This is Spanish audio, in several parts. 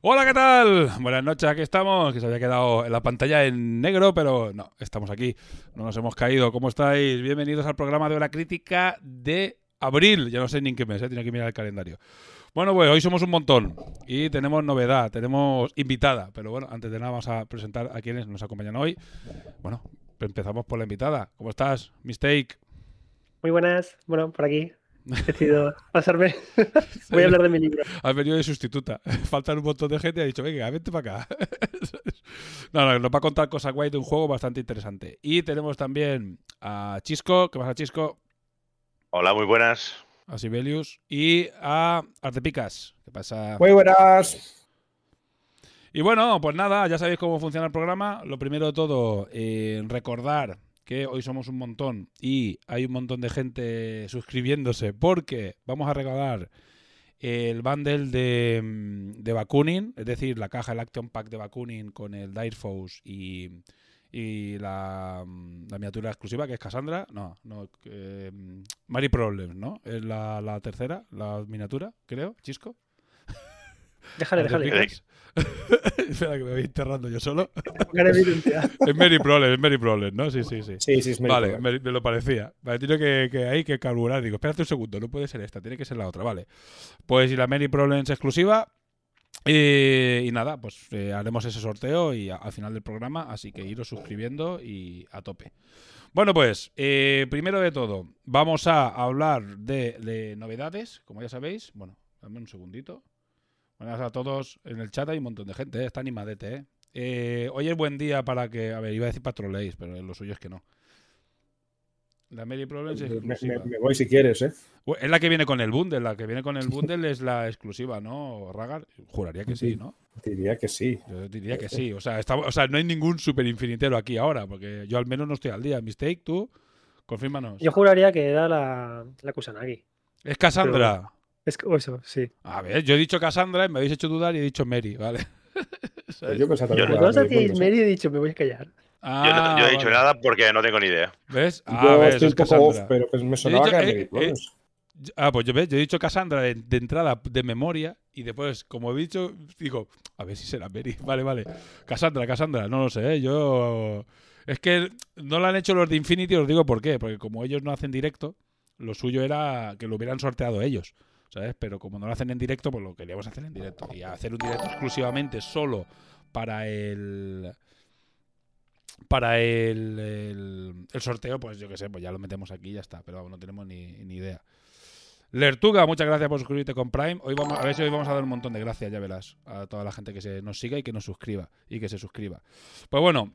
Hola, ¿qué tal? Buenas noches, aquí estamos, que se había quedado en la pantalla en negro, pero no, estamos aquí, no nos hemos caído. ¿Cómo estáis? Bienvenidos al programa de Hora Crítica de abril, ya no sé ni en qué mes, ¿eh? que mirar el calendario. Bueno, pues hoy somos un montón y tenemos novedad, tenemos invitada, pero bueno, antes de nada vamos a presentar a quienes nos acompañan hoy. Bueno, empezamos por la invitada. ¿Cómo estás? Mistake. Muy buenas, bueno, por aquí, He decidido pasarme. Voy a hablar de mi libro. Has venido de sustituta. Faltan un montón de gente y ha dicho, venga, vente para acá. no, no, nos va a contar cosas guay de un juego bastante interesante. Y tenemos también a Chisco. ¿Qué pasa, Chisco? Hola, muy buenas. A Sibelius. Y a Artepicas. ¿Qué pasa? Muy buenas. Y bueno, pues nada, ya sabéis cómo funciona el programa. Lo primero de todo, eh, recordar que hoy somos un montón y hay un montón de gente suscribiéndose porque vamos a regalar el bundle de, mm, de Bakunin, es decir, la caja, el Action Pack de Bakunin con el Dire Force y, y la, mm, la, miniatura exclusiva que es Cassandra. No, no, eh, Mary Problems, ¿no? Es la, la tercera, la miniatura, creo, Chisco. Déjale, déjale. Espera que me voy enterrando yo solo. es Mary Problem, es Mary Problem, ¿no? Sí, sí, sí. Sí, sí, es Mary Vale, me, me, lo parecía. Vale, tiene que, que hay que carburar. Digo, espérate un segundo, no puede ser esta, tiene que ser la otra, vale. Pues y la Mary Problem es exclusiva. Y, y nada, pues eh, haremos ese sorteo y a, al final del programa, así que iros suscribiendo y a tope. Bueno, pues, eh, primero de todo, vamos a hablar de, de novedades, como ya sabéis. Bueno, dame un segundito. Buenas a todos en el chat, hay un montón de gente, ¿eh? está animadete. ¿eh? Eh, hoy es buen día para que, a ver, iba a decir patroleéis, pero lo suyo es que no. La Mary Problems es me, me, me, voy si quieres, ¿eh? Es la que viene con el bundle, la que viene con el bundle es la exclusiva, ¿no, Ragar? Juraría que sí, ¿no? Diría que sí. Yo diría que sí. O sea, está, o sea, no hay ningún super infinitero aquí ahora, porque yo al menos no estoy al día. Mistake, tú, confírmanos. Yo juraría que era la, la Kusanagi. Es Cassandra. Pero... Es que eso, sí. A ver, yo he dicho Cassandra y me habéis hecho dudar y he dicho Mary, ¿vale? Pues yo pensaba dos decíais Mary y he dicho, me voy a callar. Ah, yo, no, yo he dicho vale. nada porque no tengo ni idea. ¿Ves? Ah, yo ves, estoy es un poco off, pero pues me sonaba dicho, que eh, Mary eh. Ah, pues yo, ¿ves? yo he dicho Cassandra de, de, entrada de memoria y después, como he dicho, digo, a ver si será Mary. Vale, vale. Cassandra, Cassandra, no lo sé, ¿eh? yo... Es que no lo han hecho los de Infinity, os digo por qué. Porque como ellos no hacen directo, lo suyo era que lo hubieran sorteado ellos. ¿Sabes? Pero como no lo hacen en directo, pues lo queríamos hacer en directo. Y hacer un directo exclusivamente solo para el. Para el, el, sorteo, pues yo qué sé, pues ya lo metemos aquí y ya está. Pero vamos, no tenemos ni, ni, idea. Lertuga, muchas gracias por suscribirte con Prime. Hoy vamos, a ver si hoy vamos a dar un montón de gracias, ya verás, a toda la gente que se nos siga y que nos suscriba. Y que se suscriba. Pues bueno,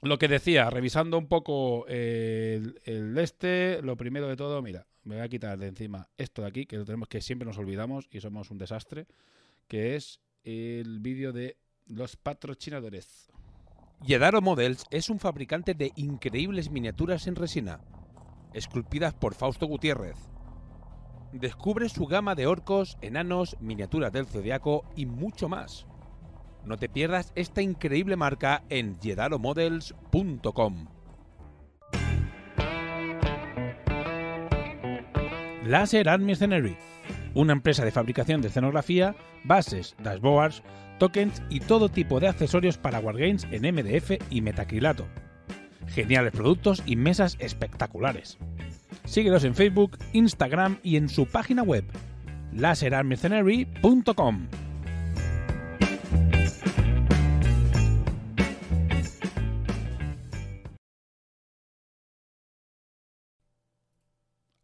lo que decía, revisando un poco el, el este, lo primero de todo, mira, me voy a quitar de encima esto de aquí, que lo tenemos que siempre nos olvidamos y somos un desastre, que es el vídeo de los patrocinadores. Yedaro Models es un fabricante de increíbles miniaturas en resina, esculpidas por Fausto Gutiérrez. Descubre su gama de orcos, enanos, miniaturas del zodiaco y mucho más. No te pierdas esta increíble marca en yedaromodels.com. Laser Art Mercenary, una empresa de fabricación de escenografía, bases, dashboards, tokens y todo tipo de accesorios para wargames en MDF y metacrilato. Geniales productos y mesas espectaculares. Síguelos en Facebook, Instagram y en su página web, laserarmercenary.com.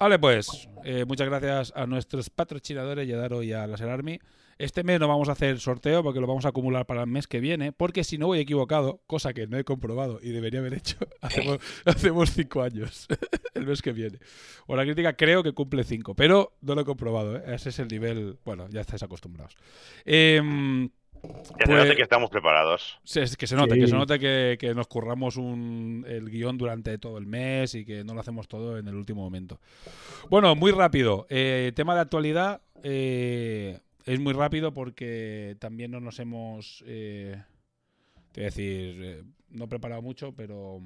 Vale, pues eh, muchas gracias a nuestros patrocinadores, Yadaro y a Laser Army. Este mes no vamos a hacer sorteo porque lo vamos a acumular para el mes que viene, porque si no voy equivocado, cosa que no he comprobado y debería haber hecho, hacemos, hacemos cinco años el mes que viene. O la crítica creo que cumple cinco, pero no lo he comprobado, ¿eh? ese es el nivel, bueno, ya estáis acostumbrados. Em, Ya se Pues- nota que estamos preparados. Sí, es que se note, Sí. que se note que, que nos curramos un, el guion durante todo el mes y que no lo hacemos todo en el último momento. Bueno, muy rápido. eh, tema de actualidad. eh, es muy rápido porque también no nos hemos... Eh, te voy a decir, eh, no he preparado mucho, pero...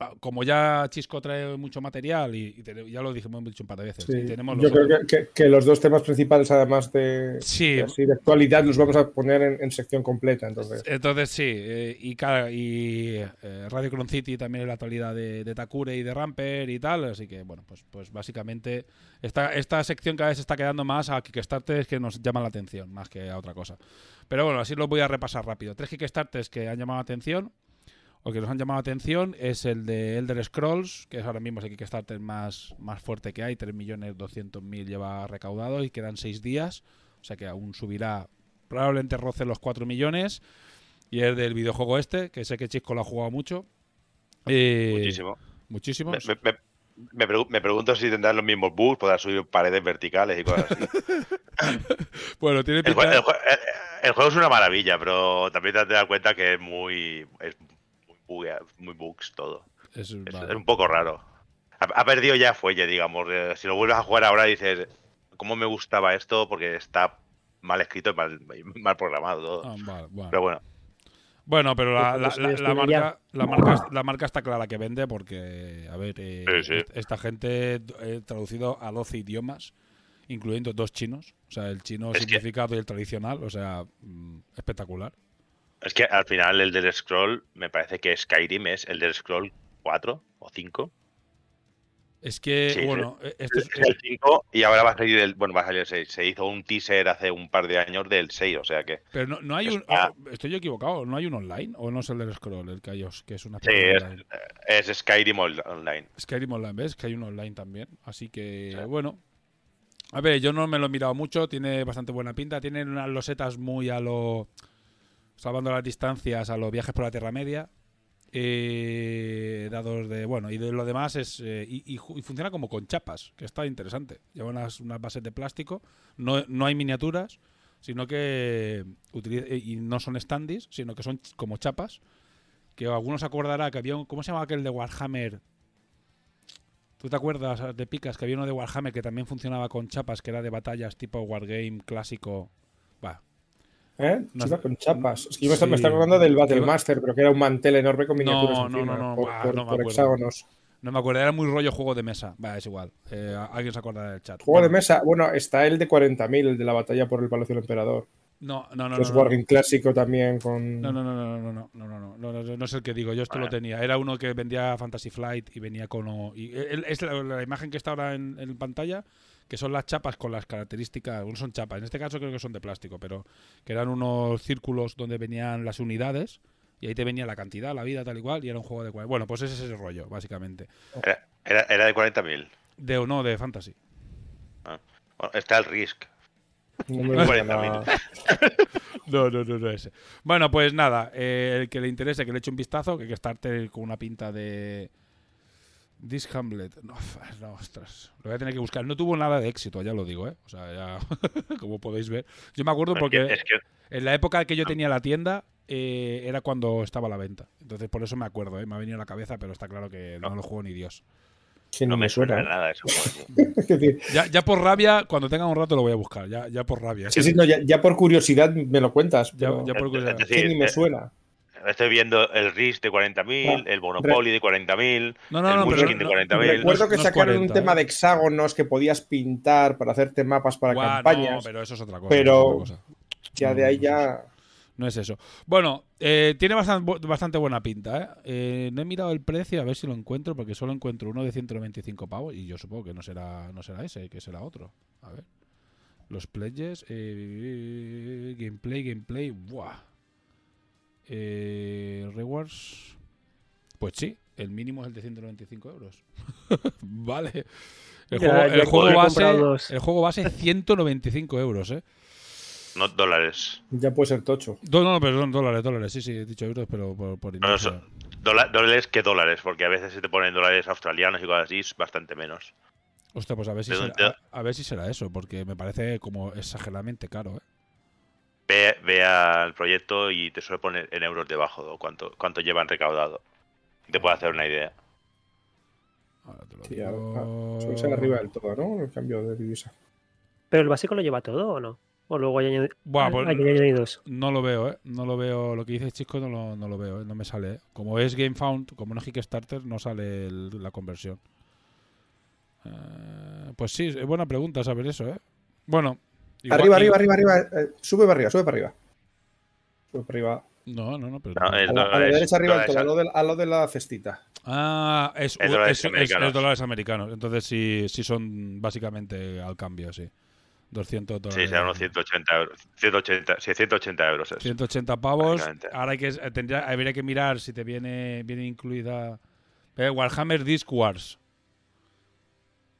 ah, Como ya Chisco trae mucho material y, ya lo dijimos dicho un par de veces. Sí. y tenemos Yo creo que, que- que los dos temas principales, además de, Sí, de así de actualidad, los vamos a poner en, en sección completa. Entonces, Entonces sí, eh, y, y eh, Radio Clone City también es la actualidad de, de Takure y de Ramper y tal, así que bueno, pues, pues básicamente esta, esta sección cada vez se está quedando más a Kickstarters que nos llaman la atención, más que a otra cosa. Pero bueno, así lo voy a repasar rápido. Tres Kickstarters que han llamado la atención, o que nos han llamado la atención, es el de Elder Scrolls, que es ahora mismo el Kickstarter más, más fuerte que hay, 3.200.000 lleva recaudado y quedan 6 días, o sea que aún subirá, probablemente roce los 4 millones. Y es del videojuego este, que sé que Chisco lo ha jugado mucho. Eh, Muchísimo. Muchísimo. Me, me- me- me pregu- me pregunto si tendrán los mismos bugs, podrán subir paredes verticales y cosas así. Bueno, tiene El, pinta... el jue- el- el juego es una maravilla, pero también te das cuenta que es muy. Es muy, buguea- muy bugs todo. es- Es, vale. es un poco raro. Ha, ha perdido ya fuelle, digamos. Eh, Si lo vuelves a jugar ahora dices, ¿cómo me gustaba esto? Porque está mal escrito y mal, mal programado todo. Ah, vale, bueno. Pero bueno, Bueno, pero la, la- ¿Cuántos la- años la marca, la, marca, la marca está clara que vende porque, a ver, eh, Sí, sí. est- esta gente he traducido a 12 idiomas, incluyendo dos chinos. O sea, el chino Es que- simplificado y el tradicional. O sea, mm, espectacular. Es que al final el del Scroll, me parece que Skyrim es el del Scroll 4 o 5. Es que, Sí, bueno, eh, es, Es el 5 y ahora va a salir el. Bueno, va a salir el 6. Se hizo un teaser hace un par de años del 6, o sea que. pero no, no hay un... Está- oh, ¿Estoy yo equivocado? ¿No hay un online? ¿O no es el del scroll, el que que es una Sí, es, es Skyrim on- Online. Skyrim Online, ¿ves? Que hay un online también. Así que, Sí. bueno. A ver, yo no me lo he mirado mucho, tiene bastante buena pinta. Tiene unas losetas muy a lo. Salvando las distancias a los viajes por la Tierra Media. Eh, dados de. Bueno, y de lo demás es. eh, y, funciona como con chapas, que está interesante. Lleva unas, bases de plástico. No, no hay miniaturas, sino que. utiliza- y no son standees, sino que son como chapas. Que algunos acordará que había un. ¿Cómo se llama aquel de Warhammer? ¿Tú te acuerdas de Picas que había uno de Warhammer que también funcionaba con chapas, que era de batallas tipo Wargame clásico? Va. ¿Eh? No Chiva con chapas. Es que yo Sí. me estaba acordando del Battle Iba- Master, pero que era un mantel enorme con miniaturas No, no, encima, no, no, por, por- no por hexágonos. No me acuerdo, era muy rollo juego de mesa. Va, es igual. Eh, alguien se acordará del chat. Juego de Bueno, mesa, bueno, está el de 40.000, el de la batalla por el Palacio del Emperador. No, no, no. es no, no. Clásico también con... No, no, no, no, no, no, no, no, no, no, no, no es el que digo, yo esto lo tenía. Era uno que vendía Fantasy Flight y venía con... Y es la, la imagen que está ahora en, en pantalla, que son las chapas con las características, no son chapas, en este caso creo que son de plástico, pero que eran unos círculos donde venían las unidades y ahí te venía la cantidad, la vida, tal y cual, y era un juego de... Bueno, pues ese es ese rollo, básicamente. Era, era, era de 40.000. De o no, de Fantasy. Bueno, está el Risk. No me gusta 40.000. nada. No, no, no, no ese. Bueno, pues nada, eh, el que le interese que le eche un vistazo, que que estarte con una pinta de This Hamlet. No, ostras, lo voy a tener que buscar. No tuvo nada de éxito, ya lo digo, ¿eh? O sea, ya, como podéis ver. Yo me acuerdo Es porque que- es que en la época que yo tenía la tienda eh, era cuando estaba a la venta. Entonces por eso me acuerdo, ¿eh? Me ha venido a la cabeza, pero está claro que no, lo juego ni Dios. Sí, no me suena nada eso. Es decir, Ya, ya por rabia, cuando tenga un rato lo voy a buscar. Ya, ya por rabia. sí, sí, no, ya, ya por curiosidad me lo cuentas, Ya- pero ya por curiosidad. es decir, ni me eh, suena. Estoy viendo el Risk de 40.000, Ah, el Monopoly de 40.000, No, no, el Munchkin no- de 40.000. Recuerdo que sacaron 40, un tema ¿eh? de hexágonos que podías pintar para hacerte mapas para Guau, no, campañas. pero eso es otra cosa. Pero- otra cosa. Ya de ahí ya... No es eso. Bueno, eh, tiene bastante, bastante buena pinta, ¿eh? ¿eh? No he mirado el precio, a ver si lo encuentro, porque solo encuentro uno de 195 pavos y yo supongo que no será, no será ese, que será otro. A ver. Los pledges, eh, gameplay, gameplay, buah. Eh, rewards. Pues sí, el mínimo es el de 195 euros. vale. El Ya- juego, ya el, he juego base, el juego base 195 euros, ¿eh? No dólares. Ya puede ser tocho. No, no, perdón, dólares, dólares. Sí, sí, he dicho euros, pero por, por No, dólares que dólares, porque a veces se te ponen dólares australianos y cosas así, es bastante menos. Hostia, pues a ver, si ¿De será, a ver si será eso, porque me parece como exageradamente caro, ¿eh? Ve, ve al proyecto y te suele poner en euros debajo o cuánto, cuánto llevan recaudado. Te puede hacer una idea. Ahora te lo Sí, digo. ah, suele ser arriba del todo, ¿no? El cambio de divisa. ¿Pero el básico lo lleva todo o no? ¿O luego hay, añadi- Buah, pues- hay añadidos? No lo veo, ¿eh? No lo veo. Lo que dice Chico no lo, no lo veo, ¿eh? No me sale, ¿eh? Como es GameFound, como no es Kickstarter, no sale el- la conversión. Eh, pues sí, es buena pregunta saber eso, ¿eh? Bueno. Igual- Arriba, arriba, arriba, arriba. eh, sube para arriba, sube para arriba. Sube para arriba. No, no, no, pero. No, A la, a la dólares- derecha arriba del dólares todo, a lo de, a lo de la cestita. Ah, es, Es dólares es- es- americanos. es dólares americanos. Entonces sí, sí son básicamente al cambio, sí. 200 dólares. Sí, serán unos 180 euros. 180, sí, 180 euros es. 180 pavos. Ahora hay que, tendría, habría que mirar si te viene, viene incluida. Eh, Warhammer Disc Wars.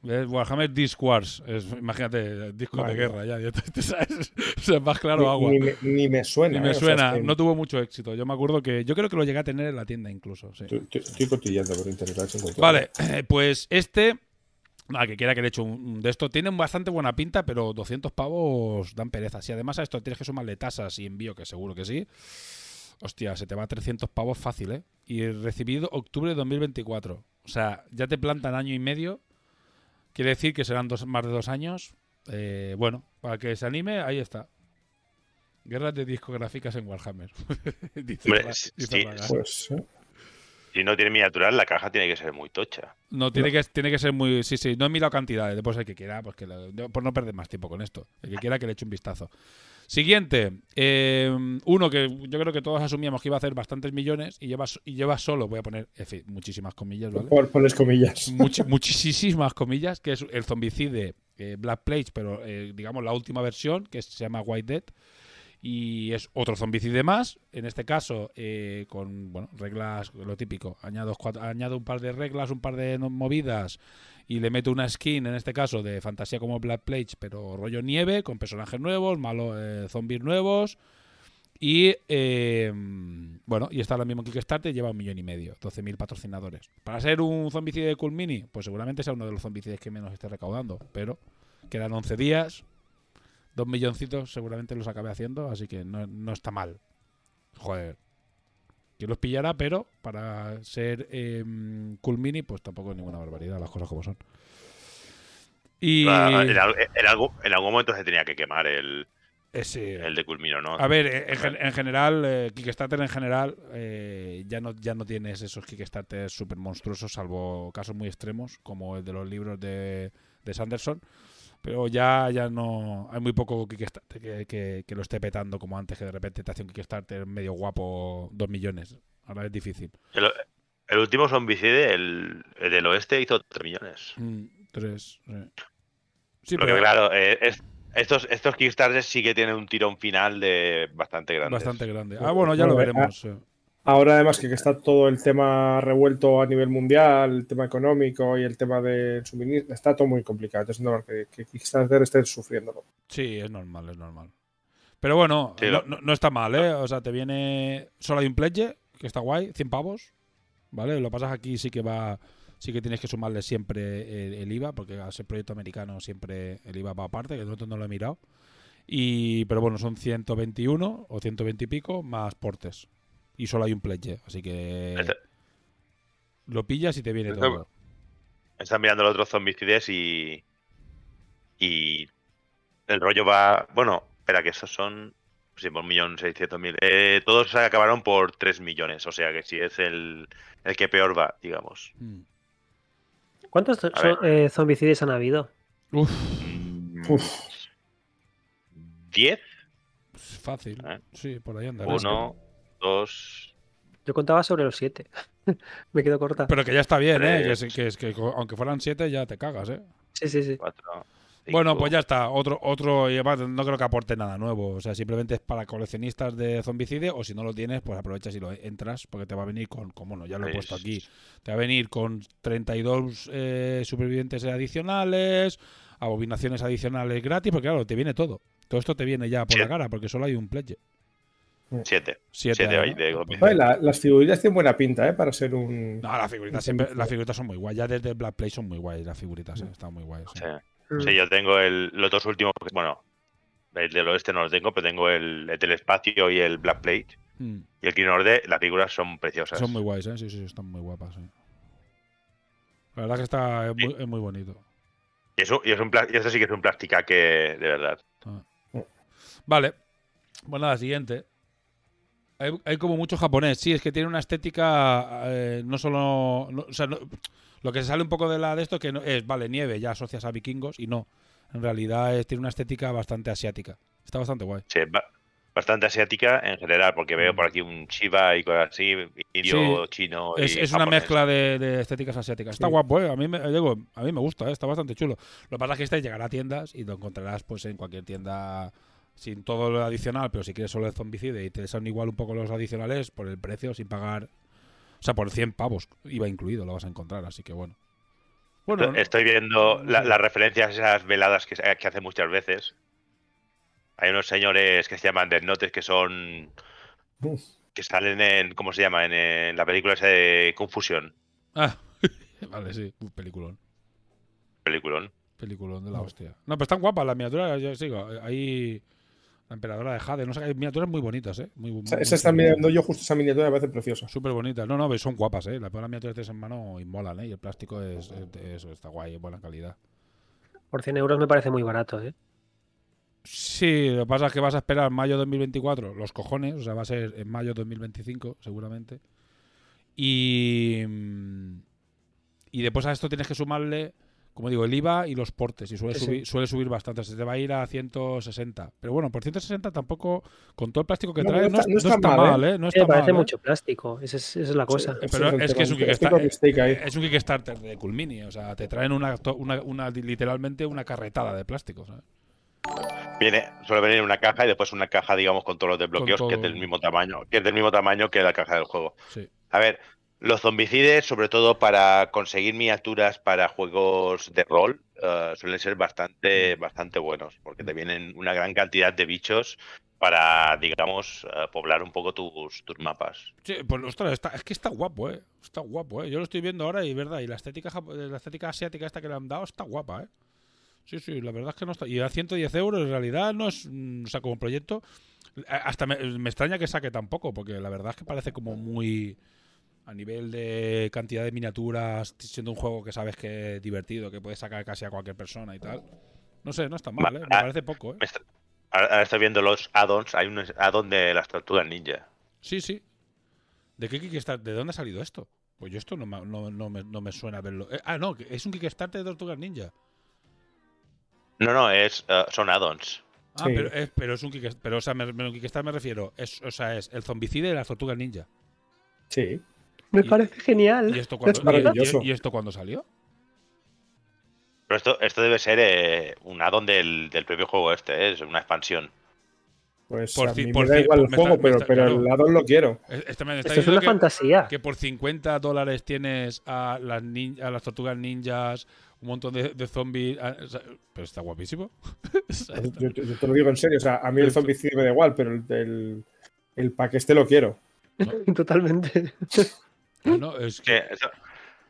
Warhammer Disc Wars. Es, imagínate, disco de Vale. guerra ya. ya te- sabes. O sea, más claro Ni- agua. Ni, me, ni me suena. Ni me eh, o sea, suena. No tuvo mucho éxito. Yo me acuerdo que. Yo creo que lo llegué a tener en la tienda incluso. sí. Estoy, estoy- cotillando por internet. a. Vale, pues este. Nada, que quiera que le eche un, un de esto. Tienen bastante buena pinta, pero 200 pavos dan pereza. Si además a esto tienes que sumarle tasas y envío, que seguro que sí. Hostia, se te va a 300 pavos fácil, ¿eh? Y recibido octubre de 2024. O sea, ya te plantan año y medio. Quiere decir que serán dos, más de dos años. Eh, bueno, para que se anime, ahí está. Guerras de discográficas en Warhammer. Dice Hombre, Ra- sí, dice sí, Raga. Pues, eh, Si no tiene miniaturas, la caja tiene que ser muy tocha. No, tiene, Que, tiene que ser muy. Sí, sí, no he mirado cantidades. Después el que quiera, pues que le- no- por no perder más tiempo con esto. El que quiera que le eche un vistazo. Siguiente. eh, uno que yo creo que todos asumíamos que iba a hacer bastantes millones y lleva, y lleva solo, voy a poner muchísimas comillas, ¿vale? pon- pones comillas. Muchi- muchísimas comillas, que es el zombicide eh, Black Plague, pero eh, digamos la última versión, que se llama White Dead. Y es otro zombicide más, en este caso eh, con bueno, reglas, lo típico. Añado, cuatro- añado un par de reglas, un par de movidas y le meto una skin, en este caso de fantasía como Black Plague, pero rollo nieve, con personajes nuevos, malos eh, zombies nuevos. Y eh, bueno, y está ahora mismo en Kickstarter, lleva un millón y medio, 12.000 patrocinadores. Para ser un zombicide de Cool Mini, pues seguramente sea uno de los zombicides que menos esté recaudando, pero quedan 11 días, dos milloncitos seguramente los acabe haciendo, así que no, no está mal. Joder. Que los pillará, pero para ser eh, Cool Mini, pues tampoco es ninguna barbaridad, las cosas como son. Y. Ah, En, al- en algún, en algún momento se tenía que quemar el, eh, sí. el de Culmino, ¿no? A ver, eh, en, en general, eh, Kickstarter en general, eh, ya, no, ya no tienes esos Kickstarters súper monstruosos, salvo casos muy extremos, como el de los libros de, de Sanderson. Pero ya, ya no. Hay muy poco Kickstarter que, que- que lo esté petando como antes, que de repente te hace un Kickstarter medio guapo, dos millones. Ahora es difícil. El, el último zombicide, el, el del oeste, hizo 3 millones. Mm, tres. sí. Sí, Lo que, pero claro, eh, es- estos, estos Kickstarters sí que tienen un tirón final de bastante grande. bastante grande. Ah, bueno, ya lo Bueno, veremos. eh. Ahora, además, que, está todo el tema revuelto a nivel mundial, el tema económico y el tema del suministro, está todo muy complicado. Entonces, es normal que, que Kickstarter esté sufriendo. Sí, es normal, es normal. Pero bueno, Sí, no, lo- no- no está mal, ¿eh? O sea, te viene. Solo hay un pledge, que está guay, 100 pavos. ¿Vale? Lo pasas aquí, sí que va. Sí que tienes que sumarle siempre el, el IVA, porque al ser proyecto americano siempre el IVA va aparte, que nosotros no lo he mirado. Y, pero bueno, son 121 o 120 y pico más portes. Y solo hay un pledge, así que. Este- Lo pillas y te viene Este- todo. Están mirando los otros zombicides y. Y. El rollo va. Bueno, espera, que esos son. Sí, por un millón seiscientos mil. Eh, todos acabaron por 3 millones. O sea que si es el, el que peor va, digamos. Mm. ¿Cuántos son- eh, zombicides han habido? Uf, Mm, Uf. ¿10? Pues fácil. ¿Eh? Sí, por ahí anda. Uno, dos. Yo contaba sobre los siete. Me quedo corta. Pero que ya está bien, ¿eh? Que, que, es- que aunque fueran siete ya te cagas, ¿eh? Sí, sí, sí. Cuatro. Bueno, pues ya está. Otro, otro, y además no creo que aporte nada nuevo. O sea, simplemente es para coleccionistas de zombicide. O si no lo tienes, pues aprovechas y lo entras. Porque te va a venir con, como no, ya lo he puesto aquí. Te va a venir con 32 eh, supervivientes adicionales, abominaciones adicionales gratis. Porque claro, te viene todo. Todo esto te viene ya por Sí. la cara, porque solo hay un pledge. Siete. Siete, la- las figuritas tienen buena pinta, ¿eh? Para ser un. No, las figuritas siempre, las figuritas son muy guay. Ya desde Black Play son muy guays las figuritas, eh, están muy guays. sí. Sí. Mm. Sí, yo tengo el, los dos últimos. Bueno, el del oeste no lo tengo, pero tengo el, el del espacio y el Black Plate. Mm. Y el Green Order, las figuras son preciosas. Son muy guays, ¿eh? Sí, sí, están muy guapas. sí. La verdad que está es muy, es muy bonito. Y, eso, y, es un, y eso sí que es un plástica que, de verdad. Vale. Pues nada, siguiente. Hay, hay como mucho japonés. Sí, es que tiene una estética eh, no solo... no- o sea, no- lo que se sale un poco de la de esto que no, es, vale, nieve, ya asocias a vikingos y no. En realidad es- tiene una estética bastante asiática. Está bastante guay. Sí, ba- bastante asiática en general, porque veo por aquí un Shiva y cosas así, indio, chino. Es, y es una mezcla de, de estéticas asiáticas. Está Sí. guapo, ¿eh? A mí me, digo, a mí me gusta, ¿eh? está bastante chulo. Lo que pasa es que este llegará a tiendas y lo encontrarás pues en cualquier tienda sin todo lo adicional, pero si quieres solo el zombicide y te son igual un poco los adicionales por el precio, sin pagar... O sea, por 100 pavos iba incluido, lo vas a encontrar, así que bueno. Bueno, no- Estoy viendo la- las referencias a esas veladas que, se- que hacen muchas veces. Hay unos señores que se llaman Dead Notes que son. que salen en. ¿Cómo se llama? En, eh, la película esa de Confusión. Ah, vale, sí, un peliculón. Peliculón. Peliculón de la hostia. No, pero están guapas las miniaturas, yo sigo. Ahí... La emperadora de Jade, no sé, hay miniaturas muy bonitas, ¿eh? Muy, muy- Esa, está mirando yo justo esa miniatura, me parece preciosa. Súper bonitas. No, no, pero son guapas, ¿eh? Las las miniaturas que tienes en mano y molan, ¿eh? Y el plástico es, es de eso, está guay, es buena calidad. Por 100 euros me parece muy barato, ¿eh? Sí, lo que pasa es que vas a esperar mayo 2024, los cojones, o sea, va a ser en mayo 2025, seguramente. Y. mm, Y después a esto tienes que sumarle, como digo, el IVA y los portes. Y suele, Sí, subir, suele subir bastante. Se te va a ir a 160. Pero bueno, por 160 tampoco, con todo el plástico que No, trae, no no, está- no no está está mal, mal, ¿eh? No está me parece mal, ¿eh? mucho plástico. Esa es, esa es la cosa. Pero es que es un Kickstarter. Es un Kickstarter de Culmini, o sea, te traen una, to- una, una- literalmente una carretada de plástico, ¿sabes? Viene, suele venir en una caja y después una caja, digamos, con todos los desbloqueos, que es del mismo tamaño, que es del mismo tamaño que la caja del juego. Sí. A ver, los zombicides, sobre todo para conseguir miniaturas para juegos de rol, eh, suelen ser bastante, bastante buenos, porque te vienen una gran cantidad de bichos para, digamos, eh, poblar un poco tus, tus mapas. Sí, pues ostras, está- es que está guapo, ¿eh? Está guapo, ¿eh? Yo lo estoy viendo ahora y verdad, y la estética, japo- la estética asiática esta que le han dado está guapa, ¿eh? Sí, sí, la verdad es que no está. Y a 110 euros en realidad no es. mm, O sea, como proyecto. Hasta me, me extraña que saque tan poco, porque la verdad es que parece como muy. A nivel de cantidad de miniaturas, siendo un juego que sabes que es divertido, que puedes sacar casi a cualquier persona y tal. No sé, no está mal, ¿eh? Me Ah, parece poco, ¿eh? Me está- Ahora, estoy viendo los add-ons. Hay un add-on de las tortugas ninja. Sí, sí. ¿De qué Kickstarter? ¿De dónde ha salido esto? Pues yo esto no me, no, no me, no me suena verlo. Eh, ah, no, es un Kickstarter de Tortugas Ninja. No, no, es, eh, son add-ons. Ah, Sí. pero, es, pero es un Kickstarter. Pero, o sea, me, me- Kickstarter me refiero. Es, o sea, es el zombicide de las Tortugas Ninja. Sí. Me Y- parece genial. ¿Y esto cuándo, Es maravilloso. y- y esto cuándo salió? Pero esto, esto debe ser eh, un add-on del, del propio juego este, ¿eh? es una expansión. Pues Por a mí por me da igual el juego, está- pero, está- pero claro. el addon lo quiero. Este me está Esto es una que, fantasía. que por 50 dólares tienes a las, nin- a las tortugas ninjas, un montón de, de zombies. ah, o sea, pero está guapísimo. Yo, yo- yo te lo digo en serio. O sea, a mí el Esto- zombicide me da igual, pero el, el, el pack este lo quiero. Totalmente. No, no, es que Sí, eso-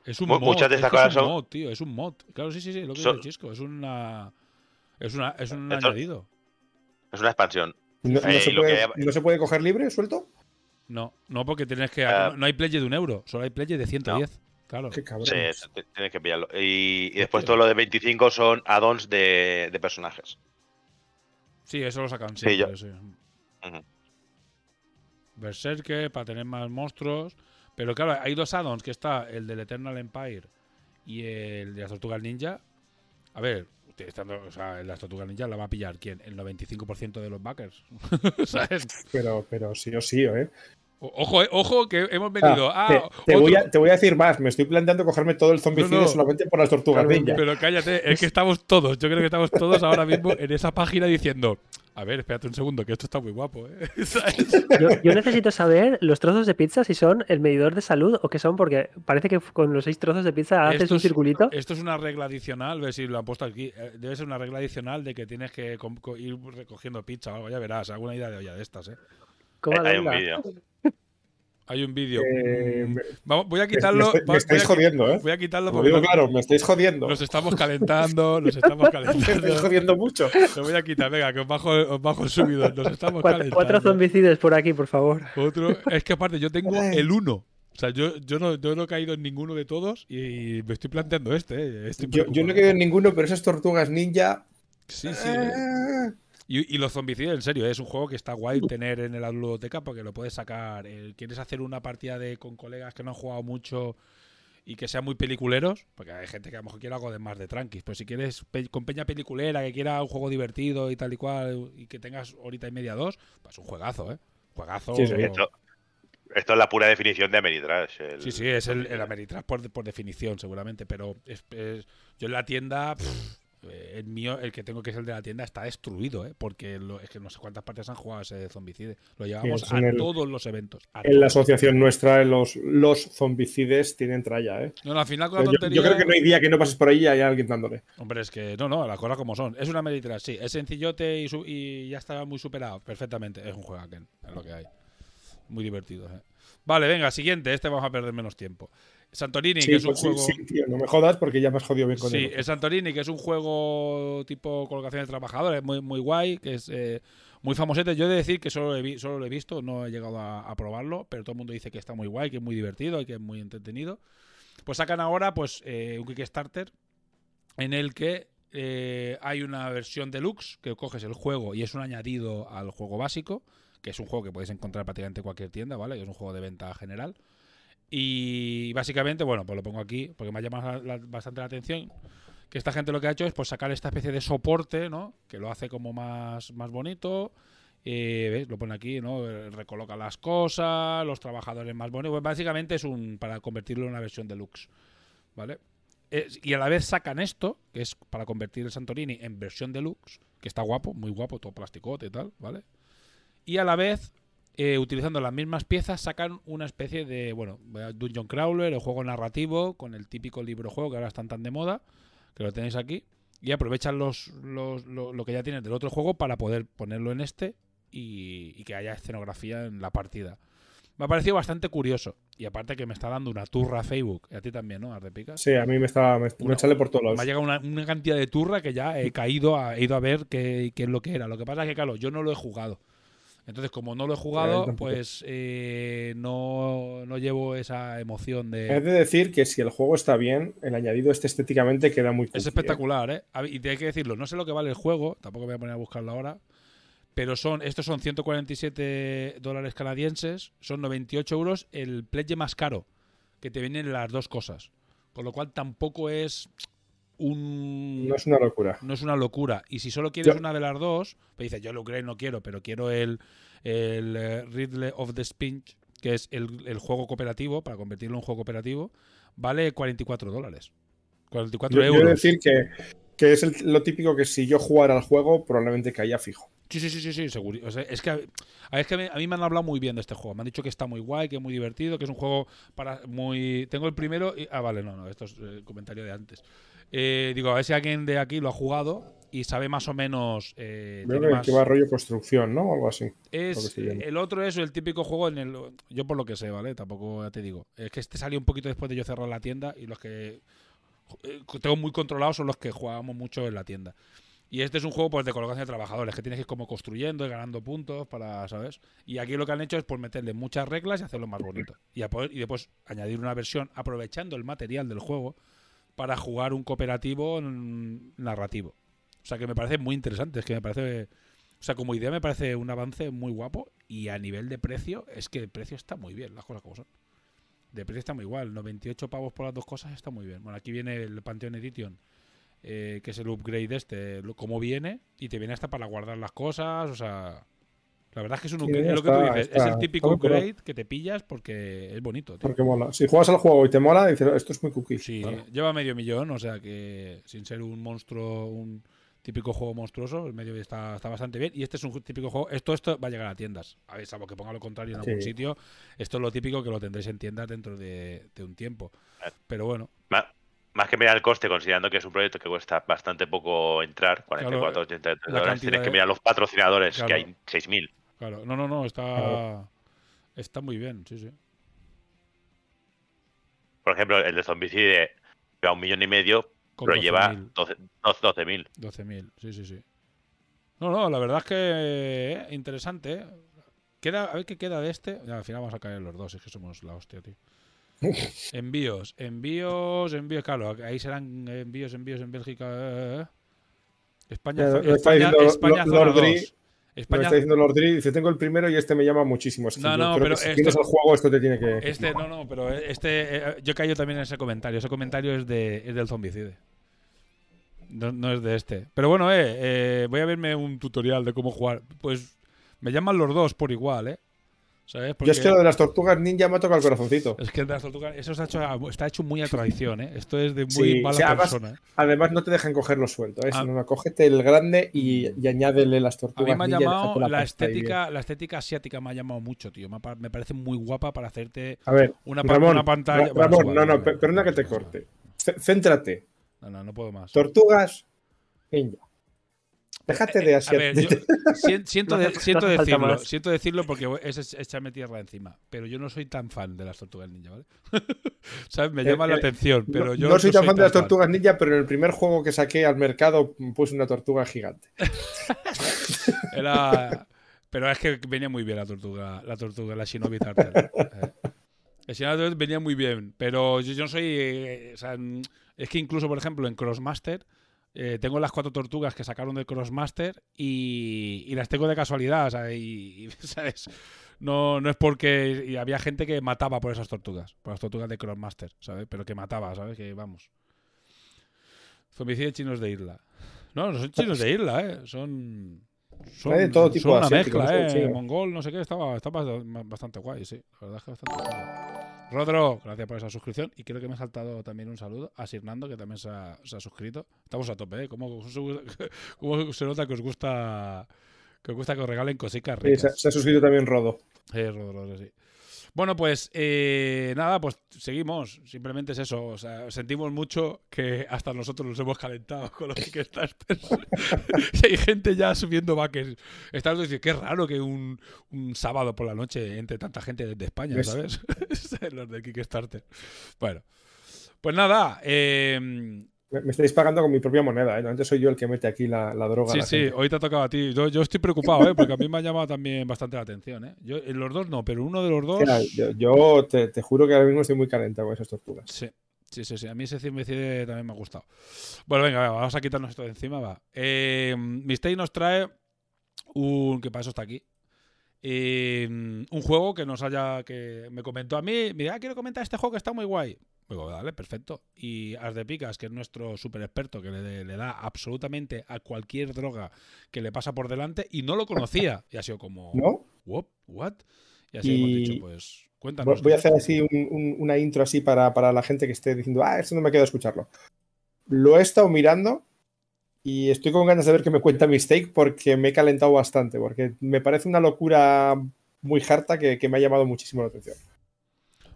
Es un Mu- mod, muchas de es estas es cosas un son- mod, tío, es un mod. Claro, sí, sí, sí, lo que Son- dice Chisco, es una es una es un Esto- añadido. es una expansión. ¿No, no Eh, se puede, que- ¿No se puede coger libre, suelto? No, no porque tienes que Ah. no, hay pledge de un euro, solo hay pledge de 110. Claro. Qué cabrón. Sí, tienes que pillarlo. Y, y después todo lo de 25 son add-ons de, de personajes. Sí, eso lo sacan Sí, yo- sí. Berserker para tener más monstruos, pero claro, hay dos add-ons que está el del Eternal Empire y el de las Tortugas Ninja. A ver, estando, o sea, las tortugas ninja la va a pillar quién? El 95% de los backers. ¿Sabes? Pero, pero sí o sí, ¿eh? Ojo, eh, ojo, que hemos venido Ah, te, voy a, te voy a decir más. Me estoy planteando cogerme todo el zombicide No, no. solamente por las tortugas Claro, ninja. Pero cállate, es que estamos todos, yo creo que estamos todos ahora mismo en esa página diciendo. A ver, espérate un segundo, que esto está muy guapo, ¿eh? Yo, yo necesito saber los trozos de pizza si son el medidor de salud o qué son, porque parece que con los seis trozos de pizza haces Esto un es- circulito. Esto es una regla adicional, ver si lo han puesto aquí. eh, Debe ser una regla adicional de que tienes que ir recogiendo pizza o algo, ya verás, alguna idea de olla de estas, ¿eh? ¿Cómo Hay un vídeo. Hay un vídeo. Eh, me- Vamos, voy a me, quitarlo. estáis- va- me estáis voy a, jodiendo, ¿eh? voy a quitarlo Lo porque digo claro, me estáis jodiendo. nos estamos calentando, nos estamos Me estáis calentando. jodiendo mucho. Lo voy a quitar, venga, que os bajo, os bajo el subido. Nos estamos Cuatro, calentando. cuatro zombicides por aquí, por favor. Otro, es que aparte yo tengo el 1. O sea, yo, yo, no, yo no he caído en ninguno de todos y me estoy planteando este. eh, estoy Yo, yo no he quedado en ninguno, pero esas tortugas ninja. Sí, sí. eh, Y, y los zombicides, en serio, es un juego que está guay tener en la ludoteca porque lo puedes sacar. eh, ¿Quieres hacer una partida de con colegas que no han jugado mucho y que sean muy peliculeros? Porque hay gente que a lo mejor quiere algo de más de tranquis. Pero si quieres pe- con peña peliculera, que quiera un juego divertido y tal y cual, y que tengas horita y media, dos, pues un juegazo, ¿eh? Juegazo. Sí, sí, Esto, esto es la pura definición de Ameritrash. el- Sí, sí, es el, el Ameritrash por, por definición, seguramente. Pero es- es- yo en la tienda, pff, eh, el mío, el que tengo que es el de la tienda, está destruido, ¿eh? Porque lo- es que no sé cuántas partes han jugado ese zombicide. Lo llevamos a el- todos los eventos. En la asociación nuestra, los, los zombicides tienen tralla, ¿eh? No, no, al final con la Yo, yo tontería. creo que no hay día que no pases por ahí y haya alguien dándole. Hombre, es que no, no, las cosas como son. Es una Ameritrash, sí. Es sencillote y, su- y ya está muy superado. Perfectamente. Es un juegaken, es lo que hay. Muy divertido, ¿eh? Vale, venga, siguiente. Este vamos a perder menos tiempo. Santorini, Sí, que es un pues sí, juego. sí, tío, no me jodas porque ya me has jodido bien con Sí, él. el Santorini, que es un juego tipo colocación de trabajadores, muy, muy guay, que es eh, muy famosete. Yo he de decir que solo, he vi- solo lo he visto, no he llegado a, a probarlo, pero todo el mundo dice que está muy guay, que es muy divertido y que es muy entretenido. Pues sacan ahora pues eh, un Kickstarter en el que eh, hay una versión deluxe que coges el juego y es un añadido al juego básico, que es un juego que podéis encontrar prácticamente en cualquier tienda, ¿vale? Es un juego de venta general. Y básicamente, bueno, pues lo pongo aquí porque me ha llamado la- la- bastante la atención. Que esta gente lo que ha hecho es pues sacar esta especie de soporte, ¿no? Que lo hace como más, más bonito. Eh, ¿Ves? Lo pone aquí, ¿no? Recoloca las cosas, los trabajadores más bonitos. Pues básicamente es un para convertirlo en una versión deluxe. ¿Vale? Y a la vez sacan esto, que es para convertir el Santorini en versión deluxe, que está guapo, muy guapo, todo plasticote y tal, ¿vale? Y a la vez, eh, utilizando las mismas piezas, sacan una especie de, bueno, Dungeon Crawler, el juego narrativo, con el típico libro juego que ahora están tan de moda, que lo tenéis aquí, y aprovechan los, los- lo, lo que ya tienes del otro juego para poder ponerlo en este y, y que haya escenografía en la partida. Me ha parecido bastante curioso. Y aparte que me está dando una turra a Facebook. Y a ti también, ¿no? Ardepicas. Sí, a mí me está. Me, sale por todos Me ha llegado una, una cantidad de turra que ya he caído, a, he ido a ver qué, qué es lo que era. Lo que pasa es que, claro, yo no lo he jugado. Entonces, como no lo he jugado, pues eh, no, no llevo esa emoción de... de decir que si el juego está bien, el añadido este estéticamente queda muy Es cookie, ¿eh? espectacular, ¿eh? Y hay que decirlo, no sé lo que vale el juego, tampoco me voy a poner a buscarlo ahora, pero son estos son 147 dólares canadienses, son 98 euros el pledge más caro, que te vienen las dos cosas. Con lo cual tampoco es un... No es una locura. no es una locura. Y si solo quieres Yo- una de las dos, pues dices, yo el Ukraine no quiero, pero quiero el, el eh, Ridley of the Spinch, que es el, el juego cooperativo, para convertirlo en un juego cooperativo, vale 44 dólares. 44 Yo, euros. decir que, que es el- lo típico que si yo jugara al juego, probablemente caía fijo. Sí, sí, sí, sí, sí, seguro. O sea, es que, a es que a mí- a mí me han hablado muy bien de este juego. Me han dicho que está muy guay, que es muy divertido, que es un juego para muy... Tengo el primero y... Ah, vale, no, no, esto es el comentario de antes. Eh, digo, a ver si alguien de aquí lo ha jugado y sabe más o menos... eh, tiene que, más- que va rollo construcción, ¿no? O algo así. Es, el otro es el típico juego en el. Yo por lo que sé, ¿vale? Tampoco ya te digo. Es que este salió un poquito después de yo cerrar la tienda y los que eh, tengo muy controlados son los que jugábamos mucho en la tienda. Y este es un juego pues de colocación de trabajadores, que tienes que ir como construyendo y ganando puntos para, ¿sabes? Y aquí lo que han hecho es pues meterle muchas reglas y hacerlo más bonito. Y, a poder- y después añadir una versión aprovechando el material del juego para jugar un cooperativo narrativo. O sea que me parece muy interesante, es que me parece... O sea, como idea me parece un avance muy guapo y a nivel de precio, es que el precio está muy bien, las cosas como son. De precio está muy igual, 98 pavos por las dos cosas está muy bien. Bueno, aquí viene el Pantheon Edition eh, que es el upgrade este, como viene, y te viene hasta para guardar las cosas, o sea... La verdad es que es un Sí, upgrade, es lo que tú dices, es el típico upgrade que te pillas porque es bonito, tío. Porque mola. Si juegas al juego y te mola, dices, esto es muy cookie. Sí, lleva medio millón, o sea que sin ser un monstruo, un típico juego monstruoso, el medio está, está bastante bien. Y este es un típico juego, esto, esto va a llegar a tiendas. A ver, salvo que ponga lo contrario en algún Sí. sitio, esto es lo típico que lo tendréis en tiendas dentro de, de un tiempo. Claro. Pero bueno, Más, más que mirar el coste, considerando que es un proyecto que cuesta bastante poco entrar, 44, 83 la dólares, cantidad tienes que mirar los patrocinadores, Claro. que hay 6.000. claro, no, no, no, está, Claro. está muy bien, sí, sí. Por ejemplo, el de Zombicide lleva un millón y medio, Con pero lleva 12.000. 12 12.000. 12.000, sí, sí, sí. No, no, la verdad es que eh, interesante. ¿eh? Queda, a ver qué queda de este. Ya, al final vamos a caer los dos, es que somos la hostia, tío. envíos, envíos, envíos, claro, ahí serán envíos, envíos en Bélgica. eh, eh. España, lo está España, diciendo España Lo- zona Lord Dri, 2. España, está diciendo Lord Dri, dice, tengo el primero y este me llama muchísimo. Es que No, yo no, creo pero que si esto- tienes el juego, esto te tiene que... este, no, no, pero este, eh, yo caigo también en ese comentario. Ese comentario es, de, es del zombicide. No, no es de este. Pero bueno, eh, eh, voy a verme un tutorial de cómo jugar. Pues me llaman los dos por igual, ¿eh? ¿Sabes? Yo es que lo de las tortugas ninja me ha tocado el corazoncito. Es que el de las tortugas, eso está hecho, a- está hecho muy a traición, ¿eh? Esto es de muy Sí, mala o sea, además- persona. ¿eh? Además, no te dejan cogerlo suelto. ¿eh? Ah. Sino, no, cógete el grande y, y añádele las A tortugas mí me ha ninja llamado la estética, la estética asiática me ha llamado mucho, tío. Me, parece muy guapa para hacerte A ver, una, pa- Ramón, una pantalla. Bueno, Ramón, no, no, perdona que te corte. Céntrate. No, no, no puedo más. Tortugas ninja. Déjate de Eh, ver, yo siento, de- hace- no siento decirlo, siento decirlo porque es, echarme tierra encima, pero yo no soy tan fan de las tortugas ninja, ¿vale? ¿Sabes? Me Eh, llama la eh, atención, pero no, yo no soy tan fan de las tortugas ninja, pero en el primer juego que saqué al mercado puse una tortuga gigante. Era... Pero es que venía muy bien la tortuga, la tortuga, la Shinobi Turtle. Eh. La Shinobi Turtle venía muy bien, pero yo, yo no soy... eh, o sea, es que incluso, por ejemplo, en Crossmaster eh, tengo las cuatro tortugas que sacaron de Crossmaster y, y las tengo de casualidad, y, ¿sabes? No, no es porque... Y había gente que mataba por esas tortugas, por las tortugas de Crossmaster, ¿sabes? Pero que mataba, ¿sabes? Que vamos. Zombicide chinos de isla. No, no son chinos de isla, ¿eh? Son... Son, de todo tipo son una mezcla, ¿eh? Mongol, no sé qué, estaba, estaba bastante guay, sí. La verdad es que bastante guay. Rodro, gracias por esa suscripción. Y creo que me ha saltado también un saludo a Sirnando, que también se ha, se ha suscrito. Estamos a tope, ¿eh? ¿Cómo, se- cómo se nota que os gusta que os gusta que os regalen cositas Sí, se, se ha suscrito también Rodo. Sí, Rodro, Rodro, sí. Bueno, pues eh, nada, pues seguimos. Simplemente es eso. O sea, sentimos mucho que hasta nosotros nos hemos calentado con los Kickstarters. y hay gente ya subiendo baques. Estás diciendo, qué raro que un, un sábado por la noche entre tanta gente desde España, ¿Ves? ¿sabes? los del Kickstarter. Bueno, pues nada. eh, Me, me estáis pagando con mi propia moneda. ¿eh? Antes soy yo el que mete aquí la, la droga. Sí, la sí, gente. hoy te ha tocado a ti. Yo, yo estoy preocupado, ¿eh? porque a mí me ha llamado también bastante la atención. ¿eh? Yo, los dos no, pero uno de los dos. Mira, yo yo te, te juro que ahora mismo estoy muy calentado con esas tortugas. Sí, sí, sí, sí. A mí ese Cimbecide también me ha gustado. Bueno, venga, venga, vamos a quitarnos esto de encima, va. Eh, Mistake nos trae un... que para eso está aquí. Eh, un juego que nos haya... que me comentó a mí. Mira, ah, quiero comentar este juego que está muy guay. Digo, dale, perfecto. Y As de Picas, que es nuestro super experto, que le, le da absolutamente a cualquier droga que le pasa por delante, y no lo conocía. Y ha sido como... ¿No? ¿What? ¿What? Y así hemos Y- dicho, pues... Cuéntanos. Voy a hacer así un- un- una intro así para, para la gente que esté diciendo, ah, esto no me queda escucharlo. Lo he estado mirando y estoy con ganas de ver qué me cuenta Mistake porque me he calentado bastante, porque me parece una locura muy harta que, que me ha llamado muchísimo la atención.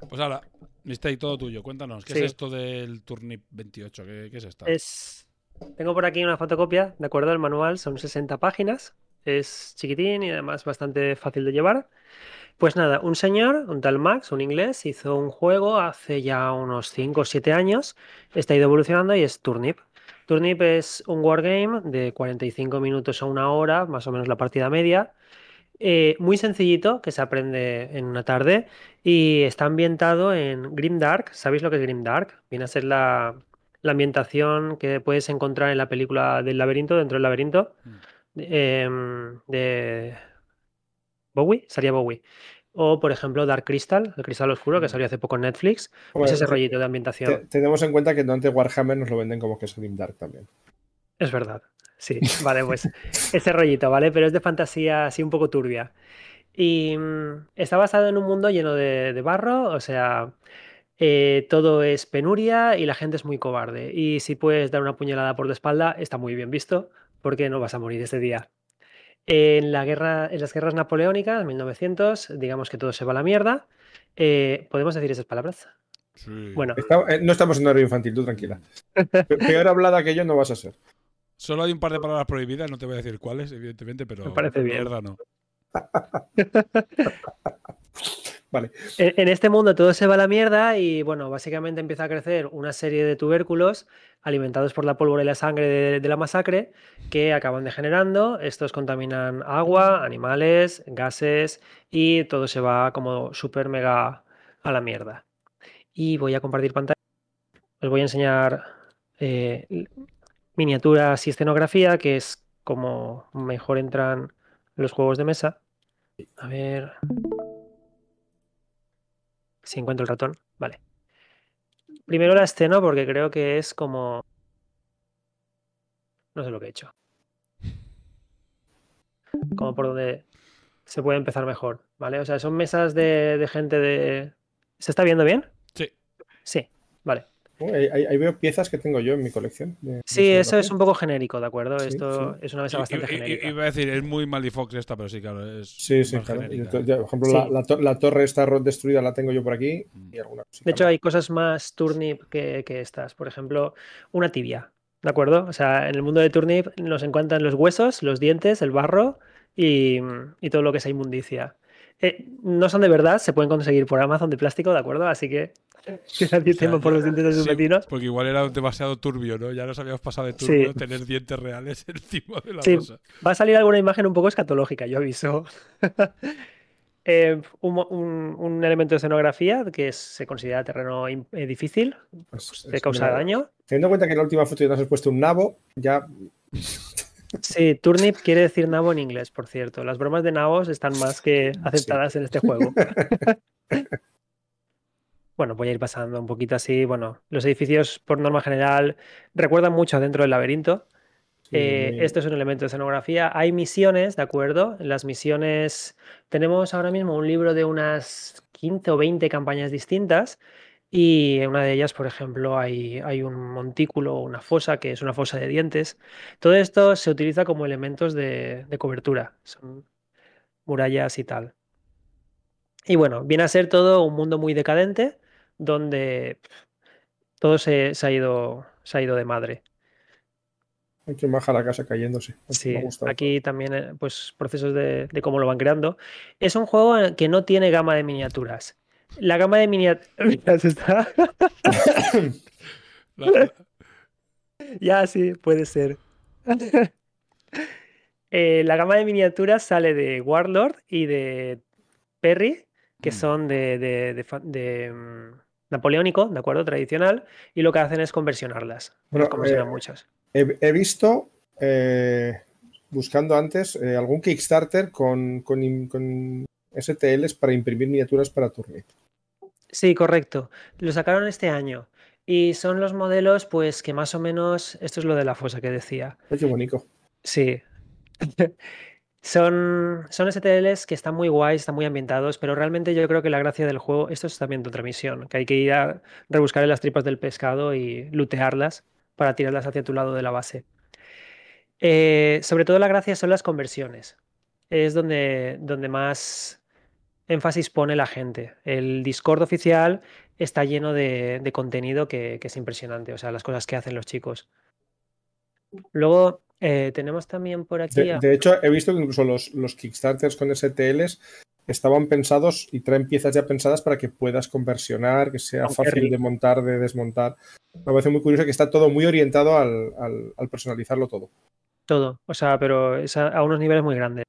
Pues ahora, Mistake, todo tuyo. Cuéntanos, ¿qué Sí. es esto del Turnip 28? ¿Qué, qué es esta? Es... Tengo por aquí una fotocopia, ¿de acuerdo? El manual son 60 páginas, es chiquitín y además bastante fácil de llevar. Pues nada, un señor, un tal Max, un inglés, hizo un juego hace ya unos 5 o 7 años, está ido evolucionando y es Turnip. Turnip es un wargame de 45 minutos a una hora, más o menos la partida media. Eh, muy sencillito, que se aprende en una tarde y está ambientado en Grimdark. ¿Sabéis lo que es Grimdark? Viene a ser la, la ambientación que puedes encontrar en la película del laberinto, dentro del laberinto, Mm. de, em, de Bowie, salía Bowie. O, por ejemplo, Dark Crystal, el cristal oscuro, que salió hace poco en Netflix. Bueno, es ese te- rollito de te- ambientación. tenemos en cuenta que durante Warhammer nos lo venden como que es Grimdark también. Es verdad. Sí, vale, pues ese rollito, ¿vale? Pero es de fantasía así un poco turbia. Y mm, está basado en un mundo lleno de, de barro, o sea, eh, todo es penuria y la gente es muy cobarde. Y si puedes dar una puñalada por la espalda, está muy bien visto, porque no vas a morir ese día. En la guerra, en las guerras napoleónicas, 1900, digamos que todo se va a la mierda. Eh, ¿podemos decir esas palabras? Sí. Bueno, Está- eh, no estamos en horario infantil, tú tranquila. Pe- Peor hablada que yo no vas a ser. Solo hay un par de palabras prohibidas, no te voy a decir cuáles, evidentemente, pero. Me parece bien. Mierda no. Vale. En en este mundo todo se va a la mierda y bueno, básicamente empieza a crecer una serie de tubérculos alimentados por la pólvora y la sangre de, de la masacre que acaban degenerando. Estos contaminan agua, animales, gases y todo se va como súper mega a la mierda. Y voy a compartir pantalla. Os voy a enseñar eh, miniaturas y escenografía, que es como mejor entran los juegos de mesa. A ver. Si encuentro el ratón. Vale. Primero la escena porque creo que es como... No sé lo que he hecho. Como por donde se puede empezar mejor, ¿vale? O sea, son mesas de, de gente de... ¿Se está viendo bien? Sí. Sí, vale. Oh, Ahí, ahí- veo piezas que tengo yo en mi colección. de- de Sí, eso es un poco genérico, ¿de acuerdo? Sí, Esto sí. es una mesa bastante i- i- genérica. Iba a decir, es muy Malifox esta, pero sí, claro. Es Sí, sí, claro. Yo- yo- por ejemplo, Sí. la, la to- la torre esta destruida la tengo yo por aquí Mm. y alguna cosita De hecho, hay cosas más turnip que, que estas. Por ejemplo, una tibia. ¿De acuerdo? O sea, en el mundo de turnip nos encuentran los huesos, los dientes, el barro y, y todo lo que es inmundicia. Eh, no son de verdad, se pueden conseguir por Amazon de plástico, ¿de acuerdo? Así que nadie tema por los dientes de sus sí, vecinos. Porque igual era demasiado turbio, ¿no? Ya nos habíamos pasado de Sí. turbio tener dientes reales encima de la Sí. cosa. Va a salir alguna imagen un poco escatológica, yo aviso. Eh, un, un- un elemento de escenografía que se considera terreno eh, difícil, Pues, causar mira, daño. Teniendo en cuenta que en la última foto ya nos has puesto un nabo, ya Sí, turnip quiere decir nabo en inglés, por cierto. Las bromas de nabos están más que aceptadas en este juego. Bueno, voy a ir pasando un poquito así. Bueno, los edificios, por norma general, recuerdan mucho dentro del laberinto. Eh, esto es un elemento de escenografía. Hay misiones, ¿de acuerdo? En las misiones tenemos ahora mismo un libro de unas 15 o 20 campañas distintas y en una de ellas, por ejemplo, hay, hay un montículo o una fosa que es una fosa de dientes. Todo esto se utiliza como elementos de, de cobertura. Son murallas y tal. Y bueno, viene a ser todo un mundo muy decadente donde todo se, se ha ido, se ha ido de madre. Hay que bajar la casa cayéndose. Sí, aquí también eh, pues procesos de, de cómo lo van creando. Es un juego el que no tiene gama de miniaturas. La gama de miniaturas está... Ya, sí, puede ser. Eh, la gama de miniaturas sale de Warlord y de Perry, que Mm. son de, de- de mm, napoleónico, ¿de acuerdo? Tradicional, y lo que hacen es conversionarlas. Bueno, conversionan eh, muchas. He, he visto, eh, buscando antes, eh, algún Kickstarter con, con STLs para imprimir miniaturas para Turnip. Sí, correcto. Lo sacaron este año. Y son los modelos, pues, que más o menos. Esto es lo de la fosa que decía. Ay, qué bonito. Sí. Son, son STLs que están muy guays, están muy ambientados, pero realmente yo creo que la gracia del juego, esto es también otra misión, que hay que ir a rebuscar en las tripas del pescado y lootearlas para tirarlas hacia tu lado de la base. Eh, sobre todo la gracia son las conversiones. Es donde, donde más énfasis pone la gente. El Discord oficial está lleno de, de contenido que, que es impresionante, o sea, las cosas que hacen los chicos. Luego eh, tenemos también por aquí. De, a- de hecho, he visto que incluso los, los Kickstarters con STLs estaban pensados y traen piezas ya pensadas para que puedas conversionar, que sea fácil de montar, de desmontar. Me parece muy curioso que está todo muy orientado al, al- al personalizarlo todo. Todo, o sea, pero es a, a unos niveles muy grandes.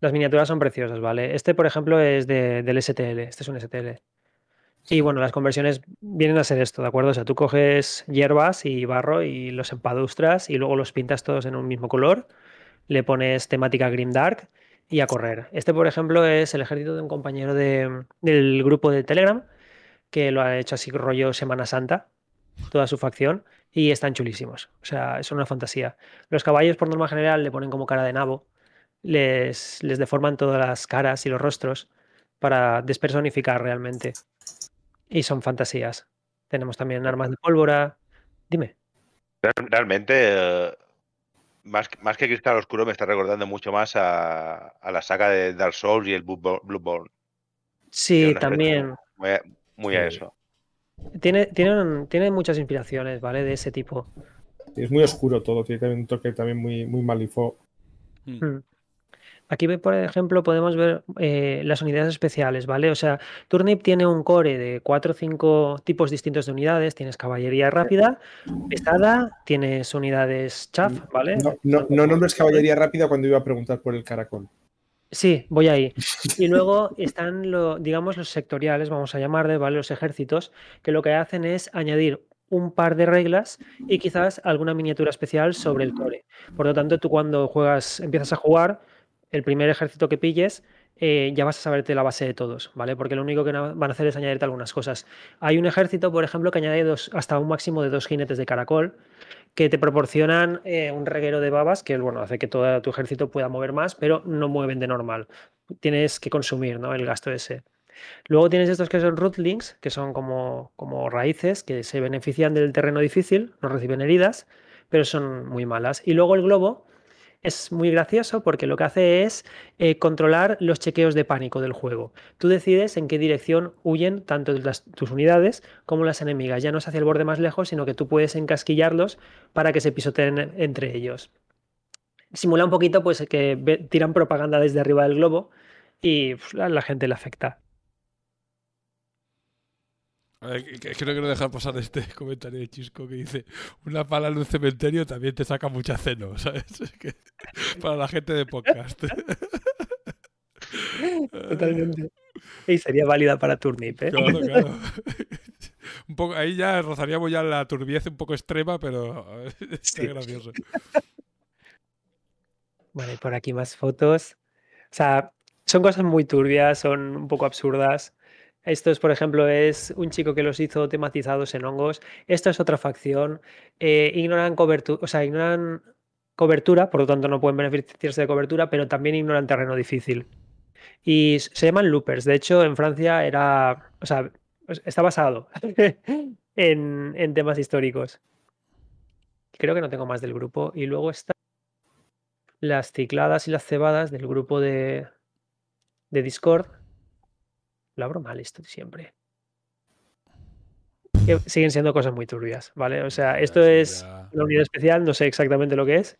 Las miniaturas son preciosas, ¿vale? Este, por ejemplo, es de- del STL. Este es un STL. Y bueno, las conversiones vienen a ser esto, ¿de acuerdo? O sea, tú coges hierbas y barro y los empadustras y luego los pintas todos en un mismo color. Le pones temática Grimdark y a correr. Este, por ejemplo, es el ejército de un compañero de- del grupo de Telegram que lo ha hecho así rollo Semana Santa, toda su facción, y están chulísimos. O sea, es una fantasía. Los caballos, por norma general, le ponen como cara de nabo, les, les deforman todas las caras y los rostros para despersonificar realmente. Y son fantasías. Tenemos también armas de pólvora. Dime. Real- Realmente, eh, más, que- más que Cristal Oscuro, me está recordando mucho más a, a la saga de Dark Souls y el Bloodborne. Sí, también. Muy, a- eso. Tiene, tienen, tiene muchas inspiraciones, ¿vale? De ese tipo. Es muy oscuro todo, tiene también un toque también muy, muy malifo. Mm. Aquí, por ejemplo, podemos ver eh, las unidades especiales, ¿vale? O sea, Turnip tiene un core de 4 o 5 tipos distintos de unidades. Tienes caballería rápida, pesada, tienes unidades chaff, ¿vale? No, no, no nombres caballería rápida cuando iba a preguntar por el caracol. Sí, voy ahí. Y luego están, lo, digamos, los sectoriales, vamos a llamarle, ¿vale? Los ejércitos, que lo que hacen es añadir un par de reglas y quizás alguna miniatura especial sobre el core. Por lo tanto, tú cuando juegas, empiezas a jugar, el primer ejército que pilles, eh, ya vas a saberte la base de todos, ¿vale? Porque lo único que van a hacer es añadirte algunas cosas. Hay un ejército, por ejemplo, que añade dos, hasta un máximo de dos jinetes de caracol, que te proporcionan eh, un reguero de babas que bueno, hace que todo tu ejército pueda mover más, pero no mueven de normal. Tienes que consumir ¿no? el gasto ese. Luego tienes estos que son rootlings, que son como, como raíces que se benefician del terreno difícil, no reciben heridas, pero son muy malas. Y luego el globo es muy gracioso porque lo que hace es eh, controlar los chequeos de pánico del juego. Tú decides en qué dirección huyen tanto tus unidades como las enemigas. Ya no es hacia el borde más lejos, sino que tú puedes encasquillarlos para que se pisoteen entre ellos. Simula un poquito pues que tiran propaganda desde arriba del globo y a la gente le afecta. A ver, que- que- creo que no dejar pasar este comentario de Chisco que dice una pala en un cementerio también te saca mucha ceno, ¿sabes? Que- para la gente de podcast. Totalmente. Y sería válida para Turnip, ¿eh? Claro, claro. Un poco, ahí ya rozaríamos ya la turbiez un poco extrema, pero está Sí. gracioso. Bueno, y por aquí más fotos. O sea, son cosas muy turbias, son un poco absurdas. Esto es, por ejemplo, es un chico que los hizo tematizados en hongos. Esto es otra facción. Eh, ignoran cobertura, o sea, ignoran cobertura, por lo tanto no pueden beneficiarse de cobertura, pero también ignoran terreno difícil. Y se llaman loopers. De hecho, en Francia era, o sea, es- está basado en, en temas históricos. Creo que no tengo más del grupo. Y luego está las cicladas y las cebadas del grupo de, de Discord. Lo abro mal esto siempre. Que siguen siendo cosas muy turbias, ¿vale? O sea, esto es una unidad especial, no sé exactamente lo que es.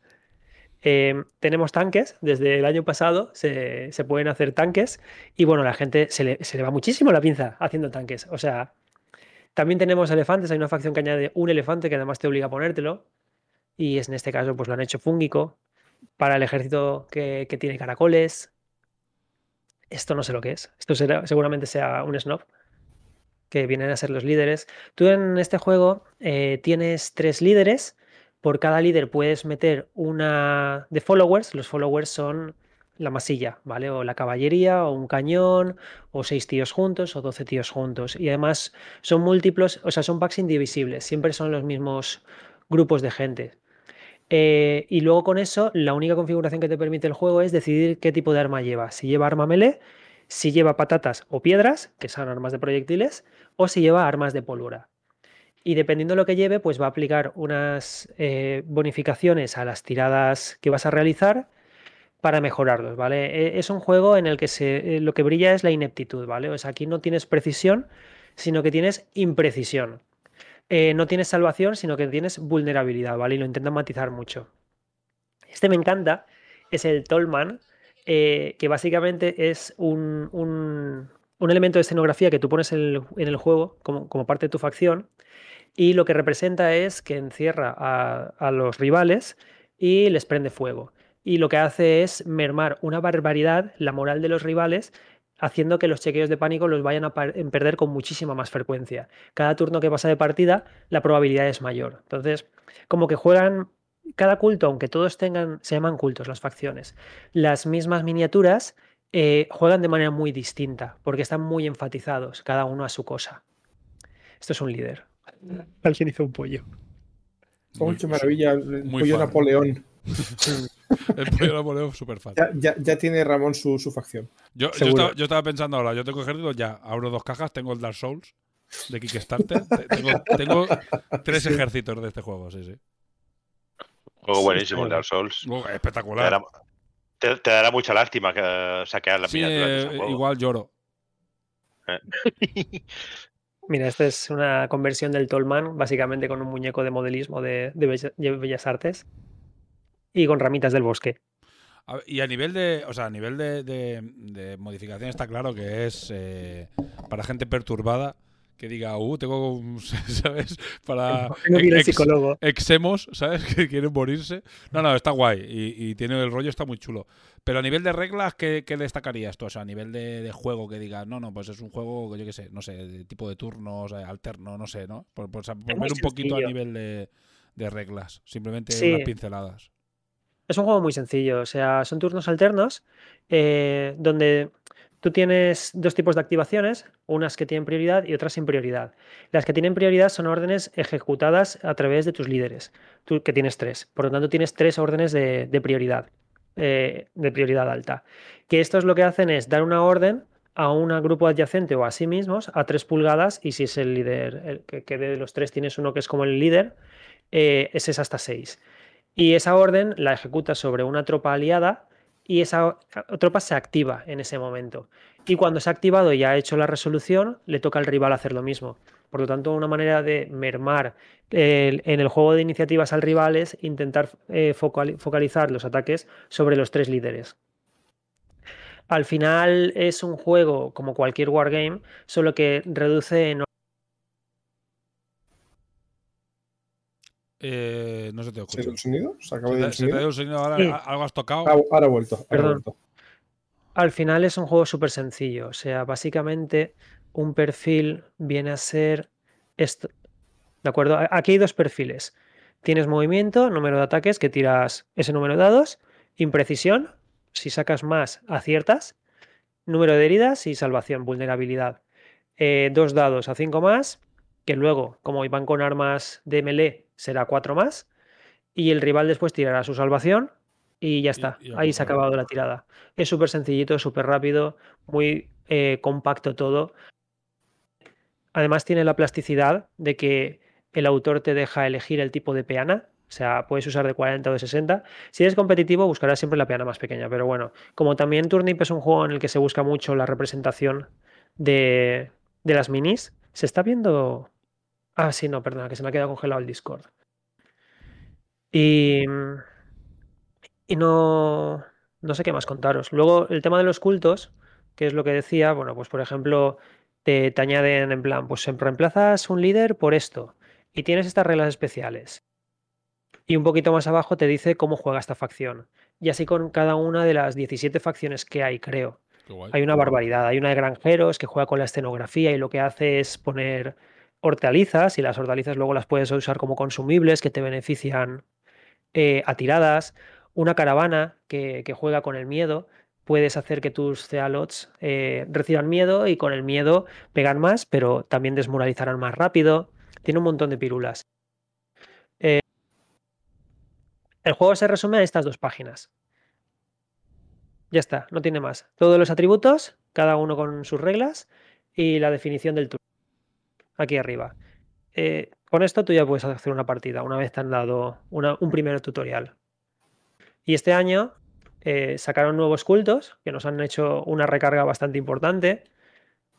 Eh, tenemos tanques, desde el año pasado se, se pueden hacer tanques y bueno, la gente se le, se le va muchísimo la pinza haciendo tanques. O sea, también tenemos elefantes, hay una facción que añade un elefante que además te obliga a ponértelo y es, en este caso pues lo han hecho fúngico para el ejército que, que tiene caracoles. Esto no sé lo que es. Esto será, seguramente sea un snob que vienen a ser los líderes. Tú en este juego eh, tienes tres líderes. Por cada líder puedes meter una de followers. Los followers son la masilla, ¿vale? O la caballería, o un cañón, o seis tíos juntos, o doce tíos juntos. Y además son múltiplos, o sea, son packs indivisibles. Siempre son los mismos grupos de gente. Eh, y luego con eso, la única configuración que te permite el juego es decidir qué tipo de arma lleva. Si lleva arma melee, si lleva patatas o piedras, que son armas de proyectiles, o si lleva armas de pólvora. Y dependiendo de lo que lleve, pues va a aplicar unas eh, bonificaciones a las tiradas que vas a realizar para mejorarlos, ¿vale? E- Es un juego en el que eh, lo que brilla es la ineptitud, ¿vale? O sea, aquí no tienes precisión, sino que tienes imprecisión. Eh, no tienes salvación, sino que tienes vulnerabilidad, ¿vale? Y lo intentan matizar mucho. Este me encanta, es el Tollman, eh, que básicamente es un, un- elemento de escenografía que tú pones en el, juego como, como parte de tu facción y lo que representa es que encierra a los rivales y les prende fuego. Y lo que hace es mermar una barbaridad la moral de los rivales haciendo que los chequeos de pánico los vayan a perder con muchísima más frecuencia. Cada turno que pasa de partida, la probabilidad es mayor. Entonces, como que juegan cada culto, aunque todos tengan, se llaman cultos las facciones, las mismas miniaturas eh, juegan de manera muy distinta, porque están muy enfatizados, cada uno a su cosa. Esto es un líder. Alguien hizo un pollo. Oh, qué maravilla, el pollo fan. Napoleón. El pollo Napoleón súper fan. Ya, ya- ya tiene Ramón su, su facción. Yo, yo, estaba, yo estaba pensando ahora, yo tengo ejércitos ya, abro dos cajas, tengo el Dark Souls de Kickstarter, te- tengo, tengo tres Sí. ejércitos de este juego, sí, sí. Juego Sí, buenísimo, el. Dark Souls. Oh, Te espectacular. dará, te- te dará mucha lástima que, eh, saquear la Sí, miniatura de eh, ese juego. igual lloro. Mira, esta es una conversión del Tolman, básicamente con un muñeco de modelismo de, de Bellas Artes y con ramitas del bosque. Y a nivel de, o sea, a nivel de, de- de modificación está claro que es eh, para gente perturbada que diga, uh, tengo, un- ¿sabes? Para ex- psicólogo. exemos, ¿sabes? Que quieren morirse. No, no, está guay y, y tiene el rollo, está muy chulo. Pero a nivel de reglas, ¿qué, qué destacarías tú? O sea, a nivel de, de juego que digas, no, no, pues es un juego, yo qué sé, no sé, de tipo de turnos, eh, alterno, no sé, ¿no? Por, por, por ver un poquito a nivel de, de reglas, simplemente Sí. unas pinceladas. Es un juego muy sencillo, o sea, son turnos alternos eh, donde tú tienes dos tipos de activaciones, unas que tienen prioridad y otras sin prioridad. Las que tienen prioridad son órdenes ejecutadas a través de tus líderes, tú que tienes tres. Por lo tanto, tienes tres órdenes de, prioridad, eh, de prioridad alta. Que estos lo que hacen es dar una orden a un grupo adyacente o a sí mismos a tres pulgadas y si es el líder, el que, que de los tres tienes uno que es como el líder, eh, ese es hasta seis. Y esa orden la ejecuta sobre una tropa aliada y esa tropa se activa en ese momento. Y cuando se ha activado y ha hecho la resolución, le toca al rival hacer lo mismo. Por lo tanto, una manera de mermar en el juego de iniciativas al rival es intentar eh, focal- focalizar los ataques sobre los tres líderes. Al final es un juego como cualquier wargame, solo que reduce Eh, no se te ¿Se escucha. ha ido el sonido? ¿Se acaba Se de ir te, el se te ha sonido? ido el sonido ahora, Sí. a- algo has tocado. Ah, ahora ha vuelto. ahora ha Perdón. vuelto. Al final es un juego súper sencillo. O sea, básicamente un perfil viene a ser esto. ¿De acuerdo? Aquí hay dos perfiles. Tienes movimiento, número de ataques que tiras ese número de dados, imprecisión, si sacas más, aciertas, número de heridas y salvación, vulnerabilidad. Eh, dos dados a cinco más, que luego, como van con armas de melee, será cuatro más, y el rival después tirará su salvación y ya está. y Ahí se ha acabado la tirada. Es súper sencillito, súper rápido, muy eh, compacto todo. Además tiene la plasticidad de que el autor te deja elegir el tipo de peana. O sea, puedes usar de 40 o de 60. Si eres competitivo, buscarás siempre la peana más pequeña. Pero bueno, como también Turnip es un juego en el que se busca mucho la representación de, de las minis, se está viendo... Ah, sí, no, perdona, que se me ha quedado congelado el Discord. Y, y no, no sé qué más contaros. Luego, el tema de los cultos, que es lo que decía, bueno, pues por ejemplo, te, te añaden en plan, pues reemplazas un líder por esto y tienes estas reglas especiales. Y un poquito más abajo te dice cómo juega esta facción. Y así con cada una de las 17 facciones que hay, creo. Hay una barbaridad. Hay una de granjeros que juega con la escenografía y lo que hace es poner hortalizas y las hortalizas luego las puedes usar como consumibles que te benefician eh, a tiradas. Una caravana que, juega con el miedo. Puedes hacer que tus cealots eh, reciban miedo y con el miedo pegan más, pero también desmoralizarán más rápido. Tiene un montón de pirulas. Eh, el juego se resume a estas dos páginas. Ya está, no tiene más. Todos los atributos, cada uno con sus reglas y la definición del turno. Aquí arriba. Eh, con esto tú ya puedes hacer una partida una vez te han dado un primer tutorial. Y este año eh, sacaron nuevos cultos que nos han hecho una recarga bastante importante,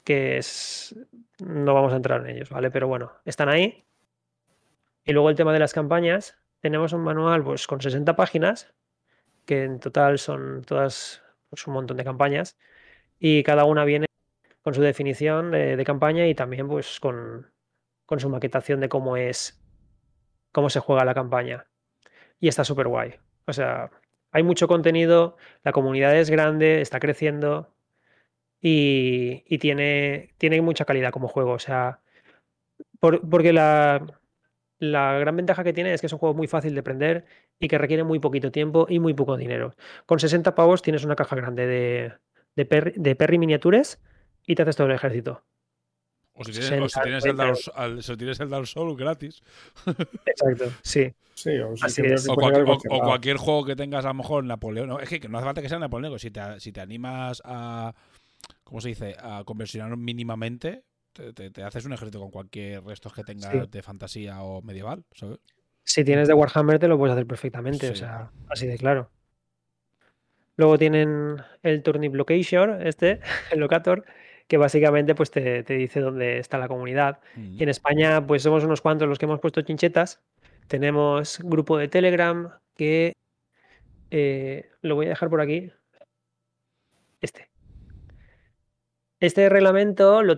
que es... No vamos a entrar en ellos, ¿vale? Pero bueno, están ahí. Y luego el tema de las campañas. Tenemos un manual pues, con 60 páginas, que en total son todas pues, un montón de campañas. Y cada una viene con su definición de, campaña y también pues con, con su maquetación de cómo es, cómo se juega la campaña. Y está súper guay. O sea, hay mucho contenido, la comunidad es grande, está creciendo y, y tiene, tiene mucha calidad como juego. O sea, por- porque la, la gran ventaja que tiene es que es un juego muy fácil de aprender y que requiere muy poquito tiempo y muy poco dinero. Con 60 pavos tienes una caja grande de, de, de Perry miniatures y te haces todo el ejército. O si tienes, o si tienes el, Dark, al- si tienes el Dark Souls gratis. Exacto, sí. Sí, o si Así es. cualquier juego que tengas a lo mejor Napoleón. No, es que no hace falta que sea Napoleón. Si te, si te animas a. ¿Cómo se dice? A conversionar mínimamente. Te, te- te haces un ejército con cualquier restos que tengas Sí. de fantasía o medieval, ¿sabes? Si tienes de Warhammer te lo puedes hacer perfectamente, o sea, así de claro. Luego tienen el Turnip Location, este, el Locator, que básicamente pues te, te dice dónde está la comunidad. Y en España, pues somos unos cuantos los que hemos puesto chinchetas. Tenemos grupo de Telegram que eh, lo voy a dejar por aquí. Este. Este reglamento lo,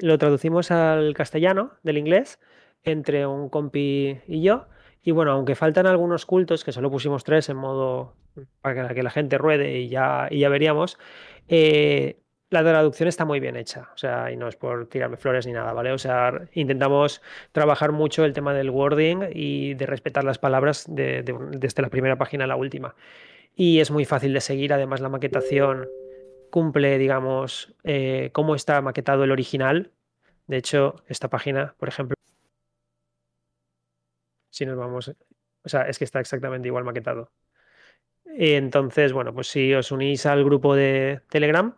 lo traducimos al castellano del inglés entre un compi y yo. Y bueno, aunque faltan algunos cultos, que solo pusimos tres en modo para que, que la gente ruede y ya, y ya veríamos, eh, la traducción está muy bien hecha. O sea, y no es por tirarme flores ni nada, ¿vale? O sea, intentamos trabajar mucho el tema del wording y de respetar las palabras de- de- desde la primera página a la última. Y es muy fácil de seguir, además la maquetación cumple, digamos, eh, cómo está maquetado el original. De hecho, esta página, por ejemplo, si nos vamos, o sea, es que está exactamente igual maquetado. Entonces, bueno, pues si os unís al grupo de Telegram,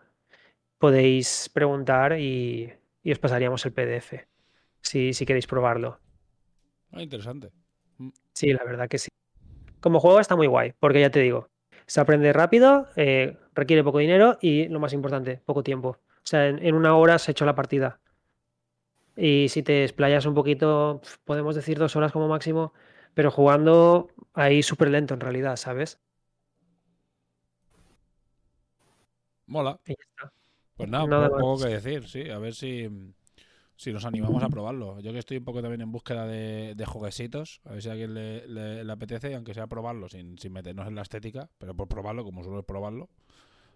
podéis preguntar y, y os pasaríamos el PDF, si, si queréis probarlo. Ah, interesante. Sí, la verdad que sí. Como juego está muy guay, porque ya te digo, se aprende rápido, eh, requiere poco dinero y lo más importante, poco tiempo. O sea, en, en una hora se ha hecho la partida. Y si te explayas un poquito, podemos decir dos horas como máximo, pero jugando ahí súper lento en realidad, ¿sabes? Mola. Y ya está. Pues nada, Nada poco, poco que decir, sí. A ver si, si nos animamos a probarlo. Yo que estoy un poco también en búsqueda de, de jueguesitos, a ver si a alguien le, le- le apetece, y aunque sea probarlo sin, sin meternos en la estética, pero por probarlo, como suelo probarlo,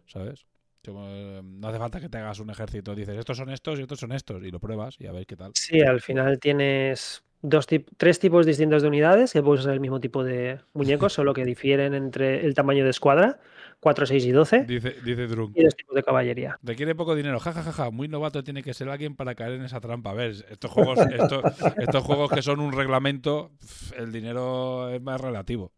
¿sabes? Eh, no hace falta que te hagas un ejército, dices, estos son estos y estos son estos, y lo pruebas y a ver qué tal. Sí, al final tienes dos tip- tres tipos distintos de unidades que puedes usar el mismo tipo de muñecos, solo que difieren entre el tamaño de escuadra, 4, 6 y 12, Dice, dice Drunk. y los tipos de caballería. Requiere poco dinero, jajajaja, muy novato tiene que ser alguien para caer en esa trampa. A ver, estos juegos, estos, estos juegos que son un reglamento, el dinero es más relativo.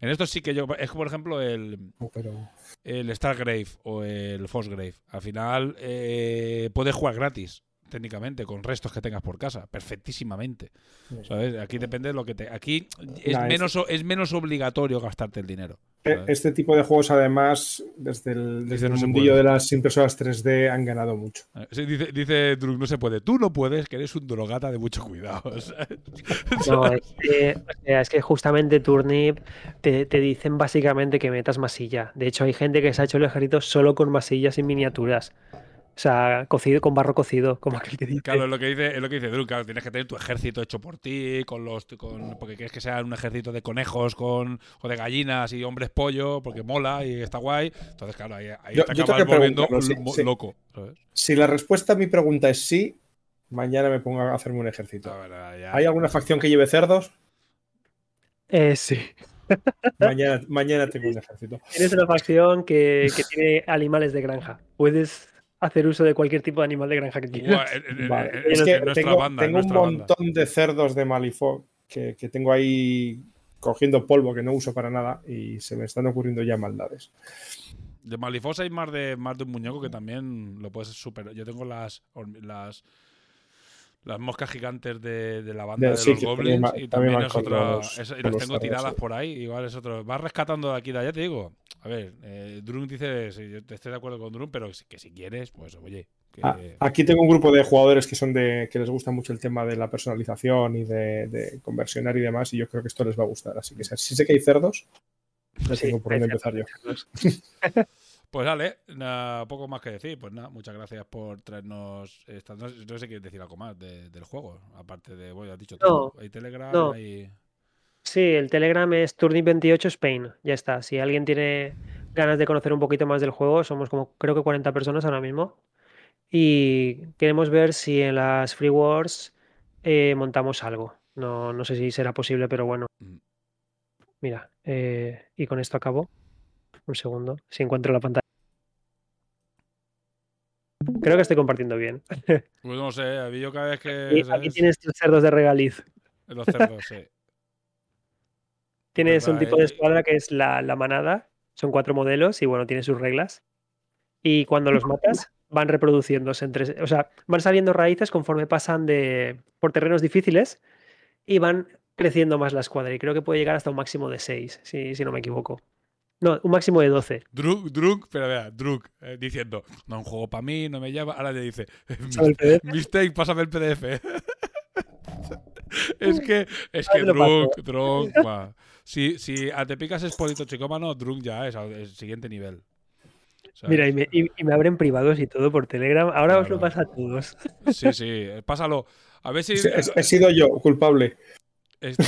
En estos sí que yo, es como por ejemplo el, Pero el Stargrave o el Frostgrave. Al final eh, puedes jugar gratis, técnicamente, con restos que tengas por casa, perfectísimamente. ¿Sabes? Aquí depende de lo que te. Aquí es, Nah, menos, o- es menos obligatorio gastarte el dinero. ¿sabes? este tipo de juegos, además, desde el, desde el mundillo de las impresoras 3D han ganado mucho. Sí, dice, dice Drunk, no se puede. Tú no puedes, que eres un drogata de mucho cuidado. ¿sabes? No, es que, o sea, es que justamente Turnip te, te dicen básicamente que metas masilla. De hecho, hay gente que se ha hecho el ejército solo con masillas y miniaturas. O sea, cocido con barro cocido, como aquel que dice. Claro, es lo que dice, es lo que dice Drunk, claro, tienes que tener tu ejército hecho por ti, con los con, porque quieres que sea un ejército de conejos con, o de gallinas y hombres pollo, porque mola y está guay. Entonces, claro, ahí, ahí Yo- te yo acabas volviendo sí, lo- sí. loco. ¿sabes? Si la respuesta a mi pregunta es sí, mañana me pongo a hacerme un ejército. La verdad, ya- ¿Hay alguna facción que lleve cerdos? Eh, sí. Mañana, mañana tengo un ejército. Tienes una facción que, que tiene animales de granja. Puedes hacer uso de cualquier tipo de animal de granja que quieras. en- Vale. en- Es que tengo, banda, en tengo un banda. montón de cerdos de Malifaux que, que tengo ahí cogiendo polvo que no uso para nada y se me están ocurriendo ya maldades. De Malifos hay más de, más de un muñeco que también lo puedes superar. Yo tengo las las, las moscas gigantes de, de la banda De- de, sí, los goblins también y también es los- es- y las tengo tiradas sí. por ahí. Igual es otro. Vas rescatando de aquí de allá, te digo. A ver, eh, Drunk dice, sí, yo estoy de acuerdo con Drunk, pero si- que si quieres, pues oye. Que, Ah, aquí tengo un grupo de jugadores que son de que les gusta mucho el tema de la personalización y de, de conversionar y demás, y yo creo que esto les va a gustar. Así que si sé que hay cerdos, no Sí, tengo por dónde empezar yo. Pues dale, nada, poco más que decir. Pues nada, muchas gracias por traernos esta. No, sé- no sé si quieres decir algo más de- del juego, aparte de, bueno, has dicho No, tú, hay Telegram, no. hay. Sí, el Telegram es Turnip28 Spain. Ya está. Si alguien tiene ganas de conocer un poquito más del juego, somos como creo que 40 personas ahora mismo. Y queremos ver si en las Free Wars eh, montamos algo. No, no sé si será posible, pero bueno. Mm. Mira, eh, y con esto acabo. Un segundo, si encuentro la pantalla. Creo que estoy compartiendo bien. Pues no sé, a mí yo cada vez que. Aquí ¿sabes? tienes tus cerdos de regaliz. Los cerdos, sí. Tienes un Verdad, tipo de escuadra que es la, la manada. Son cuatro modelos y bueno, tiene sus reglas. Y cuando los matas, van reproduciéndose entre. O sea, van saliendo raíces conforme pasan de por terrenos difíciles y van creciendo más la escuadra. Y creo que puede llegar hasta un máximo de seis, si, si no me equivoco. No, un máximo de 12. Drunk, Drunk, pero vea, Drunk, eh, diciendo, no, un juego para mí, no me llama. Ahora le dice. Mistake, pásame el PDF. es que, es que Drunk, va. Si, si a te picas es polito chicómano, Drunk ya es al el siguiente nivel. ¿Sabes? Mira, y me, y- y me abren privados y todo por Telegram. Ahora os lo pasa a todos. Sí, sí, pásalo. A ver si Sí, he, he sido yo culpable. est-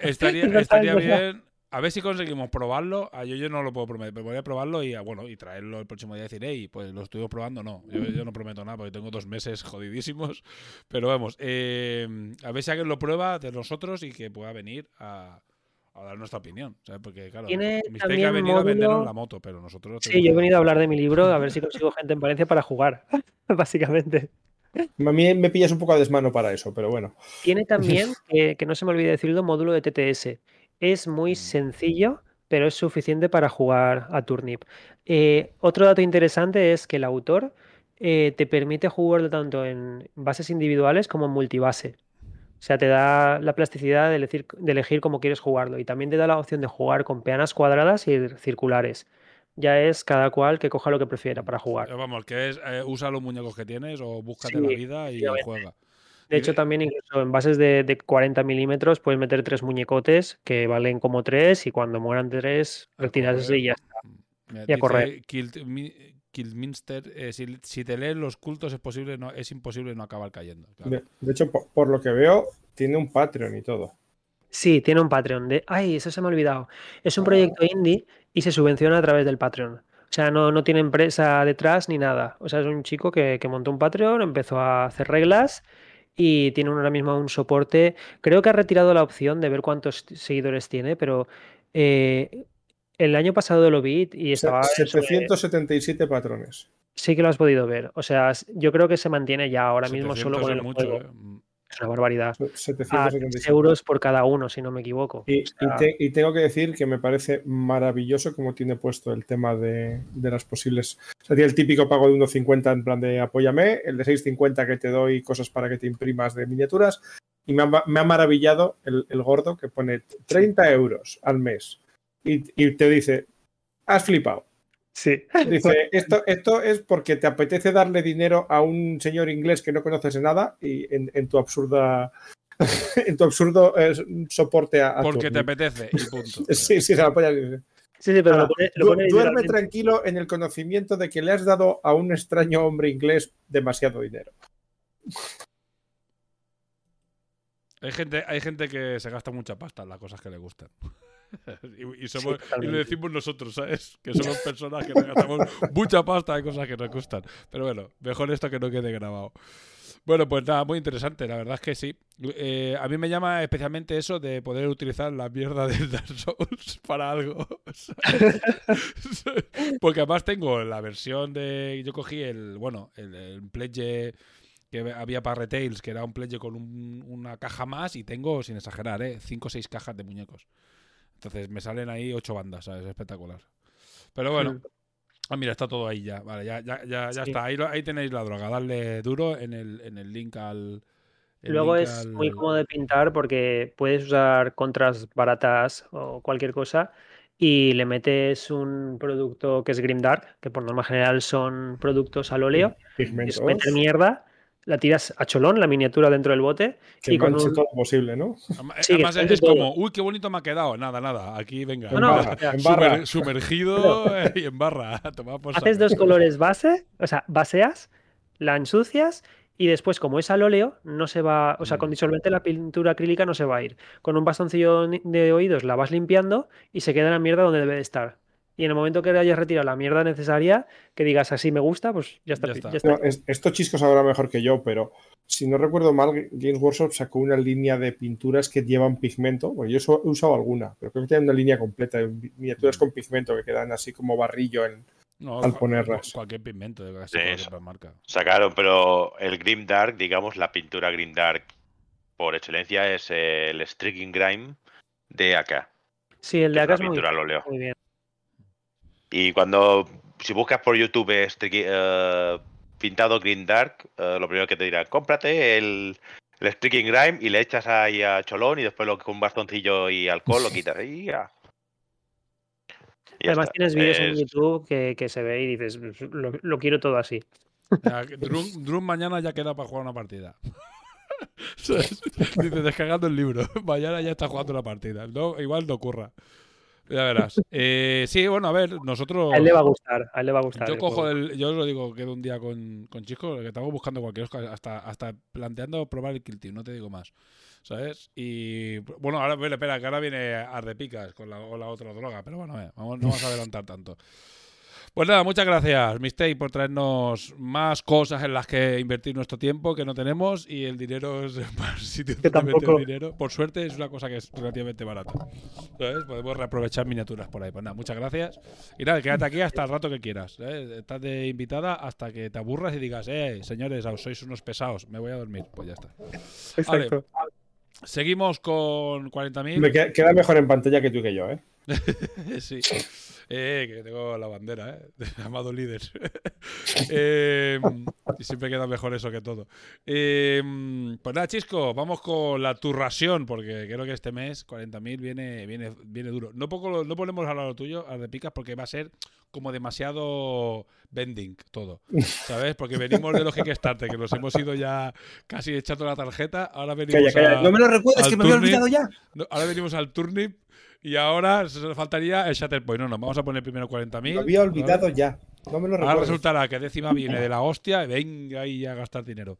estaría, estaría bien. A ver si conseguimos probarlo. A yo, yo no lo puedo prometer, pero voy a probarlo y ah, bueno, y traerlo el próximo día y decir, hey, pues lo estuve probando. No, yo, yo no prometo nada porque tengo dos meses jodidísimos. Pero vamos, eh, a ver si alguien lo prueba de nosotros y que pueda venir a, a dar nuestra opinión. ¿sabes? Porque claro, Tiene Mistake ha venido a vendernos módulo- la moto, pero nosotros. Sí, yo he venido a hablar de mi libro a ver si consigo gente en Valencia para jugar, básicamente. A mí me pillas un poco a desmano para eso, pero bueno. Tiene también, que, que no se me olvide decirlo, módulo de TTS. Es muy sencillo, pero es suficiente para jugar a Turnip. Eh, otro dato interesante es que el autor eh, te permite jugarlo tanto en bases individuales como en multibase. O sea, te da la plasticidad de elegir, de elegir cómo quieres jugarlo. Y también te da la opción de jugar con peanas cuadradas y circulares. Ya es cada cual que coja lo que prefiera para jugar. Vamos, que es eh, usa los muñecos que tienes o búscate Sí, la vida y juega. De hecho, también incluso en bases de, de 40 milímetros puedes meter tres muñecotes que valen como tres y cuando mueran tres, retiras ese y ya está. Mira, Y a correr. Kilminster, eh, si, si te lees los cultos es posible, no, es imposible no acabar cayendo. claro. De, de hecho, por, por lo que veo, tiene un Patreon y todo. Sí, tiene un Patreon de... Ay, eso se me ha olvidado. Es un proyecto indie y se subvenciona a través del Patreon. O sea, no, no tiene empresa detrás ni nada. O sea, es un chico que, que montó un Patreon, empezó a hacer reglas y tiene ahora mismo un soporte. Creo que ha retirado la opción de ver cuántos seguidores tiene, pero eh, el año pasado lo vi y estaba... Se- sobre- 777 patrones. Sí que lo has podido ver. O sea, yo creo que se mantiene ya ahora mismo 700 solo con el mucho, juego. eh. Es una barbaridad. A 777. 3 euros por cada uno, si no me equivoco. Y, O sea, y te- y tengo que decir que me parece maravilloso como tiene puesto el tema de, de las posibles. O sea, tiene el típico pago de 1,50 en plan de apóyame, el de 6,50 que te doy cosas para que te imprimas de miniaturas. Y me ha, me ha maravillado el, el gordo que pone 30 euros al mes. Y, y te dice, has flipado. Sí. Dice, esto, esto es porque te apetece darle dinero a un señor inglés que no conoces de nada y en, en tu absurda. en tu absurdo eh, soporte a. a Porque te apetece y punto. Sí, sí, se la polla. sí, sí. Sí, sí, pero Ahora, lo pone, lo du- pone duerme tranquilo en el conocimiento de que le has dado a un extraño hombre inglés demasiado dinero. Hay gente, hay gente que se gasta mucha pasta en las cosas que le gustan. y, y somos, y totalmente. lo decimos nosotros, ¿sabes? Que somos personas que nos gastamos mucha pasta en cosas que nos gustan. Pero bueno, mejor esto que no quede grabado. Bueno, pues nada, muy interesante, la verdad es que sí. Eh, a mí me llama especialmente eso de poder utilizar la mierda de Dark Souls para algo. ¿sabes? Porque además tengo la versión de. Yo cogí el. Bueno, el, el pledge que había para Retails, que era un pledge con un- una caja más, y tengo, sin exagerar, ¿eh? 5 o 6 cajas de muñecos. Entonces me salen ahí 8 bandas, ¿sabes? Espectacular. Pero bueno. Ah, mira, está todo ahí ya. Vale, ya, ya, ya, ya Sí. está. Ahí, lo- ahí tenéis la droga. Darle duro en el, en el link al. el Luego link es al- muy cómodo de pintar porque puedes usar contras baratas o cualquier cosa y le metes un producto que es Grimdark, que por norma general son productos al óleo, es Pigmentos, meter mierda, la tiras a cholón, la miniatura dentro del bote que y con un- todo lo posible, ¿no? Además, Sí, además es como, uy, qué bonito me ha quedado. Nada, nada. Aquí, venga. En No, no, barra, o sea, en barra. Sumer- sumergido y en barra. por haces dos colores base, o sea, baseas, la ensucias y después, como es al óleo, no se va, o sea, con Mm. disolvente la pintura acrílica no se va a ir. Con un bastoncillo de oídos la vas limpiando y se queda la mierda donde debe de estar. Y en el momento que le hayas retirado la mierda necesaria, que digas así me gusta, pues ya está. Ya ya está. está. No, es- esto Chisco sabrá mejor que yo, pero si no recuerdo mal, Games Workshop sacó una línea de pinturas que llevan pigmento. Bueno, yo so- he usado alguna, pero creo que tienen una línea completa de miniaturas con pigmento que quedan así como barrillo en. No, Al ponerlas. Cualquier pigmento de casi Sí, cualquier marca. Sacaron, pero el Grim Dark, digamos, la pintura Grim Dark por excelencia es el Streaking Grime de AK. Sí, el de acá es muy, óleo. muy bien. Y cuando, si buscas por YouTube streaking- eh, pintado Green Dark, eh, lo primero que te dirán, cómprate el, el Streaking Grime y le echas ahí a cholón y después lo, con un bastoncillo y alcohol lo quitas. Y ya. Y Además está. tienes vídeos en YouTube que, que se ve y dices, lo, lo quiero todo así. Drum, Drum mañana ya queda para jugar una partida. Dice, descargando el libro. Mañana ya está jugando una partida. No, igual no ocurra. Ya verás. Eh, sí, bueno, a ver, nosotros. A él le va a gustar, a él le va a gustar. Yo el cojo el. Yo os lo digo, quedo un día con, con Chisco, que estamos buscando cualquier cosa, hasta, hasta planteando probar el Kill Team, no te digo más. ¿Sabes? Y. Bueno, ahora, espera, espera, que ahora viene Ardepicas con la, con la otra droga, pero bueno, eh, vamos, no vamos a adelantar tanto. Pues nada, muchas gracias, Mistake, por traernos más cosas en las que invertir nuestro tiempo que no tenemos y el dinero es más sitios Que tampoco. dinero. Por suerte es una cosa que es relativamente barata. ¿Sabes? Podemos reaprovechar miniaturas por ahí. Pues nada, muchas gracias. Y nada, quédate aquí hasta el rato que quieras. ¿eh? Estás de invitada hasta que te aburras y digas, eh, señores, sois unos pesados, me voy a dormir. Pues ya está. Vale. Exacto. Seguimos con 40.000. Me queda, queda mejor en pantalla que tú y que yo, ¿eh? sí. Eh, que tengo la bandera, ¿eh? Amado líder. Eh, y siempre queda mejor eso que todo. Eh, pues nada, Chisco, vamos con la turración, porque creo que este mes 40.000 viene, viene, viene duro. No, poco, no ponemos a lo tuyo, a de picas, porque va a ser como demasiado bending todo. ¿Sabes? Porque venimos de los Kickstarter, que nos hemos ido ya casi echando la tarjeta. Ahora venimos Calla, calla. a- No me lo recuerdes, que me había olvidado ya. no, ahora venimos al turnip y ahora se- faltaría el Shatterpoint. No, no, vamos a poner primero 40.000. Me había olvidado ¿vale? ya. No me lo Ahora recuerdes. resultará que décima viene de la hostia y venga ahí a gastar dinero.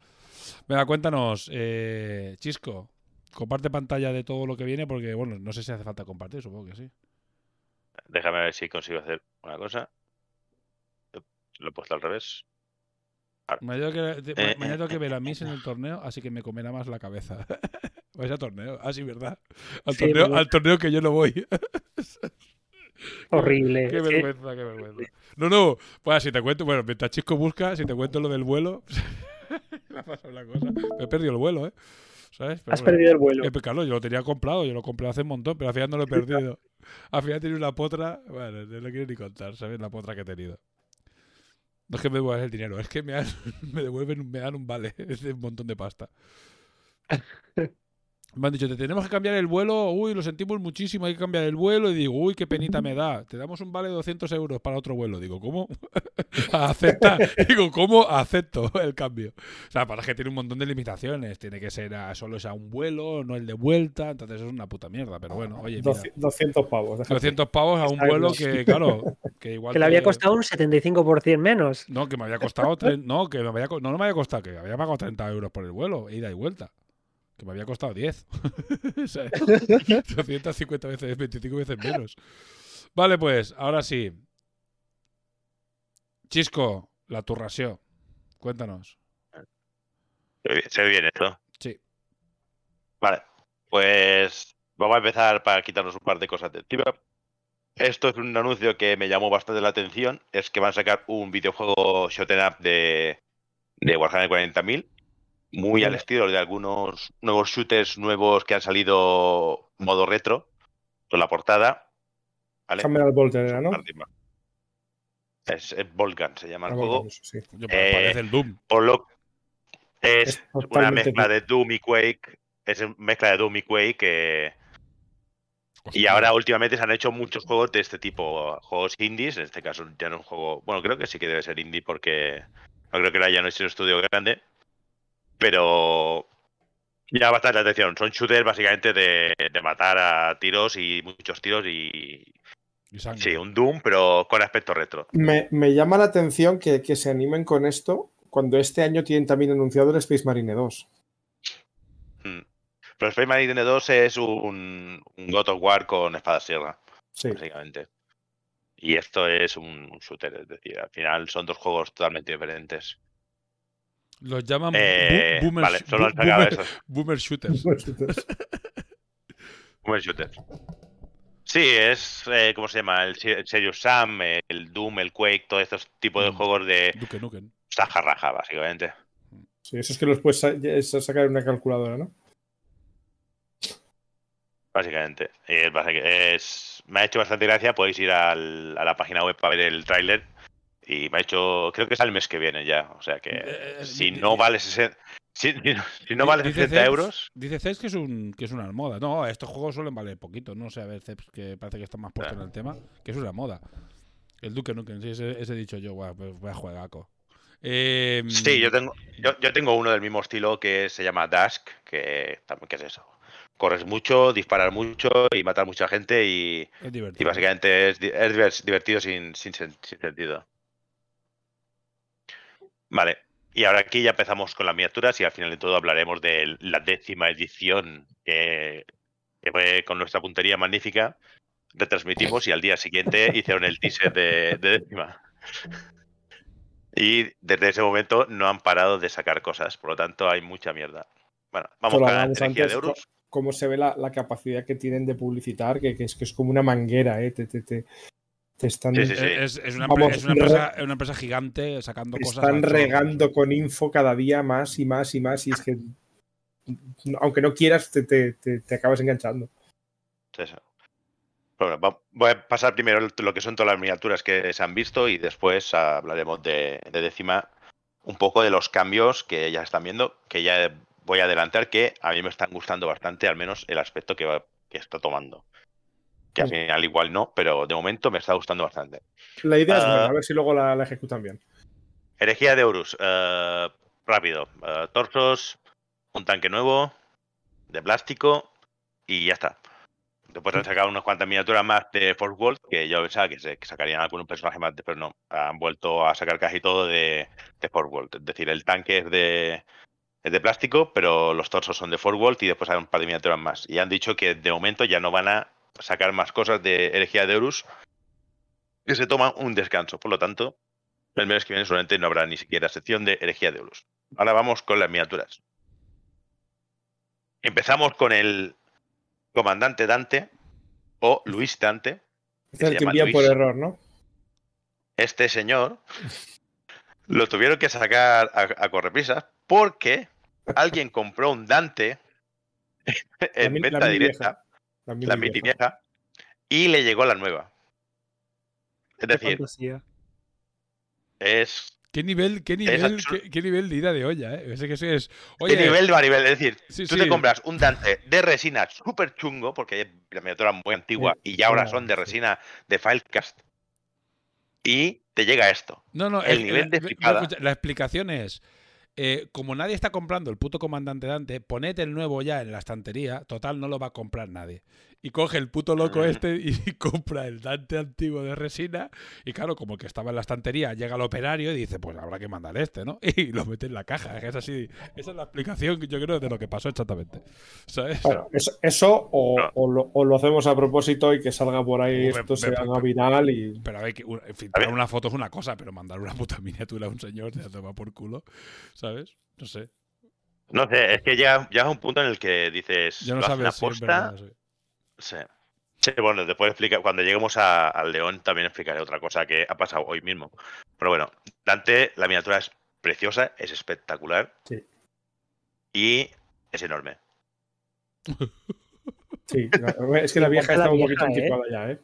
Venga, cuéntanos, eh, Chisco, comparte pantalla de todo lo que viene porque, bueno, no sé si hace falta compartir, supongo que sí. Déjame ver si consigo hacer una cosa. Lo he puesto al revés. Mañana tengo que, Eh, mañana tengo que eh, ver a Miss en el torneo, así que me comerá más la cabeza. Vais a torneo, ah, sí, ¿verdad? Al, Sí, torneo, al torneo que yo no voy. Horrible. Qué vergüenza, qué vergüenza. No, no, pues si te cuento, bueno, mientras Chisco busca, si te cuento lo del vuelo, me ha pasado una cosa. Me he perdido el vuelo, ¿eh? ¿Sabes? Pero Has bueno. perdido el vuelo. Eh, pero claro, yo lo tenía comprado, yo lo compré hace un montón, pero al final no lo he perdido. Al final he tenido una potra, bueno, no lo quiero ni contar, ¿sabes? La potra que he tenido. No es que me devuelvan el dinero, es que me, me devuelven, me dan un vale, es de un montón de pasta. Me han dicho, te tenemos que cambiar el vuelo, uy, lo sentimos muchísimo, hay que cambiar el vuelo. Y digo, uy, qué penita me da, te damos un vale de 200 euros para otro vuelo. Digo, ¿cómo? Acepta. Digo, ¿cómo? Acepto el cambio. O sea, para que tiene un montón de limitaciones. Tiene que ser a, solo sea un vuelo, no el de vuelta. Entonces es una puta mierda. Pero bueno, oye, mira, 200 pavos. déjate. 200 pavos a un vuelo que, claro, que igual. Que le había costado un 75% menos. No, que me había costado. No, que me había, no, no me había costado, que había pagado 30 euros por el vuelo, ida y vuelta. Que me había costado 10. O sea, 250 veces, 25 veces menos. Vale, pues, ahora sí. Chisco, la turración. Cuéntanos. Se ve bien- esto. Sí. Vale, pues vamos a empezar para quitarnos un par de cosas de encima. Esto es un anuncio que me llamó bastante la atención. Es que van a sacar un videojuego shot up de, de Warhammer 40.000. Muy al estilo de algunos nuevos shooters nuevos que han salido modo retro. Con la portada. ¿Vale? Era, ¿no? Es, es Volcan, se llama el juego. bueno, eso sí. Yo, Eh, parece el Doom. Por lo es Es una mezcla de Doom y Quake. Es mezcla de Doom y Quake. eh, y ahora últimamente se han hecho muchos juegos de este tipo, juegos indies. En este caso ya no es un juego. Bueno, creo que sí que debe ser indie porque no creo que haya no es un estudio grande. Pero llama bastante la atención. Son shooters básicamente de, de matar a tiros y muchos tiros y Y sí, un Doom, pero con aspecto retro. Me, me llama la atención que, que se animen con esto cuando este año tienen también anunciado el Space Marine 2. Mm. Pero Space Marine 2 es un, un God of War con espada sierra. Sí. básicamente. Y esto es un shooter, es decir, al final son dos juegos totalmente diferentes. Los llaman Eh, boomer, vale, solo han bu- sacado boomer- eso. boomer shooters. Boomer shooter. Sí, es, eh, ¿cómo se llama? El, Se- el Serious Sam, el Doom, el Quake, todos estos tipos de Mm. juegos de Duke Nukem. saja raja, básicamente. Sí, eso es que los puedes sa- es sacar en una calculadora, ¿no? Básicamente. Es, básica- es- me ha hecho bastante gracia. Podéis ir al- a la página web para ver el tráiler. Y me ha hecho. Creo que es el mes que viene ya. O sea que Eh, si no vale 60, si, si no- vale dice 60 Ceps- euros. Dice Ceps que es un que es una moda. No, estos juegos suelen valer poquito. No sé, a ver, Ceps, que parece que está más puesto en el tema. Que es una moda. El Duke Nukem, sí, ese, ese he dicho yo, guau, pues voy a juegaco. Eh, Sí, yo tengo, yo, yo tengo uno del mismo estilo que se llama Dusk, que también que es eso. Corres mucho, disparar mucho y matar mucha gente y, y básicamente es, es divertido sin, sin sentido. Vale, y ahora aquí ya empezamos con las miniaturas y al final de todo hablaremos de la décima edición que, que fue con nuestra puntería magnífica. Retransmitimos y al día siguiente hicieron el teaser de, de décima. Y desde ese momento no han parado de sacar cosas, por lo tanto hay mucha mierda. Bueno, vamos con la energía de antes, euros. Cómo se ve la, la capacidad que tienen de publicitar, que, que es, que es como una manguera, ¿eh? Te, te, te- te están, Sí, sí, sí. Es, es una, Vamos, empre- es una re- empresa, es una empresa gigante sacando te cosas. están regando con info cada día más y más y más. Y es que, aunque no quieras, te, te- te- te acabas enganchando. Eso. Bueno, va- voy a pasar primero lo que son todas las miniaturas que se han visto y después hablaremos de, de décima un poco de los cambios que ya están viendo, que ya voy a adelantar que a mí me están gustando bastante, al menos el aspecto que, va- que está tomando. Que al final igual no, pero de momento me está gustando bastante. La idea es Ah. buena, a ver si luego la, la ejecutan bien. Herejía de Eurus. eh, rápido. eh, torsos, un tanque nuevo, de plástico y ya está. Después han sacado unas cuantas miniaturas más de Force World, que yo pensaba que, se, que sacarían algún personaje más, pero no. Han vuelto a sacar casi todo de, de Force World. Es decir, el tanque es de, es de plástico, pero los torsos son de Force World y después hay un par de miniaturas más. Y han dicho que de momento ya no van a sacar más cosas de Herejía de Eurus, que se toman un descanso. Por lo tanto, el mes que viene solamente no habrá ni siquiera sección de herejía de Eurus. Ahora vamos con las miniaturas. Empezamos con el comandante Dante o Luis Dante. Este es el que por error, ¿no? Este señor lo tuvieron que sacar a, a correprisas porque alguien compró un Dante en la venta directa, La, la mini vieja, y le llegó la nueva. Es decir, fantasía. es ¿Qué nivel, qué nivel, qué, qué nivel de ida de olla, eh? Ese que eso es. ¿Qué Oye, nivel va nivel? Es decir, sí, tú sí. te compras un Dante de resina súper chungo, porque es la miniatura muy antigua y ya ahora son de resina de Filecast. Y te llega esto. No, no, el es- nivel la- de la- escucha, La explicación es. Eh, como nadie está comprando el puto comandante Dante, poned el nuevo ya en la estantería. Total, no lo va a comprar nadie. Y coge el puto loco este y compra el Dante antiguo de resina. Y claro, como el que estaba en la estantería, llega el operario y dice: Pues habrá que mandar este, ¿no? Y lo mete en la caja. Es así. Esa es la explicación, yo creo, de lo que pasó exactamente. ¿Sabes? Bueno, eso, eso o, No. o lo, o lo hacemos a propósito y que salga por ahí esto, se ve- haga ve- viral y. Pero a ver, que filtrar una foto es una cosa, pero mandar una puta miniatura a un señor se toma por culo. ¿Sabes? No sé. No sé, es que llega, llega un punto en el que dices. Ya no ¿lo hacen sabes si es aposta? verdad. sí. Sí. Sí, bueno, después explica, cuando lleguemos a- al León también explicaré otra cosa que ha pasado hoy mismo. Pero bueno, Dante, la miniatura es preciosa, es espectacular. Sí. Y es enorme. Sí, la- es que la vieja La está un poquito ¿eh? anticuada ya, ¿eh?